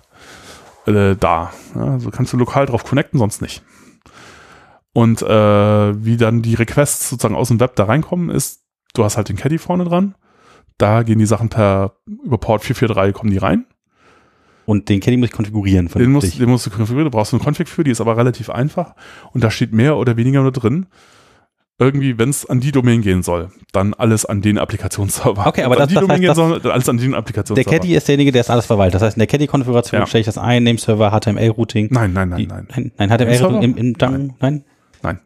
äh, da. Ja, also kannst du lokal drauf connecten, sonst nicht. Und äh, wie dann die Requests sozusagen aus dem Web da reinkommen, ist, du hast halt den Caddy vorne dran. Da gehen die Sachen per über Port 443 kommen die rein. Und den Caddy muss ich konfigurieren. Den musst, den musst du konfigurieren, du brauchst eine Config für, die ist aber relativ einfach. Und da steht mehr oder weniger nur drin. Irgendwie, wenn es an die Domain gehen soll, dann alles an den Applikationsserver. Okay, aber das- an das heißt, das- soll, dann alles an den Der Applikationsserver. Caddy ist derjenige, der es alles verwaltet. Das heißt, in der Caddy-Konfiguration Ja. stelle ich das ein, Nameserver, HTML-Routing. Nein, nein, nein, Die- nein. Nein, nein HTML-Routing im, im Django. Nein. Nein.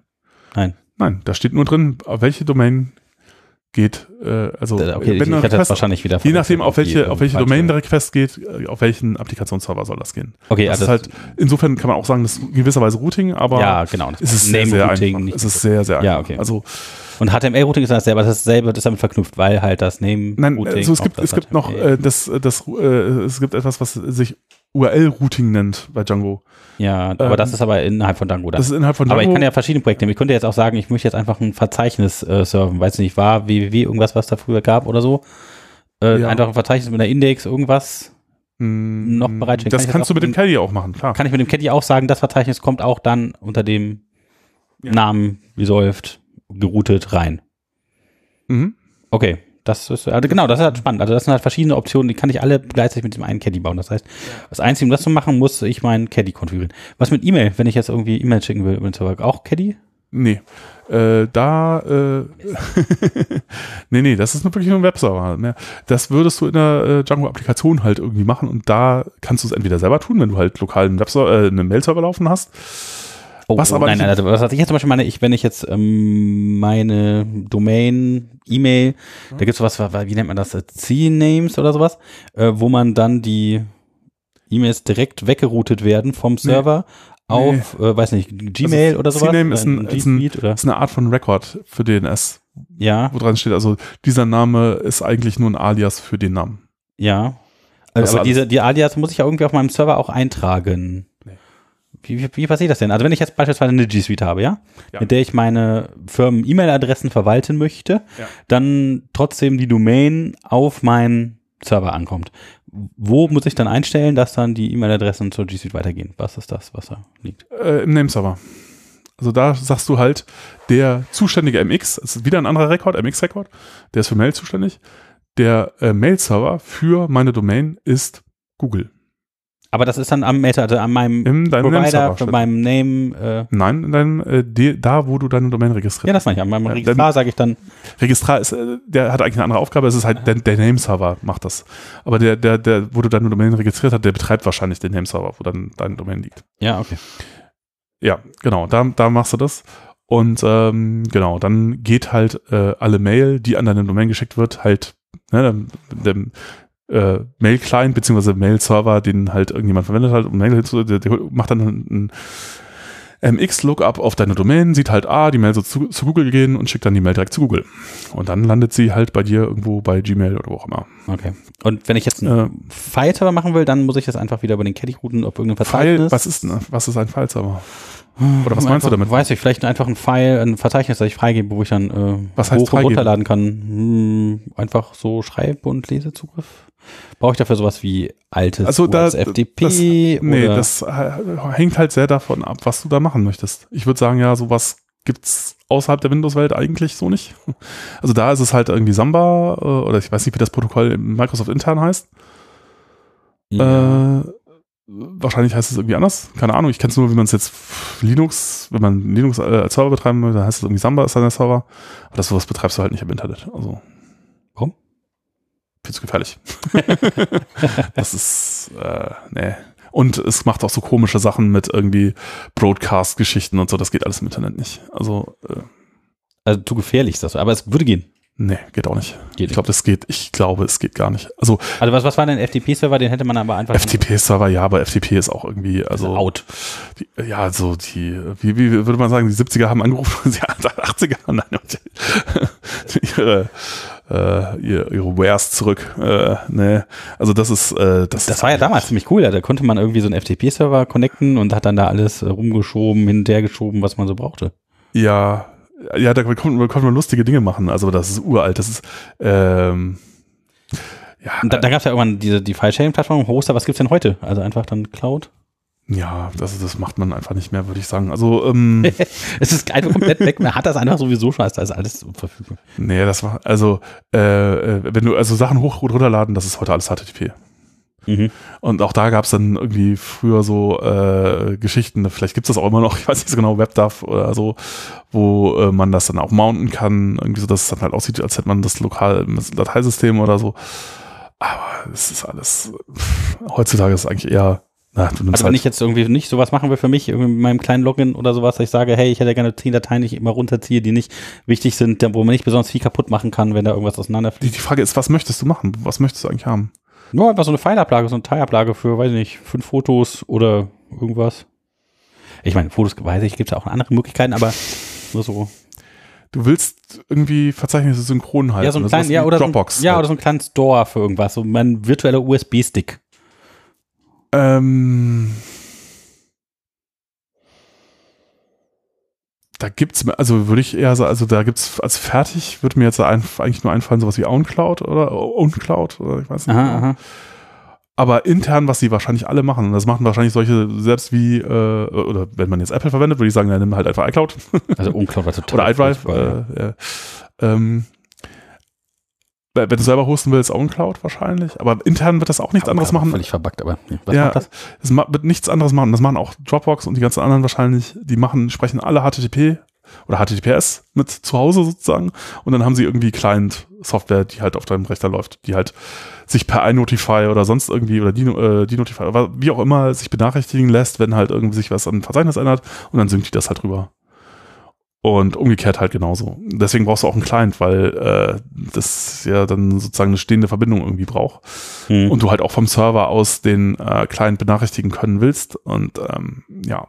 Nein. Nein, da steht nur drin, welche Domain geht, äh, also Okay, ich, ich wenn das Request, wahrscheinlich wieder je nachdem, auf welche, auf welche Domain der. Request geht, äh, auf welchen Applikationsserver soll das gehen. Okay, Das also ist halt, insofern kann man auch sagen, das ist gewisserweise Routing, aber ja, genau. es ist sehr, sehr Name-Routing einfach. nicht Es ist sehr, sehr Ja, einfach. okay. Also, Und HTML-Routing ist dasselbe, das dasselbe, das ist damit verknüpft, weil halt das nein, Name-Routing. also es gibt, es gibt noch, äh, das, das, äh, es gibt etwas, was sich URL-Routing nennt bei Django. Ja, aber ähm, das ist aber innerhalb von Django. Das ist innerhalb von aber Django. ich kann ja verschiedene Projekte nehmen. Ich könnte jetzt auch sagen, ich möchte jetzt einfach ein Verzeichnis äh, serven. Weiß nicht, war www irgendwas, was da früher gab oder so. Äh, Ja. Einfach ein Verzeichnis mit einer Index, irgendwas. Mm, noch bereitstellen. Das Kann kannst du mit dem Caddy auch machen, klar. Kann ich mit dem Caddy auch sagen, das Verzeichnis kommt auch dann unter dem Ja. Namen resolved, geroutet rein. Mhm. Okay. Das ist, also genau, das ist halt spannend. Also das sind halt verschiedene Optionen, die kann ich alle gleichzeitig mit dem einen Caddy bauen. Das heißt, das Einzige, um das zu machen, muss ich meinen Caddy konfigurieren. Was mit E-Mail, wenn ich jetzt irgendwie E-Mail schicken will über den Server, auch Caddy? Nee. Äh, da, äh, nee, nee, das ist nur wirklich nur ein Webserver. Mehr. Das würdest du in der äh, Django-Applikation halt irgendwie machen und da kannst du es entweder selber tun, wenn du halt lokal einen, Webserver, äh, einen Mail-Server laufen hast. Oh, Was oh, aber nein, nein, also was ich jetzt zum Beispiel meine, ich, wenn ich jetzt ähm, meine Domain, E-Mail, da gibt es sowas, wie nennt man das, äh, C-Names oder sowas, äh, wo man dann die E-Mails direkt weggeroutet werden vom Server auf, äh, weiß nicht, Gmail Also, oder sowas. CNAME ist ein- Oder ist ein- ist eine Art von Record für DNS, ja, wo dran steht, also dieser Name ist eigentlich nur ein Alias für den Namen. ja. Das aber diese, die Alias muss ich ja irgendwie auf meinem Server auch eintragen. Wie, wie, wie passiert das denn? Also wenn ich jetzt beispielsweise eine G Suite habe, ja, Ja. mit der ich meine Firmen-E-Mail-Adressen verwalten möchte, Ja. dann trotzdem die Domain auf meinen Server ankommt. Wo muss ich dann einstellen, dass dann die E-Mail-Adressen zur G Suite weitergehen? Was ist das, was da liegt? Äh, Im Nameserver. Also da sagst du halt, der zuständige MX, das ist wieder ein anderer Rekord, MX-Rekord, der ist für Mail zuständig. Der äh, Mail-Server für meine Domain ist Google. Aber das ist dann am Meta, also an meinem In deinem Provider, steht. meinem Name, äh, Nein, in deinem, äh, de, da, wo du deine Domain registrierst. ja, das meine ich, an meinem Registrar sage ich dann, Registrar ist, äh, der hat eigentlich eine andere Aufgabe, es ist halt der, der Nameserver macht das. Aber der, der, der, wo du deine Domain registriert hast, der betreibt wahrscheinlich den Nameserver, wo dann deine Domain liegt. ja, okay. Ja, genau, da, da machst du das. Und ähm, genau, dann geht halt äh, alle Mail, die an deine Domain geschickt wird, halt ne, dem, dem äh, Mail-Client beziehungsweise Mail-Server, den halt irgendjemand verwendet hat, um Mail hinzu, der, der macht dann ein MX-Lookup auf deine Domain, sieht halt, ah, die Mail soll zu, zu Google gehen und schickt dann die Mail direkt zu Google. Und dann landet sie halt bei dir irgendwo bei Gmail oder wo auch immer. Okay. Und wenn ich jetzt einen Äh, File-Server machen will, dann muss ich das einfach wieder über den Caddy routen auf irgendein Verzeichnis. File, was ist denn, was ist ein File-Server? Oder was meinst du damit? Weiß ich, vielleicht einfach ein File, ein Verzeichnis, das ich freigebe, wo ich dann äh, hoch und runterladen kann. Hm, einfach so Schreib- und Lesezugriff. Brauche ich dafür sowas wie altes Also da, FTP? das, nee, oder? das äh, hängt halt sehr davon ab, was du da machen möchtest. Ich würde sagen, ja, sowas gibt's außerhalb der Windows-Welt eigentlich so nicht. Also da ist es halt irgendwie Samba äh, oder ich weiß nicht, wie das Protokoll im Microsoft intern heißt. ja. Äh, wahrscheinlich heißt es irgendwie anders. Keine Ahnung, ich kenne es nur, wie man es jetzt Linux, wenn man Linux als Server betreiben will, dann heißt es irgendwie Samba ist dann der Server. Aber das sowas betreibst du halt nicht im Internet. Also. Viel zu gefährlich. das ist, äh, nee. Und es macht auch so komische Sachen mit irgendwie Broadcast-Geschichten und so. Das geht alles im Internet nicht. Also, äh, Also zu gefährlich ist das, aber es würde gehen. nee, geht auch nicht. Geht ich glaube, das geht. Ich glaube, es geht gar nicht. Also Also was, was war denn FTP-Server? Den hätte man aber einfach FTP-Server, ja, aber FTP ist auch irgendwie, also out. Die, ja, so die, wie, wie würde man sagen, die 70er haben angerufen, die 80er, nein, ihre, äh, ihre, ihre Wares zurück. Äh, ne, also das ist, äh, das, Das ist war ja damals ziemlich cool. Da konnte man irgendwie so einen FTP-Server connecten und hat dann da alles äh, rumgeschoben, hin und her geschoben, was man so brauchte. Ja, ja, da konnte, konnte man lustige Dinge machen. Also das ist uralt. Das ist, ähm, ja, Und da, da gab es ja irgendwann diese, die File-Sharing-Plattform, Hoster. Was gibt's denn heute? Also einfach dann Cloud? Ja, das, das macht man einfach nicht mehr, würde ich sagen. Also, ähm, es ist einfach komplett weg. Man hat das einfach sowieso schon, da ist alles verfügbar. nee, das war, also, äh, äh, wenn du, also Sachen hoch und runterladen, das ist heute alles HTTP. Mhm. Und auch da gab es dann irgendwie früher so äh, Geschichten, vielleicht gibt es das auch immer noch, ich weiß nicht so genau, WebDAV oder so, wo äh, man das dann auch mounten kann, irgendwie so, dass es dann halt aussieht, als hätte man das lokal im Dateisystem oder so. Aber es ist alles, pff, heutzutage ist es eigentlich eher, nimmst Also wenn halt, ich jetzt irgendwie nicht sowas machen will für mich, irgendwie mit meinem kleinen Login oder sowas, dass ich sage, hey, ich hätte gerne zehn Dateien, die ich immer runterziehe, die nicht wichtig sind, wo man nicht besonders viel kaputt machen kann, wenn da irgendwas die, auseinanderfliegt. die Frage ist, was möchtest du machen? Was möchtest du eigentlich haben? Nur einfach so eine Pfeilablage, so eine Teilablage für, weiß ich nicht, fünf Fotos oder irgendwas. Ich meine, Fotos, weiß ich, gibt es auch andere Möglichkeiten, aber nur so. Du willst irgendwie Verzeichnisse synchron halten. ja, so ein also kleinen, sowas ja, oder, Dropbox. so, ein- ja, halt. oder so ein kleinen Store für irgendwas, so mein virtueller USB-Stick. Ähm, da gibt's, also würde ich eher sagen, also da gibt's als fertig, würde mir jetzt eigentlich nur einfallen, sowas wie OwnCloud oder OwnCloud oder ich weiß nicht. Aha, aha. Aber intern, was sie wahrscheinlich alle machen, und das machen wahrscheinlich solche, selbst wie, äh, oder wenn man jetzt Apple verwendet, würde ich sagen, dann nimm halt einfach iCloud Also unklar, war total. oder iDrive. ja. Äh, äh, ähm, wenn du selber hosten willst, OwnCloud wahrscheinlich. Aber intern wird das auch nichts anderes machen. Völlig verbuggt, aber was ja, macht das? Es wird nichts anderes machen. Das machen auch Dropbox und die ganzen anderen wahrscheinlich. Die machen, sprechen alle HTTP oder HTTPS mit zu Hause sozusagen. Und dann haben sie irgendwie Client-Software, die halt auf deinem Rechner läuft, die halt sich per iNotify oder sonst irgendwie oder Dino- äh, Denotify oder wie auch immer sich benachrichtigen lässt, wenn halt irgendwie sich was am Verzeichnis ändert und dann synkt die das halt rüber. Und umgekehrt halt genauso. Deswegen brauchst du auch einen Client, weil äh, das ja dann sozusagen eine stehende Verbindung irgendwie braucht Hm. und du halt auch vom Server aus den äh, Client benachrichtigen können willst. Und ähm, ja,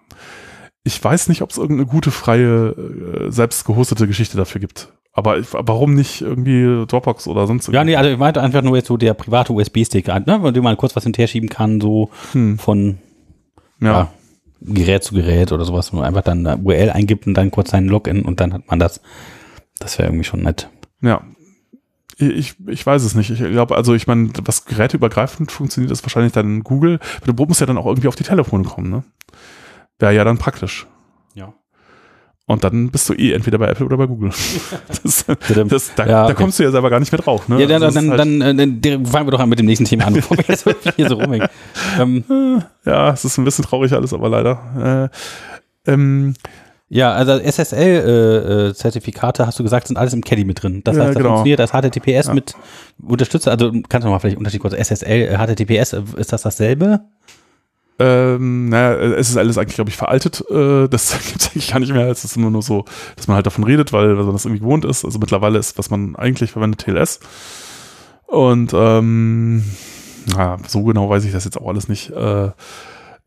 ich weiß nicht, ob es irgendeine gute, freie, äh, selbst gehostete Geschichte dafür gibt. Aber ich, warum nicht irgendwie Dropbox oder sonst Ja, nee, also ich meinte einfach nur jetzt so der private USB-Stick, ne, mit dem man kurz was hinterher schieben kann, so Hm, von ja. ja. Gerät zu Gerät oder sowas, wo man einfach dann eine URL eingibt und dann kurz seinen Login und dann hat man das. Das wäre irgendwie schon nett. Ja. Ich, ich weiß es nicht. Ich glaube, also ich meine, was geräteübergreifend funktioniert, ist wahrscheinlich dann Google. Du musst ja dann auch irgendwie auf die Telefone kommen, ne? Wäre ja dann praktisch. Ja. Und dann bist du eh entweder bei Apple oder bei Google. Das, das, da, Ja, da okay. kommst du ja selber gar nicht mehr drauf. Ne? Ja, dann, Also dann, halt- dann, äh, dann fangen wir doch an mit dem nächsten Thema an, bevor wir jetzt hier so rumhängen. Ähm, Ja, es ist ein bisschen traurig alles, aber leider. Äh, ähm, ja, also SSL-Zertifikate, hast du gesagt, sind alles im Caddy mit drin. Das Ja, heißt, das genau. funktioniert als HTTPS Ja. mit Unterstützer, also kannst du mal vielleicht Unterschied kurz, SSL, äh, HTTPS, äh, ist das dasselbe? Ähm, naja, SSL ist eigentlich, glaube ich, veraltet. Äh, das gibt es eigentlich gar nicht mehr. Es ist immer nur so, dass man halt davon redet, weil, weil man das irgendwie gewohnt ist. Also mittlerweile ist, was man eigentlich verwendet, TLS. Und ähm, na, so genau weiß ich das jetzt auch alles nicht. Äh,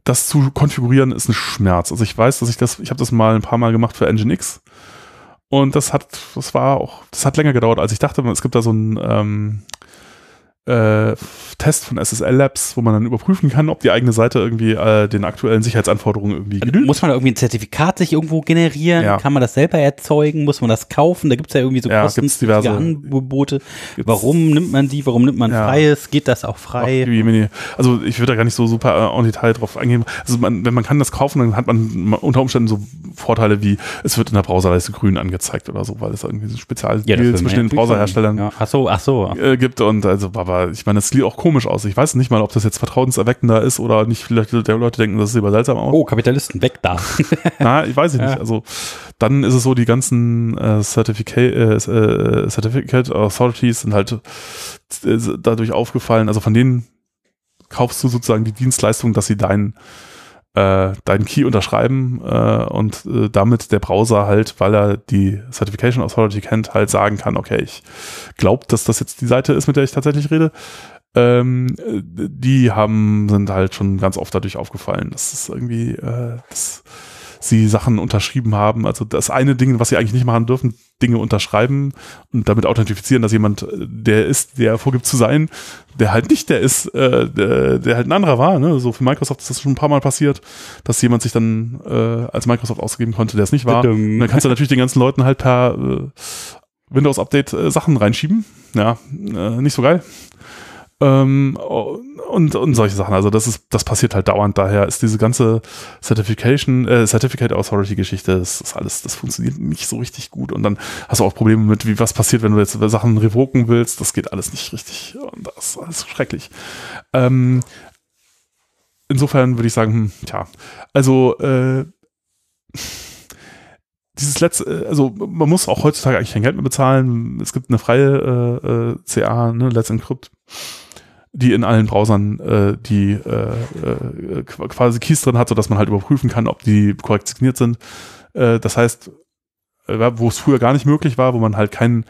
das zu konfigurieren ist ein Schmerz. Also ich weiß, dass ich das, ich habe das mal ein paar Mal gemacht für Nginx. Und das hat, das war auch, das hat länger gedauert, als ich dachte. Es gibt da so ein ähm, äh, Test von SSL Labs, wo man dann überprüfen kann, ob die eigene Seite irgendwie äh, den aktuellen Sicherheitsanforderungen irgendwie genügt. Muss man da irgendwie ein Zertifikat sich irgendwo generieren? Ja. Kann man das selber erzeugen? Muss man das kaufen? Da gibt es ja irgendwie so Ja, diverse- Angebote. Gibt's- Warum nimmt man die? Warum nimmt man Ja. freies? Geht das auch Ach, frei? Mini- Also ich würde da gar nicht so super äh, en Detail drauf eingehen. Also man, wenn man kann das kaufen, dann hat man unter Umständen so Vorteile wie, es wird in der Browserleiste grün angezeigt oder so, weil es irgendwie so ein Spezialdeal Ja, zwischen den Browserherstellern Ja. Ach so, ach so. äh, gibt und also, aber ich meine, das sieht auch komisch aus. Ich weiß nicht mal, ob das jetzt vertrauenserweckender ist oder nicht. Vielleicht der Leute denken, das sieht aber seltsam aus. Oh, Kapitalisten, weg da. Na, ich weiß ich Ja. nicht. Also dann ist es so, die ganzen äh, Certificate, äh, äh, Certificate Authorities sind halt äh, dadurch aufgefallen. Also von denen kaufst du sozusagen die Dienstleistung, dass sie deinen äh, deinen Key unterschreiben äh, und äh, damit der Browser halt, weil er die Certification Authority kennt, halt sagen kann, okay, ich glaube, dass das jetzt die Seite ist, mit der ich tatsächlich rede. Ähm, äh, die haben, sind halt schon ganz oft dadurch aufgefallen, dass es irgendwie, äh, dass sie Sachen unterschrieben haben. Also das eine Ding, was sie eigentlich nicht machen dürfen, Dinge unterschreiben und damit authentifizieren, dass jemand äh, der ist, der vorgibt zu sein, der halt nicht der ist, äh, der, der halt ein anderer war. Ne? So für Microsoft ist das schon ein paar Mal passiert, dass jemand sich dann äh, als Microsoft ausgegeben konnte, der es nicht war. Und dann kannst du natürlich den ganzen Leuten halt per äh, Windows-Update äh, Sachen reinschieben. Ja, äh, nicht so geil. Ähm, und, und solche Sachen. Also das ist, das passiert halt dauernd. Daher ist diese ganze Certification, äh, Certificate Authority Geschichte, das ist alles, das funktioniert nicht so richtig gut. Und dann hast du auch Probleme mit, wie was passiert, wenn du jetzt Sachen revoken willst. Das geht alles nicht richtig. Und das ist alles schrecklich. Ähm, insofern würde ich sagen, hm, tja, also äh, dieses letzte, also man muss auch heutzutage eigentlich kein Geld mehr bezahlen. Es gibt eine freie äh, äh, CA, ne, Let's Encrypt, die in allen Browsern äh, die äh, äh, qu- quasi Keys drin hat, sodass man halt überprüfen kann, ob die korrekt signiert sind. Äh, das heißt, äh, wo es früher gar nicht möglich war, wo man halt kein,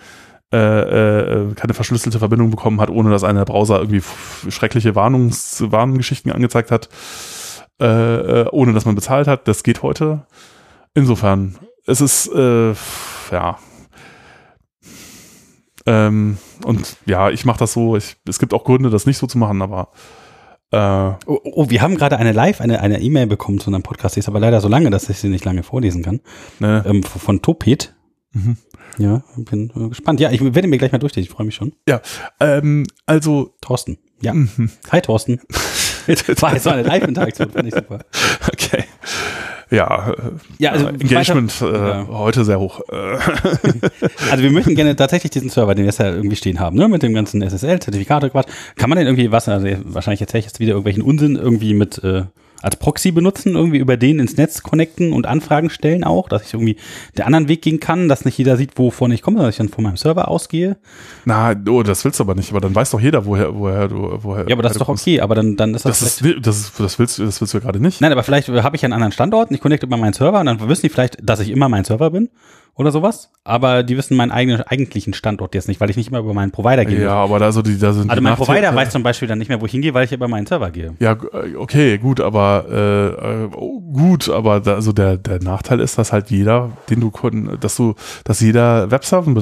äh, äh, keine verschlüsselte Verbindung bekommen hat, ohne dass einer Browser irgendwie schreckliche Warnungs Warngeschichten angezeigt hat, äh, äh, ohne dass man bezahlt hat. Das geht heute. Insofern, es ist, äh, ja. Ähm, und ja, ich mache das so. Ich, es gibt auch Gründe, das nicht so zu machen, aber äh, Oh, oh, wir haben gerade eine Live, eine eine E-Mail bekommen zu unserem Podcast. Die ist aber leider so lange, dass ich sie nicht lange vorlesen kann. ne, Ähm, von Topet. Mhm. Ja, bin äh, gespannt. Ja, ich werde mir gleich mal durchlesen. Ich freue mich schon. ähm, also, Thorsten. Ja. mhm. Hi, Thorsten. Jetzt war jetzt so eine Live-Interaktion. Fand ich super. okay. Ja, Ja, also, äh, Engagement weiter- äh, ja. heute sehr hoch. Also wir möchten gerne tatsächlich diesen Server, den wir jetzt ja irgendwie stehen haben, ne, mit dem ganzen SSL, Zertifikate, Quatsch. Kann man den irgendwie was, also wahrscheinlich erzähle ich jetzt wieder irgendwelchen Unsinn irgendwie mit äh, als Proxy benutzen, irgendwie über den ins Netz connecten und Anfragen stellen auch, dass ich irgendwie den anderen Weg gehen kann, dass nicht jeder sieht, wovon ich komme, dass ich dann von meinem Server ausgehe. na, oh, das willst du aber nicht. Aber dann weiß doch jeder, woher, woher du, woher. Ja, aber das ist doch kommst. okay, aber dann, dann ist das, Das ist, das, ist, das willst du, das willst du gerade nicht. Nein, aber vielleicht habe ich einen anderen Standort und ich connecte über meinen Server und dann wissen die vielleicht, dass ich immer mein Server bin oder sowas. Aber die wissen meinen eigenen eigentlichen Standort jetzt nicht, weil ich nicht immer über meinen Provider gehe. Ja, aber da so die, da sind Also die mein Provider weiß zum Beispiel dann nicht mehr, wo ich hingehe, weil ich über meinen Server gehe. Ja, äh, okay, gut, aber äh, oh, gut, aber da, also der, der Nachteil ist, dass halt jeder, den du kun- dass du, dass jeder Webserver,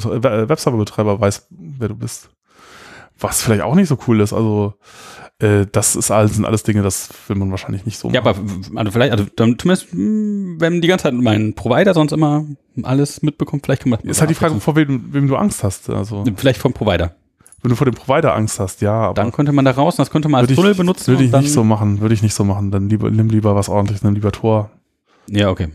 Webserverbetreiber weiß, wer du bist. Was vielleicht auch nicht so cool ist. Also das ist alles, sind alles Dinge, das will man wahrscheinlich nicht so Ja, aber also vielleicht, also dann zumindest, mh, wenn die ganze Zeit mein Provider sonst immer alles mitbekommt, vielleicht kann man das ist halt die Frage, vor wem, wem du Angst hast. Also Vielleicht vom Provider. wenn du vor dem Provider Angst hast, ja, aber Dann könnte man da raus und das könnte man als Tunnel benutzen. würde ich nicht so machen, würde ich nicht so machen. Dann lieber, nimm lieber was ordentliches, nimm lieber Tor. Ja, okay.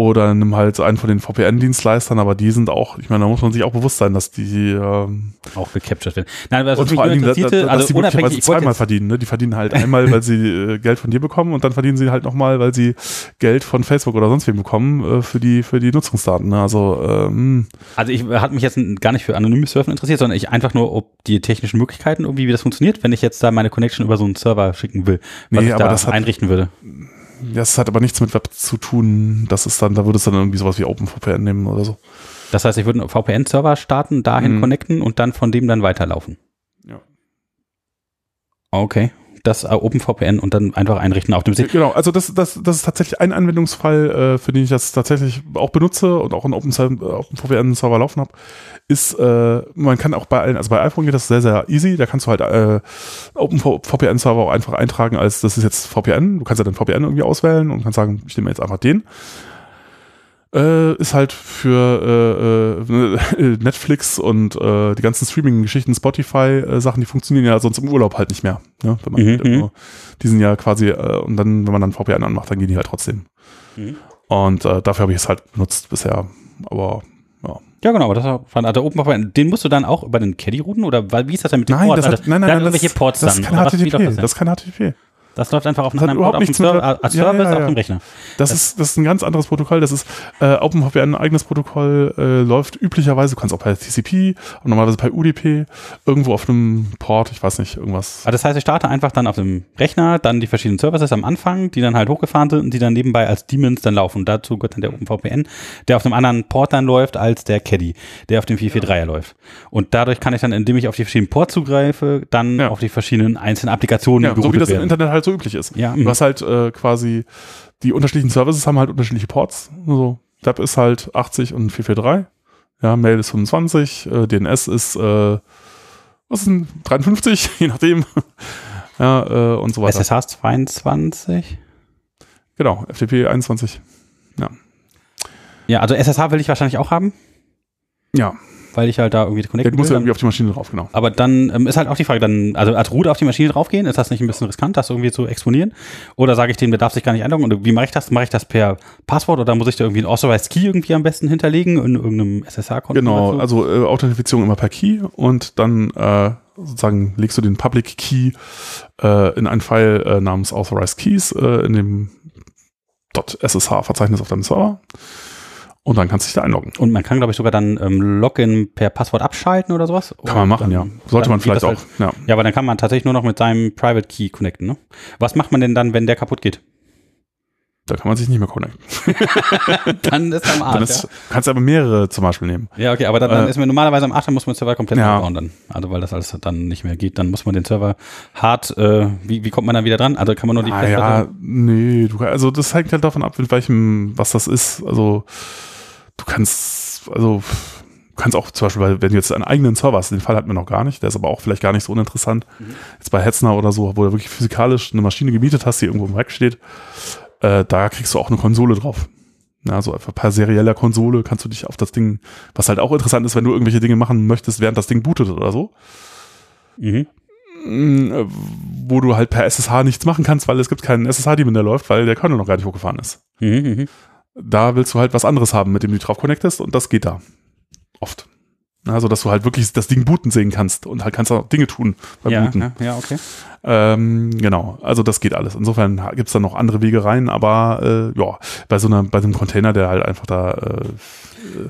Oder nimm halt so einen von den VPN-Dienstleistern, aber die sind auch, ich meine, da muss man sich auch bewusst sein, dass die ähm, Auch gecaptured werden. Nein, aber was und vor allen Dingen, dass, dass, also die möglicherweise zweimal verdienen. Ne? Die verdienen halt einmal, weil sie äh, Geld von dir bekommen und dann verdienen sie halt nochmal, weil sie Geld von Facebook oder sonst wem bekommen äh, für die für die Nutzungsdaten. Ne? Also ähm, also ich hat mich jetzt gar nicht für anonymes Surfen interessiert, sondern ich einfach nur, ob die technischen Möglichkeiten irgendwie, wie das funktioniert, wenn ich jetzt da meine Connection über so einen Server schicken will, was Nee, ich da das hat- einrichten würde. Das hat aber nichts mit Web zu tun. Das ist dann, da würde es dann irgendwie sowas wie OpenVPN nehmen oder so. Das heißt, ich würde einen VPN-Server starten, dahin Mhm. connecten und dann von dem dann weiterlaufen. Ja. Okay. Das äh, OpenVPN und dann einfach einrichten auf dem Se Genau, also das, das, das ist tatsächlich ein Anwendungsfall, äh, für den ich das tatsächlich auch benutze und auch einen Open, OpenVPN-Server laufen habe, ist, äh, man kann auch bei allen, also bei iPhone geht das sehr, sehr easy, da kannst du halt äh, OpenVPN-Server auch einfach eintragen als, das ist jetzt VPN, du kannst ja dann VPN irgendwie auswählen und kannst sagen, ich nehme jetzt einfach den. Äh, ist halt für äh, äh, Netflix und äh, die ganzen Streaming-Geschichten, Spotify-Sachen, die funktionieren ja sonst im Urlaub halt nicht mehr. Ne? Wenn man Mhm, halt irgendwo- die sind ja quasi, äh, und dann, wenn man dann VPN anmacht, dann gehen die halt trotzdem. Mhm. Und äh, dafür habe ich es halt benutzt bisher. Aber ja. Ja, genau, aber das war also OpenVPN. Den musst du dann auch über den Caddy routen oder wie ist das denn mit dem Nein, Port? das hat, nein, nein, nein, das, Ports das dann. läuft HTTP. das, denn? Das ist kein HTTP. Das läuft einfach auf einem das überhaupt Port, auf dem Server, Ja, Service ja, auf ja. dem Rechner. Das, ist, das ist ein ganz anderes Protokoll. Das ist äh, OpenVPN, ein eigenes Protokoll, äh, läuft üblicherweise, du kannst auch bei TCP und normalerweise bei UDP, irgendwo auf einem Port, ich weiß nicht, irgendwas. Also das heißt, ich starte einfach dann auf dem Rechner, dann die verschiedenen Services am Anfang, die dann halt hochgefahren sind und die dann nebenbei als Daemons dann laufen. Und dazu gehört dann der OpenVPN, der auf einem anderen Port dann läuft als der Caddy, der auf dem 443er läuft. Und dadurch kann ich dann, indem ich auf die verschiedenen Ports zugreife, dann auf die verschiedenen einzelnen Applikationen Ja, so wie das im werden. Internet halt so üblich ist. Ja, Du hast halt äh, quasi, die unterschiedlichen Services haben halt unterschiedliche Ports. Also Web ist halt 80 und 443. Ja, Mail ist 25, äh, DNS ist, äh, was ist denn, 53, je nachdem. ja, äh, und so weiter. SSH 22? Genau, FTP 21. Ja, also SSH will ich wahrscheinlich auch haben, Ja, weil ich halt da irgendwie connecten du musst ja irgendwie auf die Maschine drauf, genau. Aber dann ähm, ist halt auch die Frage, dann, also als Root auf die Maschine draufgehen, ist das nicht ein bisschen riskant, das irgendwie zu exponieren? Oder sage ich dem, der darf sich gar nicht einloggen? Und wie mache ich das? Mache ich das per Passwort oder muss ich da irgendwie ein Authorized Key irgendwie am besten hinterlegen in irgendeinem SSH-Konto? Genau, also äh, Authentifizierung immer per Key und dann äh, sozusagen legst du den Public Key äh, in einen File äh, namens Authorized Keys äh, in dem .ssh-Verzeichnis auf deinem Server und dann kannst du dich da einloggen. Und man kann, glaube ich, sogar dann ähm, Login per Passwort abschalten oder sowas. Kann man machen, ja. Sollte dann man vielleicht auch. halt- Ja. Ja, aber dann kann man tatsächlich nur noch mit seinem Private Key connecten, ne? Was macht man denn dann, wenn der kaputt geht? Da kann man sich nicht mehr connecten. Dann ist am Dann Arsch, ist, kannst du aber mehrere zum Beispiel nehmen. ja. ja, okay, aber dann, dann Äh, ist man normalerweise am Arsch, dann muss man den Server komplett Ja. bauen dann. Also weil das alles dann nicht mehr geht, dann muss man den Server hart, äh, wie, wie kommt man dann wieder dran? Also kann man nur die Ah, Festplatte- ja, nee, du, also das hängt halt davon ab, mit welchem, was das ist. Also du kannst, also kannst auch zum Beispiel, weil wenn du jetzt einen eigenen Server hast, den Fall hatten wir noch gar nicht, der ist aber auch vielleicht gar nicht so uninteressant. Jetzt bei Hetzner oder so, wo du wirklich physikalisch eine Maschine gemietet hast, die irgendwo im Rack steht, äh, da kriegst du auch eine Konsole drauf. Ja, so einfach per serieller Konsole kannst du dich auf das Ding, was halt auch interessant ist, wenn du irgendwelche Dinge machen möchtest, während das Ding bootet oder so. Mhm. Mm, äh, wo du halt per SSH nichts machen kannst, weil es gibt keinen SSH-Daemon, der läuft, weil der Kernel noch gar nicht hochgefahren ist. Mhm, mhm. Da willst du halt was anderes haben, mit dem du dich drauf connectest und das geht da. Oft. Also, dass du halt wirklich das Ding booten sehen kannst und halt kannst auch Dinge tun beim Ja, Booten. ja, ja, okay. Ähm, genau, also das geht alles. Insofern gibt's da noch andere Wege rein, aber äh, ja, bei so einer, bei so einem Container, der halt einfach da, äh,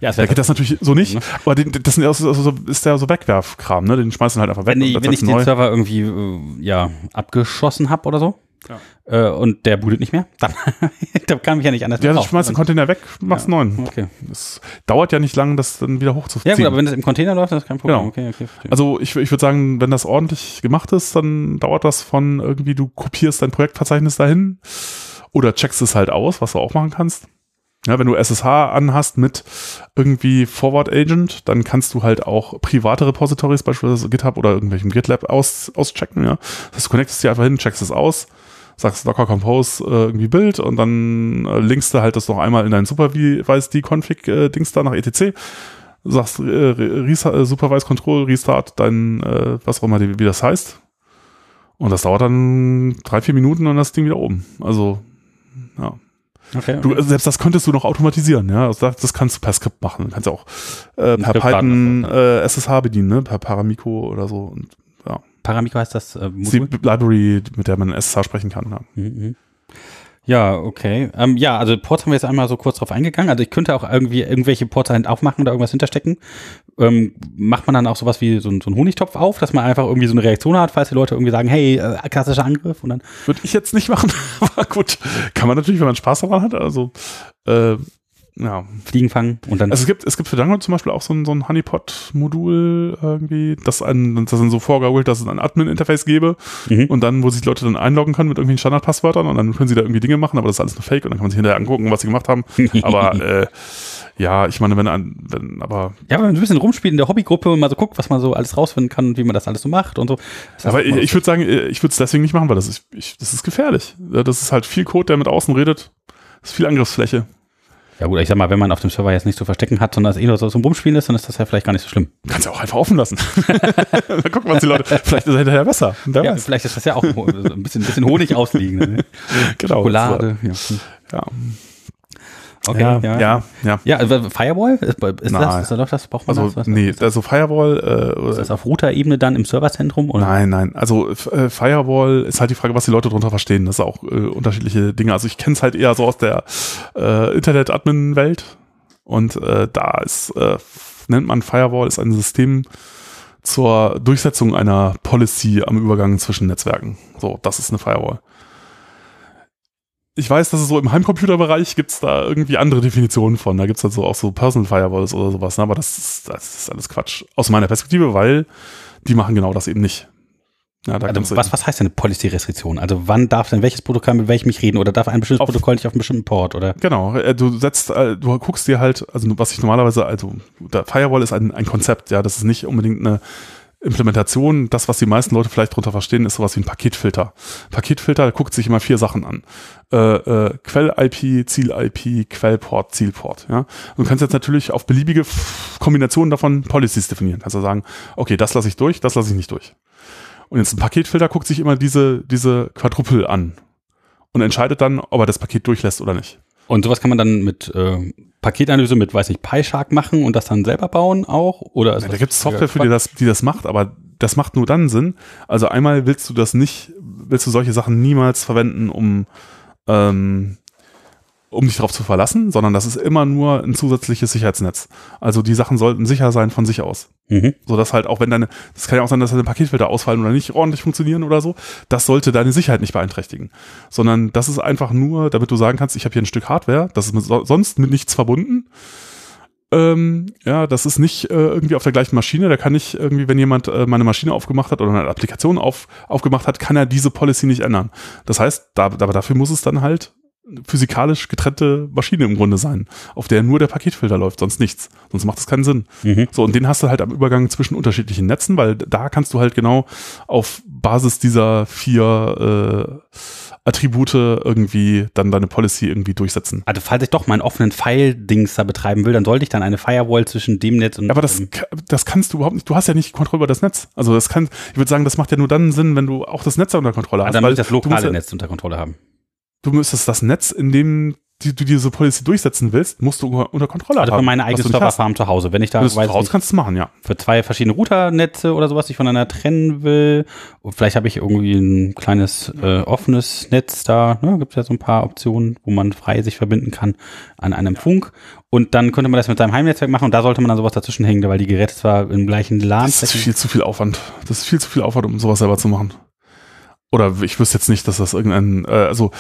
Ja, da geht das natürlich so nicht, Ne? aber den, das sind ja so, so, ist der so Wegwerfkram, ne? Den schmeißen halt einfach weg wenn ich, wenn ich den neu. Server irgendwie äh, ja, abgeschossen habe oder so Ja. äh, und der bootet nicht mehr, dann da kann mich ja nicht anders Ja, du schmeißt den Container weg, machst Ja. einen neuen. Okay. Das dauert ja nicht lang, das dann wieder hochzuziehen. Ja gut, aber wenn das im Container läuft, das ist kein Problem. Genau. Okay, okay. Also ich, ich würde sagen, wenn das ordentlich gemacht ist, dann dauert das von irgendwie, du kopierst dein Projektverzeichnis dahin oder checkst es halt aus, was du auch machen kannst. Ja, wenn du SSH anhast mit irgendwie Forward Agent, dann kannst du halt auch private Repositories, beispielsweise GitHub oder irgendwelchem GitLab aus, auschecken. Ja. Das heißt, du connectest dir einfach hin, checkst es aus, sagst Docker Compose äh, irgendwie Bild und dann äh, linkst du halt das noch einmal in dein Supervise-D-Config-Dings da nach etc sagst äh, Restart, äh, Supervise Control, Restart, dein, äh, was auch immer, wie das heißt. Und das dauert dann drei, vier Minuten und das Ding wieder oben. Also, ja. Okay, Du, äh, selbst das könntest du noch automatisieren, ja. Also das, das kannst du per Skript machen. Du kannst auch äh, per Python äh, SSH bedienen, ne? Per Paramiko oder so. Und Paramiko heißt das äh, ist die Modul? Library, mit der man SSH sprechen kann. Ja. Mhm, mhm. Ja, okay. Ähm, ja, also Ports haben wir jetzt einmal so kurz drauf eingegangen. Also ich könnte auch irgendwie irgendwelche Ports halt aufmachen oder irgendwas hinterstecken. Ähm, macht man dann auch sowas wie so, ein- so einen Honigtopf auf, dass man einfach irgendwie so eine Reaktion hat, falls die Leute irgendwie sagen, hey, äh, klassischer Angriff und dann. Würde ich jetzt nicht machen, aber gut. Kann man natürlich, wenn man Spaß daran hat. Also, äh, ja, Fliegen fangen und dann. Also es gibt, es gibt für Django zum Beispiel auch so ein, so ein Honeypot-Modul irgendwie, das ein, das dann so vorgaukelt, dass es ein Admin-Interface gäbe Mhm. und dann, wo sich Leute dann einloggen können mit irgendwelchen Standardpasswörtern und dann können sie da irgendwie Dinge machen, aber das ist alles nur Fake und dann kann man sich hinterher angucken, was sie gemacht haben. Aber äh, ja, ich meine, wenn, ein- wenn aber ja, wenn man so ein bisschen rumspielt in der Hobbygruppe und mal so guckt, was man so alles rausfinden kann und wie man das alles so macht und so. Aber ich, ich würde sagen, äh, ich würde es deswegen nicht machen, weil das ist, ich, das ist gefährlich. Das ist halt viel Code, der mit außen redet. Das ist viel Angriffsfläche. Ja gut, ich sag mal, wenn man auf dem Server jetzt nicht zu verstecken hat, sondern es eh nur so zum Rumspielen ist, dann ist das ja vielleicht gar nicht so schlimm. Kannst ja auch einfach offen lassen. Mal gucken, was die Leute, vielleicht ist er hinterher besser. Ja, vielleicht ist das ja auch so ein bisschen, ein bisschen Honig ausliegen. Ne? Genau. Schokolade. Ja. Ja. Okay. Ja, Ja, ja, ja. Ja, also Firewall? Ist, ist das, ist das, das, braucht man Also, das? Nee, also Firewall, äh, Ist das auf Router-Ebene dann im Serverzentrum? Oder? Nein, nein. Also äh, Firewall ist halt die Frage, was die Leute darunter verstehen. Das ist auch äh, unterschiedliche Dinge. Also ich kenne es halt eher so aus der äh, Internet-Admin-Welt. Und äh, da ist, äh, nennt man Firewall, ist ein System zur Durchsetzung einer Policy am Übergang zwischen Netzwerken. So, das ist eine Firewall. Ich weiß, dass es so im Heimcomputerbereich gibt es da irgendwie andere Definitionen von. Da gibt es halt so auch so Personal Firewalls oder sowas. Ne? Aber das ist, das ist alles Quatsch. Aus meiner Perspektive, weil die machen genau das eben nicht. Ja, Also, was, was heißt denn eine Policy-Restriktion? Also wann darf denn welches Protokoll mit welchem ich reden? Oder darf ein bestimmtes Auf- Protokoll nicht auf einen bestimmten Port? Oder? Genau, äh, du setzt, äh, du guckst dir halt, also was ich normalerweise, also der Firewall ist ein, ein Konzept, ja, das ist nicht unbedingt eine Implementation. Das, was die meisten Leute vielleicht darunter verstehen, ist sowas wie ein Paketfilter. Paketfilter guckt sich immer vier Sachen an. Äh, äh, Quell-IP, Ziel-IP, Quellport, Zielport. Ja? Du kannst jetzt natürlich auf beliebige Kombinationen davon Policies definieren. Kannst du sagen, okay, das lasse ich durch, das lasse ich nicht durch. Und jetzt ein Paketfilter guckt sich immer diese, diese Quadrupel an und entscheidet dann, ob er das Paket durchlässt oder nicht. Und sowas kann man dann mit äh, Paketanalyse mit, weiß nicht, PyShark machen und das dann selber bauen auch? Oder Ja, da gibt es Software für die das, die das macht, aber das macht nur dann Sinn. Also einmal willst du das nicht, willst du solche Sachen niemals verwenden, um, ähm, um dich darauf zu verlassen, sondern das ist immer nur ein zusätzliches Sicherheitsnetz. Also die Sachen sollten sicher sein von sich aus. Mhm. So dass halt auch wenn deine, das kann ja auch sein, dass deine Paketfilter ausfallen oder nicht ordentlich funktionieren oder so, das sollte deine Sicherheit nicht beeinträchtigen. Sondern das ist einfach nur, damit du sagen kannst, ich habe hier ein Stück Hardware, das ist mit, so- sonst mit nichts verbunden. Ähm, ja, das ist nicht äh, irgendwie auf der gleichen Maschine. Da kann ich irgendwie, wenn jemand äh, meine Maschine aufgemacht hat oder eine Applikation auf, aufgemacht hat, kann er diese Policy nicht ändern. Das heißt, da, aber dafür muss es dann halt physikalisch getrennte Maschine im Grunde sein, auf der nur der Paketfilter läuft, sonst nichts. Sonst macht es keinen Sinn. Mhm. So, und den hast du halt am Übergang zwischen unterschiedlichen Netzen, weil da kannst du halt genau auf Basis dieser vier äh, Attribute irgendwie dann deine Policy irgendwie durchsetzen. Also falls ich doch meinen offenen File-Dings da betreiben will, dann sollte ich dann eine Firewall zwischen dem Netz und Aber das, das kannst du überhaupt nicht. Du hast ja nicht Kontrolle über das Netz. Also das kann, ich würde sagen, das macht ja nur dann Sinn, wenn du auch das Netz unter Kontrolle ah, hast. dann weil muss ich das lokale ja, Netz unter Kontrolle haben. Du müsstest das Netz, in dem die, du diese Policy durchsetzen willst, musst du unter unter Kontrolle Also haben. für meine eigene. Serverfarm zu Hause. Wenn ich da, Wenn weiß nicht, kannst du machen, ja. für zwei verschiedene Routernetze oder sowas, die ich voneinander trennen will. Und vielleicht habe ich irgendwie ein kleines äh, offenes Netz da. Ne? Gibt es ja so ein paar Optionen, wo man frei sich verbinden kann an einem Funk. Und dann könnte man das mit seinem Heimnetzwerk machen und da sollte man dann sowas dazwischen hängen, weil die Geräte zwar im gleichen LAN Das ist viel zu viel Aufwand. Das ist viel zu viel Aufwand, um sowas selber zu machen. Oder ich wüsste jetzt nicht, dass das irgendein, äh, also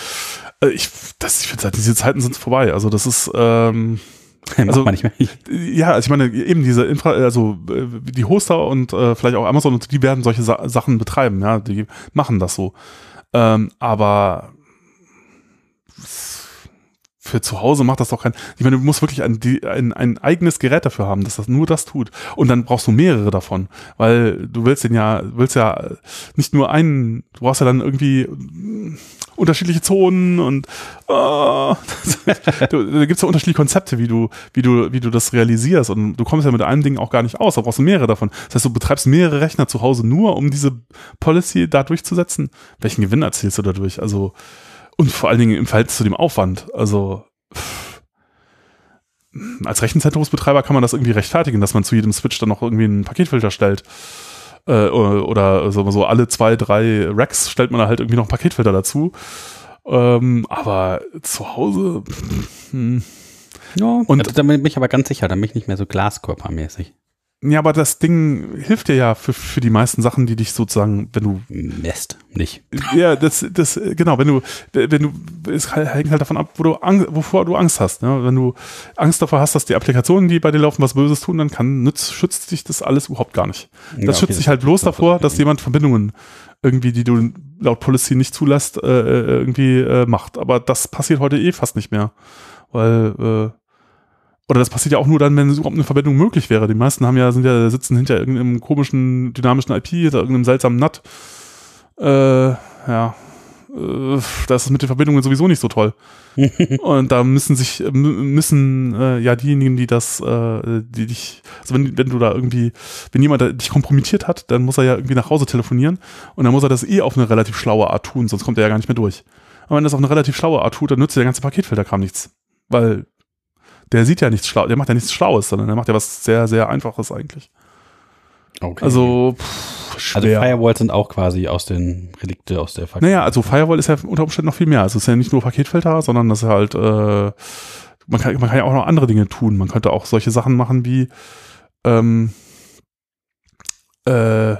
äh, ich, das, ich finde, diese Zeiten sind vorbei. Also das ist, ähm, also- nicht mehr. ja, also ich meine, eben diese Infra, also äh, die Hoster und äh, vielleicht auch Amazon und die werden solche Sa Sachen betreiben, ja, die machen das so. Ähm, aber für zu Hause macht das doch kein. Ich meine, du musst wirklich ein, ein, ein eigenes Gerät dafür haben, dass das nur das tut. Und dann brauchst du mehrere davon, weil du willst den ja, willst ja nicht nur einen, du brauchst ja dann irgendwie unterschiedliche Zonen und du, da gibt's ja unterschiedliche Konzepte, wie du, wie du, wie du das realisierst. Und du kommst ja mit einem Ding auch gar nicht aus. Da brauchst du mehrere davon. Das heißt, du betreibst mehrere Rechner zu Hause nur, um diese Policy da durchzusetzen. Welchen Gewinn erzielst du dadurch? Also, und vor allen Dingen im Verhältnis zu dem Aufwand. Also, pff, als Rechenzentrumsbetreiber kann man das irgendwie rechtfertigen, dass man zu jedem Switch dann noch irgendwie einen Paketfilter stellt. Äh, oder, so, so alle zwei, drei Racks stellt man da halt irgendwie noch einen Paketfilter dazu. Ähm, aber zu Hause, hm. Ja, Und- und da bin ich aber ganz sicher, da bin ich nicht mehr so glaskörpermäßig. Ja, aber das Ding hilft dir ja für, für die meisten Sachen, die dich sozusagen, wenn du Nest, nicht. Ja, das, das, genau, wenn du, wenn du, es hängt halt davon ab, wo du Angst, wovor du Angst hast. Ne? Wenn du Angst davor hast, dass die Applikationen, die bei dir laufen, was Böses tun, dann kann, nützt, schützt dich das alles überhaupt gar nicht. Das Ja, okay, schützt dich halt bloß davor, dass jemand Verbindungen irgendwie, die du laut Policy nicht zulässt, äh, äh, irgendwie äh, macht. Aber das passiert heute eh fast nicht mehr. Weil, äh, oder das passiert ja auch nur dann, wenn überhaupt eine Verbindung möglich wäre. Die meisten haben ja, sind ja, sitzen hinter irgendeinem komischen, dynamischen IP, hinter irgendeinem seltsamen NAT. Äh, ja. Äh, das ist mit den Verbindungen sowieso nicht so toll. Und da müssen sich, m- müssen äh, ja diejenigen, die das, äh, die dich, also wenn, wenn du da irgendwie, wenn jemand da dich kompromittiert hat, dann muss er ja irgendwie nach Hause telefonieren und dann muss er das eh auf eine relativ schlaue Art tun, sonst kommt er ja gar nicht mehr durch. Aber wenn er das auf eine relativ schlaue Art tut, dann nützt der ganze Paketfilterkram nichts. Weil der sieht ja nichts schlau, der macht ja nichts Schlaues, sondern der macht ja was sehr, sehr Einfaches eigentlich. Okay. Also, pff, also. Firewalls sind auch quasi aus den Relikte aus der Vergangenheit. naja, also Firewall ist ja unter Umständen noch viel mehr. Also es ist ja nicht nur Paketfilter, sondern das ist halt, äh, man kann, man kann ja auch noch andere Dinge tun. Man könnte auch solche Sachen machen wie, ähm, äh,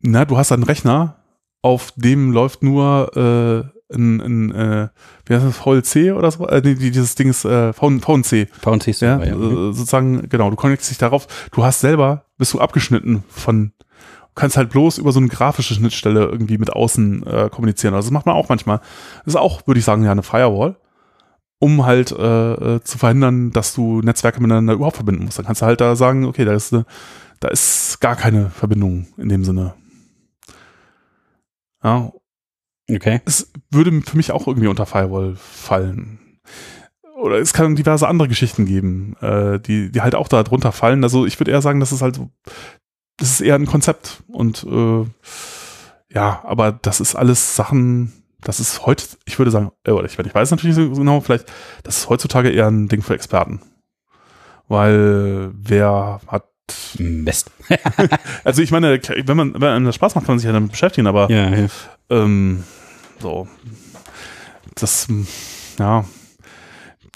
na, du hast einen Rechner, auf dem läuft nur äh, ein, ein äh, wie heißt das, VLC oder so? Äh, nee, dieses Ding ist äh, VNC. VNC ist Ja, ja. äh, sozusagen, genau, du connectest dich darauf. Du hast selber, bist du abgeschnitten von, du kannst halt bloß über so eine grafische Schnittstelle irgendwie mit außen äh, kommunizieren. Also das macht man auch manchmal. Das ist auch, würde ich sagen, ja eine Firewall, um halt äh, äh, zu verhindern, dass du Netzwerke miteinander überhaupt verbinden musst. Dann kannst du halt da sagen, okay, da ist, eine, da ist gar keine Verbindung in dem Sinne. Ja, Okay. es würde für mich auch irgendwie unter Firewall fallen. Oder es kann diverse andere Geschichten geben, äh, die, die halt auch da drunter fallen. Also ich würde eher sagen, das ist halt so, das ist eher ein Konzept. Und äh, ja, aber das ist alles Sachen, das ist heute, ich würde sagen, äh, oder ich, ich weiß natürlich so genau, vielleicht, das ist heutzutage eher ein Ding für Experten. Weil wer hat Mist. also ich meine, wenn man, wenn einem das Spaß macht, kann man sich ja damit beschäftigen, aber Ja, ja. ähm, so. Das, ja.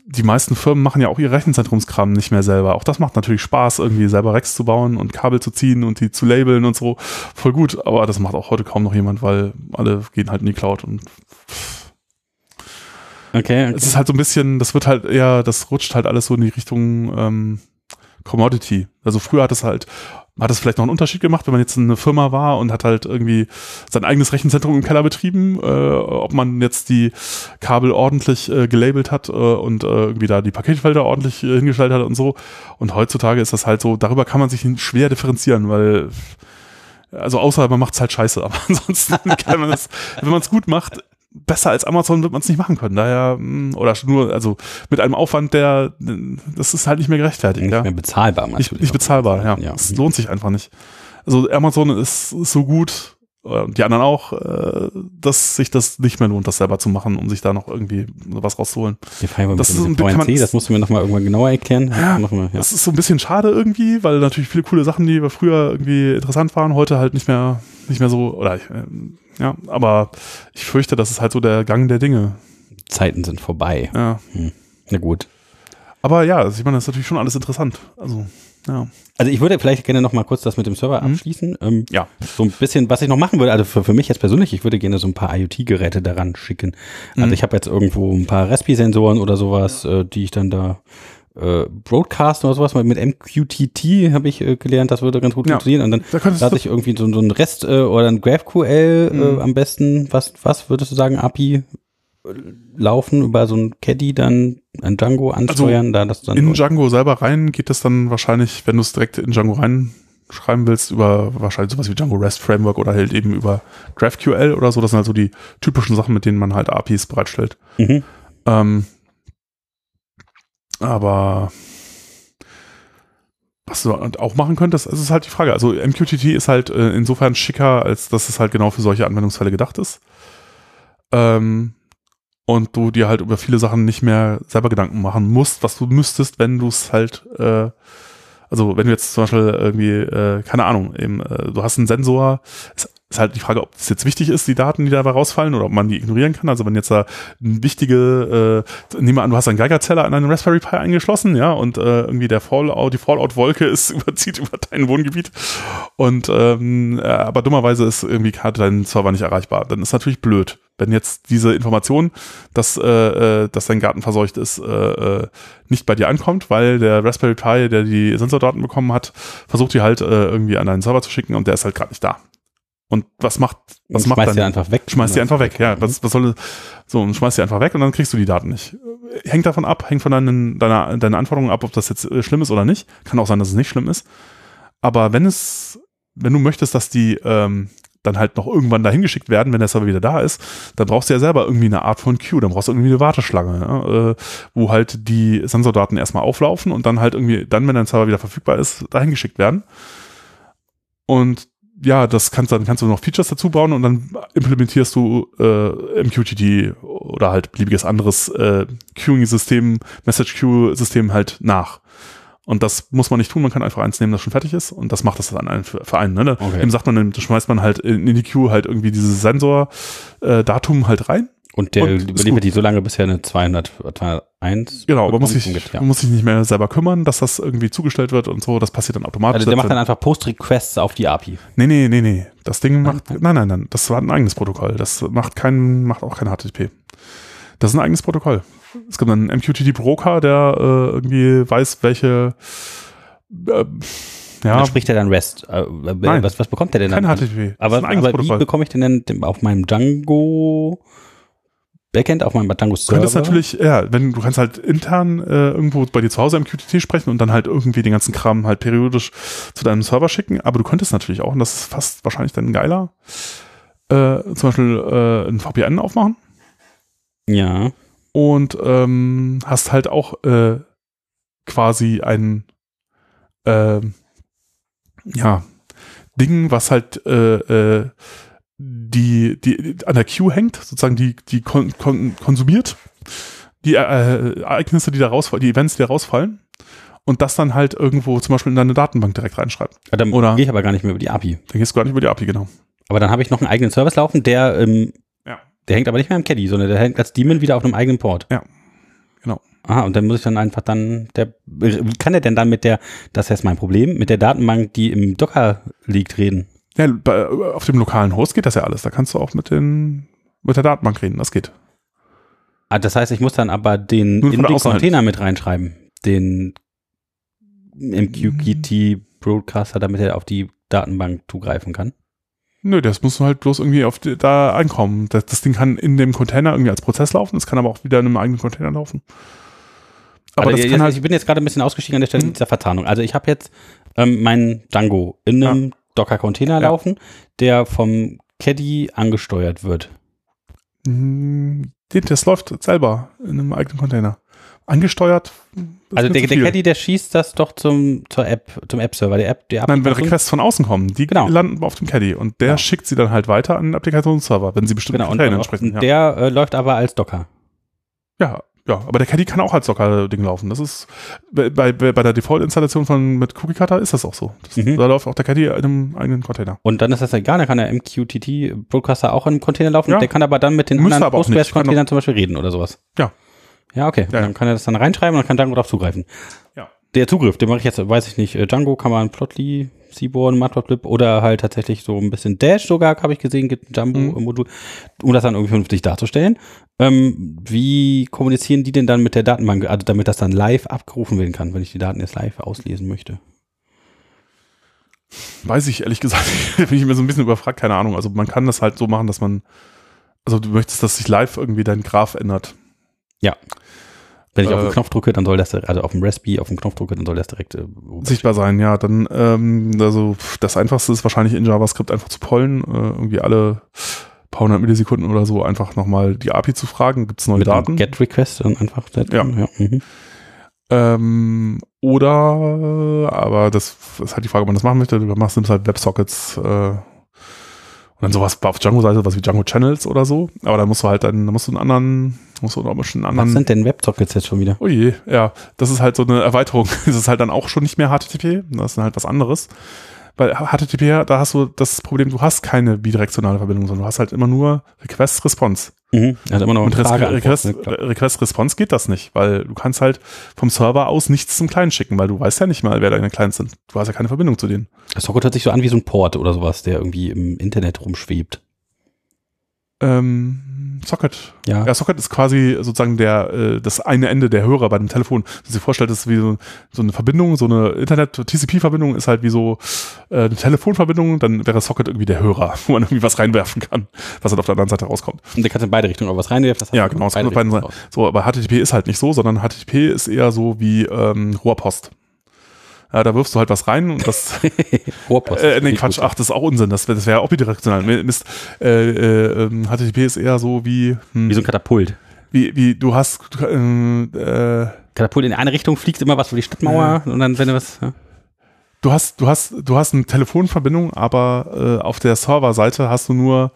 Die meisten Firmen machen ja auch ihr Rechenzentrumskram nicht mehr selber. Auch das macht natürlich Spaß, irgendwie selber Racks zu bauen und Kabel zu ziehen und die zu labeln und so. Voll gut. Aber das macht auch heute kaum noch jemand, weil alle gehen halt in die Cloud und Okay, okay. es ist halt so ein bisschen, das wird halt eher, das rutscht halt alles so in die Richtung ähm, Commodity. Also früher hat es halt, hat es vielleicht noch einen Unterschied gemacht, wenn man jetzt eine Firma war und hat halt irgendwie sein eigenes Rechenzentrum im Keller betrieben, äh, ob man jetzt die Kabel ordentlich äh, gelabelt hat äh, und äh, irgendwie da die Paketfelder ordentlich äh, hingestellt hat und so. Und heutzutage ist das halt so, darüber kann man sich schwer differenzieren, weil also außer man macht es halt scheiße, aber ansonsten kann man das, wenn man es gut macht, besser als Amazon wird man es nicht machen können. Daher, mh, oder nur, also mit einem Aufwand, der, das ist halt nicht mehr gerechtfertigt. nicht ja. mehr bezahlbar. Nicht, nicht bezahlbar, ja. Ja. Es lohnt sich einfach nicht. Also Amazon ist, ist so gut, äh, die anderen auch, äh, dass sich das nicht mehr lohnt, das selber zu machen, um sich da noch irgendwie was rauszuholen. Das ist dem ein- kann man- VNC, das musst du mir nochmal irgendwann genauer erklären. Ja, mal, ja. Das ist so ein bisschen schade irgendwie, weil natürlich viele coole Sachen, die wir früher irgendwie interessant waren, heute halt nicht mehr, nicht mehr so, oder ähm, ja, aber ich fürchte, das ist halt so der Gang der Dinge. Zeiten sind vorbei. Ja. Na gut. Aber ja, also ich meine, das ist natürlich schon alles interessant. Also, ja. Also ich würde vielleicht gerne noch mal kurz das mit dem Server Mhm. abschließen. Ähm, Ja. So ein bisschen, was ich noch machen würde, also für, für mich jetzt persönlich, ich würde gerne so ein paar IoT-Geräte daran schicken. Also Mhm. ich habe jetzt irgendwo ein paar Respi-Sensoren oder sowas, äh, die ich dann da äh, Broadcast oder sowas, mit MQTT habe ich äh, gelernt, das würde ganz gut Ja. funktionieren. Und dann Da du, ich irgendwie so, so ein Rest äh, oder ein GraphQL Mhm. äh, am besten, was, was würdest du sagen, API äh, laufen über so ein Caddy dann ein Django ansteuern, da das dann in Django selber rein geht es dann wahrscheinlich, wenn du es direkt in Django reinschreiben willst, über wahrscheinlich sowas wie Django REST Framework oder halt eben über GraphQL oder so. Das sind halt so die typischen Sachen, mit denen man halt APIs bereitstellt. mhm. Ähm, aber was du auch machen könntest, es ist halt die Frage. Also MQTT ist halt äh, insofern schicker, als dass es halt genau für solche Anwendungsfälle gedacht ist. Ähm, und du dir halt über viele Sachen nicht mehr selber Gedanken machen musst, was du müsstest, wenn du es halt, äh, also wenn du jetzt zum Beispiel irgendwie, äh, keine Ahnung, eben, äh, du hast einen Sensor, ist, ist halt die Frage, ob es jetzt wichtig ist, die Daten, die dabei rausfallen, oder ob man die ignorieren kann. Also wenn jetzt da ein wichtige, äh, nehmen wir an, du hast einen Geigerzähler an einen Raspberry Pi eingeschlossen, ja, und äh, irgendwie der Fallout, die Fallout-Wolke ist überzieht über dein Wohngebiet und ähm, äh, aber dummerweise ist irgendwie gerade dein Server nicht erreichbar. Dann ist natürlich blöd, wenn jetzt diese Information, dass, äh, äh, dass dein Garten verseucht ist, äh, äh, nicht bei dir ankommt, weil der Raspberry Pi, der die Sensordaten bekommen hat, versucht die halt äh, irgendwie an deinen Server zu schicken und der ist halt gerade nicht da. Und was macht, was macht schmeißt dann? die einfach weg. Schmeißt die einfach weg, ja. Was, was soll, so, und schmeißt die einfach weg und dann kriegst du die Daten nicht. Hängt davon ab, hängt von deinen, deiner, deinen Anforderungen ab, ob das jetzt äh, schlimm ist oder nicht. Kann auch sein, dass es nicht schlimm ist. Aber wenn es, wenn du möchtest, dass die ähm, dann halt noch irgendwann dahin geschickt werden, wenn der Server wieder da ist, dann brauchst du ja selber irgendwie eine Art von Queue, dann brauchst du irgendwie eine Warteschlange, äh, wo halt die Sensordaten erstmal auflaufen und dann halt irgendwie, dann, wenn dein Server wieder verfügbar ist, dahin geschickt werden. Und ja, das kannst dann kannst du noch Features dazu bauen und dann implementierst du äh, MQTT oder halt beliebiges anderes äh, Queuing-System, Message-Queue-System halt nach. Und das muss man nicht tun, man kann einfach eins nehmen, das schon fertig ist und das macht das dann einen einen. Ne? Okay. Dem sagt man, dann schmeißt man halt in, in die Queue halt irgendwie dieses Sensor-Datum halt rein. Und der Und überliefert die so lange, bis er eine 200, 201 Genau, aber muss ungefähr. man muss sich nicht mehr selber kümmern, dass das irgendwie zugestellt wird und so, das passiert dann automatisch. Also der macht dann einfach Post-Requests auf die API. nee, nee, nee, nee. Das Ding macht, nein, nein, nein, das war ein eigenes Protokoll. Das macht kein, macht auch kein HTTP. Das ist ein eigenes Protokoll. Es gibt einen MQTT Broker, der äh, irgendwie weiß, welche, äh, Ja. ja, Dann spricht er dann REST. Äh, Nein. was, was bekommt er denn kein dann? HTTP. Das Aber, aber wie bekomme ich denn denn auf meinem Django Backend, auf meinem Du Server? könntest natürlich, ja, wenn du kannst halt intern äh, irgendwo bei dir zu Hause im QTT sprechen und dann halt irgendwie den ganzen Kram halt periodisch zu deinem Server schicken, aber du könntest natürlich auch, und das ist fast wahrscheinlich dann geiler, äh, zum Beispiel äh, ein VPN aufmachen Ja. und ähm, hast halt auch äh, quasi ein äh, ja, Ding, was halt äh, äh, die, die an der Queue hängt, sozusagen die, die kon kon konsumiert, die äh, Ereignisse, die da rausfallen, die Events, die da rausfallen und das dann halt irgendwo zum Beispiel in deine Datenbank direkt reinschreibt. Ja, Dann Oder- gehe ich aber gar nicht mehr über die API. Dann gehst du gar nicht über die API, genau. Aber dann habe ich noch einen eigenen Service laufen, der, ähm, Ja. der hängt aber nicht mehr im Caddy, sondern der hängt als Daemon wieder auf einem eigenen Port. Ja. Genau. Ah, und dann muss ich dann einfach dann, der, wie kann der denn dann mit der, das ist mein Problem, mit der Datenbank, die im Docker liegt, reden? Ja, bei, auf dem lokalen Host geht das ja alles. Da kannst du auch mit den mit der Datenbank reden. Das geht. Ah, das heißt, ich muss dann aber den in den. Container mit reinschreiben, den MQTT Broadcaster, damit er auf die Datenbank zugreifen kann. Nö, das muss halt bloß irgendwie auf die, da einkommen. Das, das Ding kann in dem Container irgendwie als Prozess laufen. Es kann aber auch wieder in einem eigenen Container laufen. Aber Also das jetzt, kann halt, ich bin jetzt gerade ein bisschen ausgestiegen an der Stelle Mhm. dieser Verzahnung. Also ich habe jetzt ähm, meinen Django in einem Docker-Container Ja. laufen, der vom Caddy angesteuert wird. den- das läuft selber in einem eigenen Container. Angesteuert. also der, der. Caddy, der schießt das doch zum, zur App, zum App-Server. Der App, der Nein, wenn Requests von außen kommen, die Genau. landen auf dem Caddy und der Genau. schickt sie dann halt weiter an den Applikationsserver, wenn sie bestimmte Genau, und, Kriterien und entsprechen. Ja. der äh, läuft aber als Docker. ja, ja, aber der Caddy kann auch als Docker-Ding laufen. Das ist bei, bei, bei der Default-Installation von mit Cookie Cutter ist das auch so. Das, Mhm. Da läuft auch der Caddy in einem eigenen Container. Und dann ist das egal, dann kann der MQTT Broadcaster auch in einem Container laufen. Ja. Der kann aber dann mit den Müsste anderen. Postgres-Containern zum Beispiel reden oder sowas. Ja. Ja, okay. Ja, ja. Dann kann er das dann reinschreiben und dann kann Django darauf zugreifen. Ja. Der Zugriff, den mache ich jetzt, weiß ich nicht, äh, Django kann man Plotly, Seaborn, Matplotlib oder halt tatsächlich so ein bisschen Dash sogar, habe ich gesehen, gibt ein Jumbo-Modul, um das dann irgendwie vernünftig darzustellen. Ähm, wie kommunizieren die denn dann mit der Datenbank, also damit das dann live abgerufen werden kann, wenn ich die Daten jetzt live auslesen möchte? Weiß ich ehrlich gesagt, bin ich mir so ein bisschen überfragt, keine Ahnung. Also man kann das halt so machen, dass man, also du möchtest, dass sich live irgendwie dein Graph ändert. Wenn ich auf den Äh, Knopf drücke, dann soll das, also auf dem Raspberry auf den Knopf drücke, dann soll das direkt äh, Sichtbar sein, ja. Dann, ähm, also das Einfachste ist wahrscheinlich in JavaScript einfach zu pollen, äh, irgendwie alle paar hundert Millisekunden oder so einfach nochmal die API zu fragen, gibt es neue mit Daten? Get-Request dann einfach. Ja. ja mhm. Ähm, oder, aber das ist halt die Frage, ob man das machen möchte. Du machst nimmst halt WebSockets äh, und dann sowas auf Django-Seite, was wie Django Channels oder so. Aber dann musst du halt dann, dann musst du einen anderen, musst du noch mal schon einen Was anderen. sind denn Websockets jetzt schon wieder? Oh je, ja, das ist halt so eine Erweiterung. Das ist halt dann auch schon nicht mehr HTTP, das ist dann halt was anderes. Weil HTTP, da hast du das Problem, du hast keine bidirektionale Verbindung, sondern du hast halt immer nur Request-Response. Mhm. Also immer noch ne? Klar. Request Response geht das nicht, weil du kannst halt vom Server aus nichts zum Client schicken, weil du weißt ja nicht mal, wer deine Clients sind. Du hast ja keine Verbindung zu denen. Das Socket hört sich so an wie so ein Port oder sowas, der irgendwie im Internet rumschwebt. Ähm, Socket. Ja. Ja, Socket ist quasi sozusagen der, äh, das eine Ende der Hörer bei dem Telefon. Dass du dir vorstellst, das ist wie so, so eine Verbindung, so eine Internet-TCP-Verbindung ist halt wie so äh, eine Telefonverbindung, dann wäre Socket irgendwie der Hörer, wo man irgendwie was reinwerfen kann, was halt auf der anderen Seite rauskommt. Und der kann in beide Richtungen auch was reinwerfen. Das Ja, genau, es beide kann auf beiden Richtungen So, aber HTTP ist halt nicht so, sondern HTTP ist eher so wie ähm, Rohrpost. Ja, da wirfst du halt was rein und das. Rohrpost. Äh, nee, Quatsch, ach, das ist auch Unsinn. Das, das wäre ja auch bidirektional. Mist. Äh, äh, ähm, HTTP ist eher so wie, hm, Wie so ein Katapult. wie, wie du hast, äh, äh, Katapult in eine Richtung fliegt immer was über die Stadtmauer und dann, wenn du was. Ja. du hast, du hast, du hast eine Telefonverbindung, aber äh, auf der Serverseite hast du nur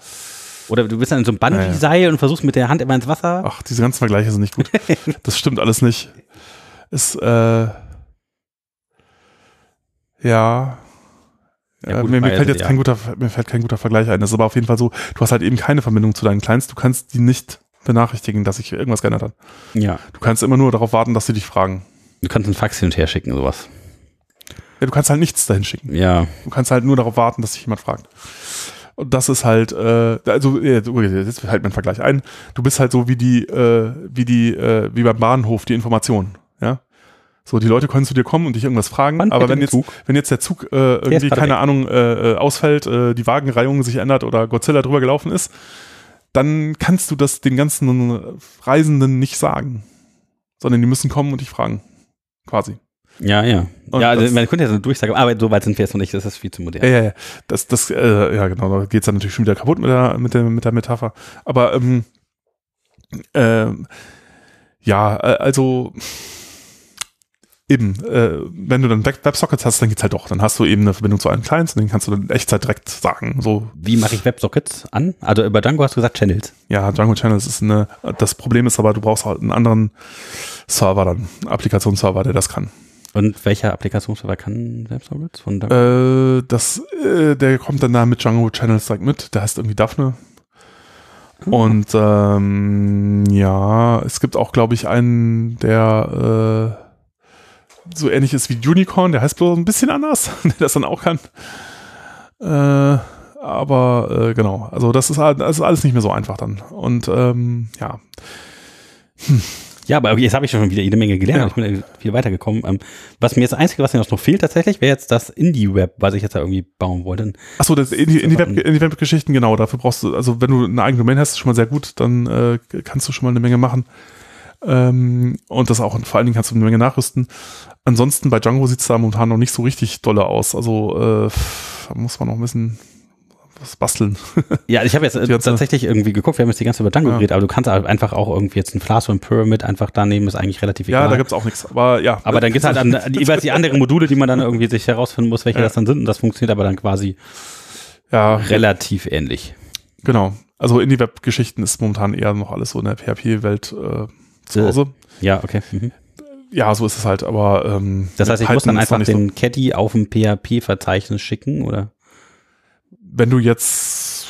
Oder du bist dann in so einem Bungee-Seil und versuchst mit der Hand immer ins Wasser. Ach, diese ganzen Vergleiche sind nicht gut. das stimmt alles nicht. Ist, äh, ja. Ja, gut, äh, mir, mir weil- fällt jetzt ja. kein guter, mir fällt kein guter Vergleich ein. Das ist aber auf jeden Fall so, du hast halt eben keine Verbindung zu deinen Clients. Du kannst die nicht benachrichtigen, dass sich irgendwas geändert hat. Ja. Du kannst immer nur darauf warten, dass sie dich fragen. Du kannst einen Fax hin und her schicken, sowas. Ja, du kannst halt nichts dahin schicken. Ja. Du kannst halt nur darauf warten, dass sich jemand fragt. Und das ist halt, äh, also jetzt fällt mir ein Vergleich ein. Du bist halt so wie die, äh, wie die, äh, wie beim Bahnhof die Information. So, die Leute können zu dir kommen und dich irgendwas fragen, Wann aber wenn jetzt, Zug? wenn jetzt der Zug äh, irgendwie, keine weg. Ahnung, äh, äh, ausfällt, äh, die Wagenreihung sich ändert oder Godzilla drüber gelaufen ist, dann kannst du das den ganzen Reisenden nicht sagen. Sondern die müssen kommen und dich fragen. Quasi. Ja, ja. Und ja, also das- man könnte ja so eine Durchsage, aber so weit sind wir jetzt noch nicht, das ist viel zu modern. Ja, ja, ja. Das, das, äh, ja, genau, da geht's dann natürlich schon wieder kaputt mit der, mit der, mit der Metapher. Aber, ähm, ähm, ja, äh, also, eben, äh, wenn du dann Web Websockets hast, dann geht's halt doch. Dann hast du eben eine Verbindung zu allen Clients und den kannst du dann in Echtzeit direkt sagen. So, Wie mache ich Websockets an? Also über Django hast du gesagt Channels. ja, Django Channels ist eine, das Problem ist aber, du brauchst halt einen anderen Server dann, Applikationsserver, der das kann. Und welcher Applikationsserver kann Websockets von Django? Äh, das, äh, der kommt dann da mit Django Channels direkt mit. Der heißt irgendwie Daphne. Und ähm, ja, es gibt auch, glaube ich, einen, der äh, so ähnlich ist wie Unicorn. Der heißt bloß ein bisschen anders, der das dann auch kann. Äh, aber äh, genau, also das ist, halt- das ist alles nicht mehr so einfach dann. Und ähm, ja, Ja, aber jetzt habe ich schon wieder jede Menge gelernt. Ja. Ich bin viel weitergekommen. Ähm, was mir jetzt das Einzige, was mir noch fehlt tatsächlich, wäre jetzt das Indie-Web, was ich jetzt da irgendwie bauen wollte. Achso, das in die, in die, Sachen. Web, in die Webgeschichten, genau, dafür brauchst du, also wenn du eine eigene Domain hast, ist schon mal sehr gut, dann äh, kannst du schon mal eine Menge machen. Ähm, und das auch, vor allen Dingen kannst du eine Menge nachrüsten. Ansonsten bei Django sieht es da momentan noch nicht so richtig dolle aus. Also äh, muss man noch ein bisschen was basteln. Ja, ich habe jetzt äh, tatsächlich irgendwie geguckt, wir haben jetzt die ganze Zeit über Django Ja. geredet, aber du kannst halt einfach auch irgendwie jetzt ein Flask und Pyramid einfach da nehmen, ist eigentlich relativ ja, egal. da gibt's auch nichts. Aber ja. aber dann gibt's halt an, jeweils die anderen Module, die man dann irgendwie sich herausfinden muss, welche Ja. das dann sind und das funktioniert aber dann quasi ja, relativ ähnlich. genau. Also in die Webgeschichten ist momentan eher noch alles so in der PHP-Welt äh, zu Äh, Hause. Ja, okay. Mhm. Ja, so ist es halt, aber ähm, Das heißt, ich muss dann einfach nicht so- den Caddy auf dem PHP-Verzeichnis schicken, oder? wenn du jetzt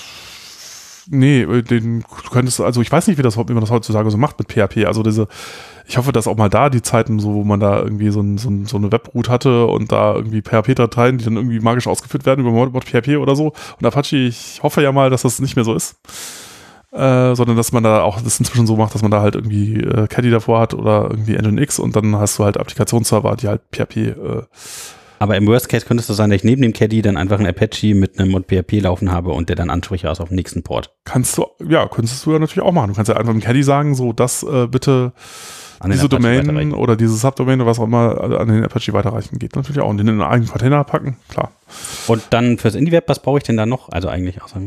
nee, äh, den du könntest also ich weiß nicht, wie das wie man das heutzutage so macht mit PHP. Also diese ich hoffe, dass auch mal da die Zeiten so, wo man da irgendwie so, ein, so, ein, so eine Webroot hatte und da irgendwie PHP-Dateien, die dann irgendwie magisch ausgeführt werden über Mod, Mod PHP oder so. Und Apache, ich hoffe ja mal, dass das nicht mehr so ist. Äh, sondern dass man da auch das inzwischen so macht, dass man da halt irgendwie äh, Caddy davor hat oder irgendwie Nginx und dann hast du halt Applikationsserver, die halt PHP äh, Aber im Worst Case könntest du sein, dass ich neben dem Caddy dann einfach ein Apache mit einem Mod PHP laufen habe und der dann Ansprüche aus auf dem nächsten Port. kannst du, ja, könntest du ja natürlich auch machen. Du kannst ja einfach dem Caddy sagen, so, das äh, bitte An den diese Domain oder diese Subdomain oder was auch immer äh, an den Apache weiterreichen geht. Natürlich auch. Und den in einen eigenen Container packen, klar. Und dann fürs Indie-Web, was brauche ich denn da noch? Also eigentlich außer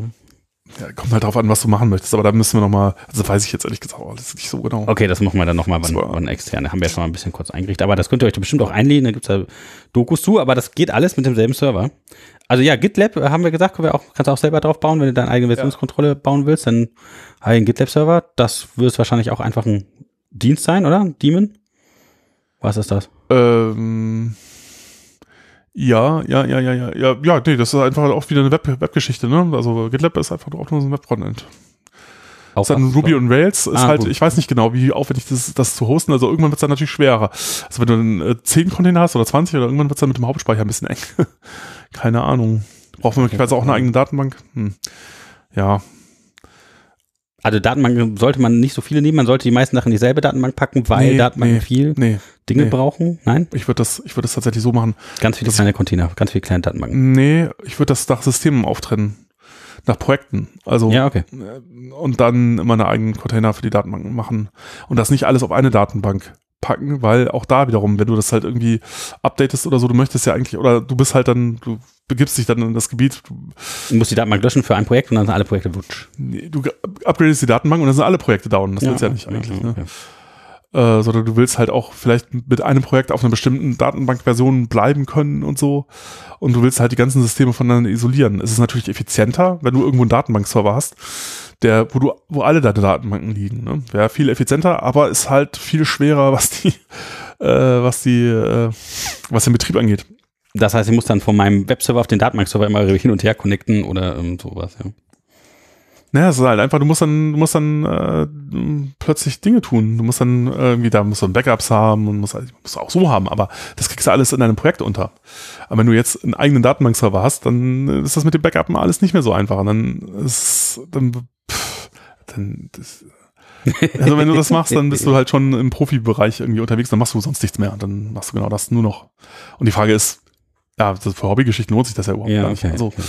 Ja, kommt halt drauf an, was du machen möchtest. Aber da müssen wir nochmal, also weiß ich jetzt ehrlich gesagt alles nicht so genau. Okay, das machen wir dann nochmal wann, wann externe. Haben wir ja schon mal ein bisschen kurz eingerichtet. Aber das könnt ihr euch da bestimmt auch einlehnen. Da gibt's ja Dokus zu, aber das geht alles mit demselben Server. Also ja, GitLab äh, haben wir gesagt, können wir auch, kannst du auch selber drauf bauen, wenn du deine eigene Versionskontrolle bauen willst, dann einen GitLab-Server. Das wird wahrscheinlich auch einfach ein Dienst sein, oder? Ein Daemon? Was ist das? Ähm, ja, ja, ja, ja, ja, ja, ja, nee, das ist einfach auch wieder eine Web Webgeschichte, ne? Also GitLab ist einfach auch nur so ein Web-Frontend. Auch Ist dann? Ruby und Rails ist Ah, halt, gut. ich weiß nicht genau, wie aufwendig das ist, das zu hosten. Also irgendwann wird es dann natürlich schwerer. Also wenn du dann äh, 10 Container hast oder 20 oder irgendwann wird es dann mit dem Hauptspeicher ein bisschen eng. Keine Ahnung. Braucht man möglicherweise auch eine eigene Datenbank? Hm. Ja, Also Datenbank sollte man nicht so viele nehmen, man sollte die meisten Sachen in dieselbe Datenbank packen, weil Nee, Datenbanken nee, viel nee. Dinge nee. brauchen. Nein? Ich würde das, ich würde das tatsächlich so machen. Ganz viele kleine Container, ganz viele kleine Datenbanken. Nee, ich würde das nach Systemen auftrennen. Nach Projekten. Also Ja, okay. äh, und dann immer eine eigenen Container für die Datenbanken machen. Und das nicht alles auf eine Datenbank packen, weil auch da wiederum, wenn du das halt irgendwie updatest oder so, du möchtest ja eigentlich, oder du bist halt dann, du begibst dich dann in das Gebiet, du, musst die Datenbank löschen für ein Projekt und dann sind alle Projekte wutsch. nee, du upgradest die Datenbank und dann sind alle Projekte down. Das willst du ja nicht eigentlich. okay. Ne? äh, sondern du willst halt auch vielleicht mit einem Projekt auf einer bestimmten Datenbankversion bleiben können und so. Und du willst halt die ganzen Systeme voneinander isolieren. Es ist natürlich effizienter, wenn du irgendwo einen Datenbankserver hast, der, wo du, wo alle deine Datenbanken liegen. Ne? Wäre viel effizienter, aber ist halt viel schwerer, was die, äh, was die, äh, was den Betrieb angeht. Das heißt, ich muss dann von meinem Webserver auf den Datenbankserver immer hin und her connecten oder ähm, sowas, ja. Naja, es ist halt einfach, du musst dann, du musst dann äh, plötzlich Dinge tun. Du musst dann irgendwie, da musst du Backups haben und musst, halt, musst auch so haben, aber das kriegst du alles in deinem Projekt unter. Aber wenn du jetzt einen eigenen Datenbankserver hast, dann ist das mit dem Backup alles nicht mehr so einfach. Und dann ist, dann, pff, dann das, also wenn du das machst, dann bist du halt schon im Profibereich irgendwie unterwegs, dann machst du sonst nichts mehr. Dann machst du genau das nur noch. Und die Frage ist, ja, für Hobbygeschichten lohnt sich das ja überhaupt Ja, gar nicht. okay, Also, okay.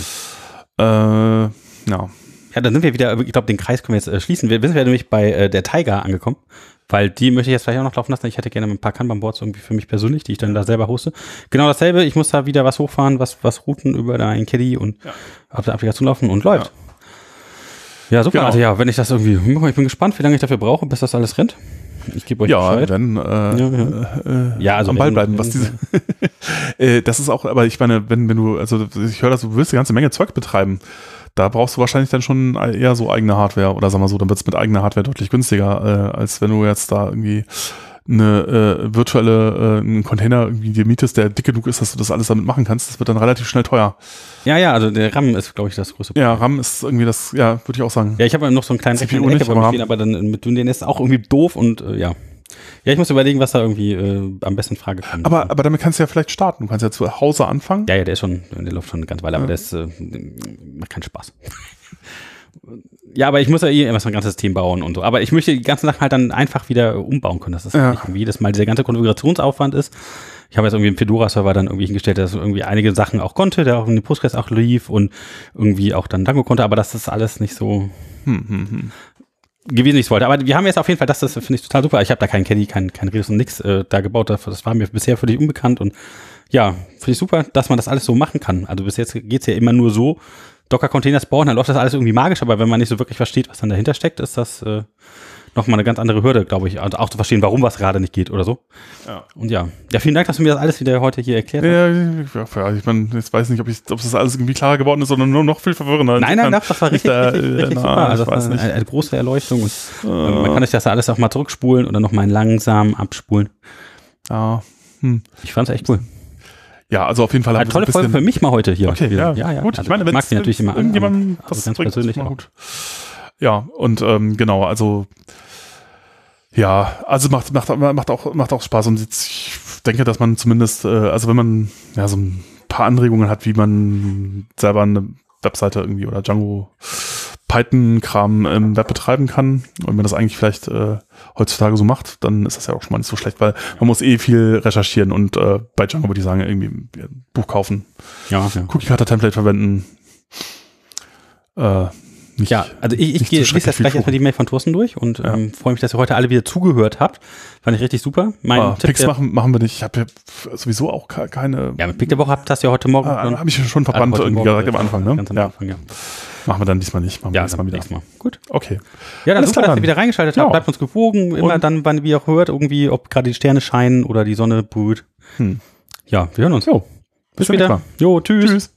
äh, ja. Ja, dann sind wir wieder, ich glaube, den Kreis können wir jetzt äh, schließen. Wir sind ja nämlich bei äh, der Tiger angekommen, weil die möchte ich jetzt vielleicht auch noch laufen lassen. Ich hätte gerne ein paar Kanban-Boards irgendwie für mich persönlich, die ich dann da selber hoste. Genau dasselbe, ich muss da wieder was hochfahren, was, was routen über ein Caddy und Ja. auf der Applikation laufen und läuft. Ja, super. Genau. Also ja, wenn ich das irgendwie hinbekomme, ich bin gespannt, wie lange ich dafür brauche, bis das alles rennt. Ich gebe euch Ja, Bescheid. dann äh, Ja, Äh, Ja, also am Ball bleiben, was diese. äh, das ist auch, aber ich meine, wenn, wenn du, also ich höre das, du willst eine ganze Menge Zeug betreiben. Da brauchst du wahrscheinlich dann schon eher so eigene Hardware oder sag mal so, dann wird es mit eigener Hardware deutlich günstiger, äh, als wenn du jetzt da irgendwie eine äh, virtuelle, äh, einen Container irgendwie dir mietest, der dick genug ist, dass du das alles damit machen kannst. Das wird dann relativ schnell teuer. Ja, ja, also der RAM ist, glaube ich, das größte Ja, RAM ist irgendwie das, ja, würde ich auch sagen. Ja, ich habe noch so einen kleinen CPU Rechner nicht, aber, aber- stehen, aber dann mit dem ist auch irgendwie doof und äh, ja. Ja, ich muss überlegen, was da irgendwie äh, am besten in Frage kommt. Aber, aber damit kannst du ja vielleicht starten. Du kannst ja zu Hause anfangen. ja, ja, der ist schon, der läuft schon eine ganze Weile, aber Ja. der ist, äh, macht keinen Spaß. ja, aber ich muss ja eh immer so ein ganzes System bauen und so. Aber ich möchte die ganzen Sachen halt dann einfach wieder umbauen können, dass das Ja. nicht irgendwie jedes Mal dieser ganze Konfigurationsaufwand ist. Ich habe jetzt irgendwie einen Fedora-Server dann irgendwie hingestellt, der so irgendwie einige Sachen auch konnte, der auch in den Postgres auch lief und irgendwie auch dann Dango konnte, aber das ist alles nicht so, Hm, hm, hm. Gewesen, ich wollte. Aber wir haben jetzt auf jeden Fall, das, das finde ich total super. Ich habe da keinen Caddy, kein, kein Redis und nix äh, da gebaut. Das, das war mir bisher völlig unbekannt und ja, finde ich super, dass man das alles so machen kann. Also bis jetzt geht's ja immer nur so, Docker-Containers bauen, dann läuft das alles irgendwie magisch, aber wenn man nicht so wirklich versteht, was dann dahinter steckt, ist das äh, nochmal eine ganz andere Hürde, glaube ich. Also auch zu verstehen, warum was gerade nicht geht oder so. Ja. Und ja. Ja, vielen Dank, dass du mir das alles wieder heute hier erklärt hast. Ja, ja, ja, ich meine, jetzt weiß nicht, ob, ich, ob das alles irgendwie klarer geworden ist, sondern nur noch viel verwirrender. Nein, nein, Insofern- das, war richtig, richtig, äh, richtig na, super. Also ich das weiß war nicht. eine, eine große Erleuchtung. Und, äh, man kann sich das alles auch mal zurückspulen oder nochmal langsam abspulen. Ja, hm. Ich fand's echt cool. ja, also auf jeden Fall Eine wir tolle so ein Folge für mich mal heute hier. Okay, wieder. ja, ja, gut. Also ich meine, ich wenn mag sie natürlich immer an, irgendjemand aber- das also ganz persönlich auch. gut. Ja, und ähm, genau, also ja, also macht, macht, macht, auch, macht auch Spaß und jetzt, ich denke, dass man zumindest, äh, also wenn man ja so ein paar Anregungen hat, wie man selber eine Webseite irgendwie oder Django Python-Kram im Web betreiben kann und wenn man das eigentlich vielleicht äh, heutzutage so macht, dann ist das ja auch schon mal nicht so schlecht, weil man muss eh viel recherchieren und äh, bei Django würde ich sagen, irgendwie ein Buch kaufen, Ja, ja. Cookie-Cutter-Template verwenden. Äh, nicht, Ja, also ich, ich gehe lese jetzt gleich erstmal die Mail von Thorsten durch und Ja. ähm, freue mich, dass ihr heute alle wieder zugehört habt. Fand ich richtig super. Mein Ah, Tipp Picks machen, machen wir nicht. Ich habe ja sowieso auch ke- keine. Ja, mit Pick der Woche habt du ja heute Morgen. Ah, habe ich schon verbannt Also irgendwie direkt am Anfang, ne? Ganz am Ja, Anfang, ja. machen wir dann diesmal nicht. Machen wir Ja, nächstes dann Mal wieder. Mal. Gut. Okay. Ja, dann Alles super, klar dass ihr dann. wieder reingeschaltet Ja. habt. Bleibt uns gewogen. Immer Und- dann, wann ihr auch hört, irgendwie, ob gerade die Sterne scheinen oder die Sonne brüht. Hm. Ja, wir hören uns. Jo. Bis nächsten später. Jo, tschüss. Tschüss.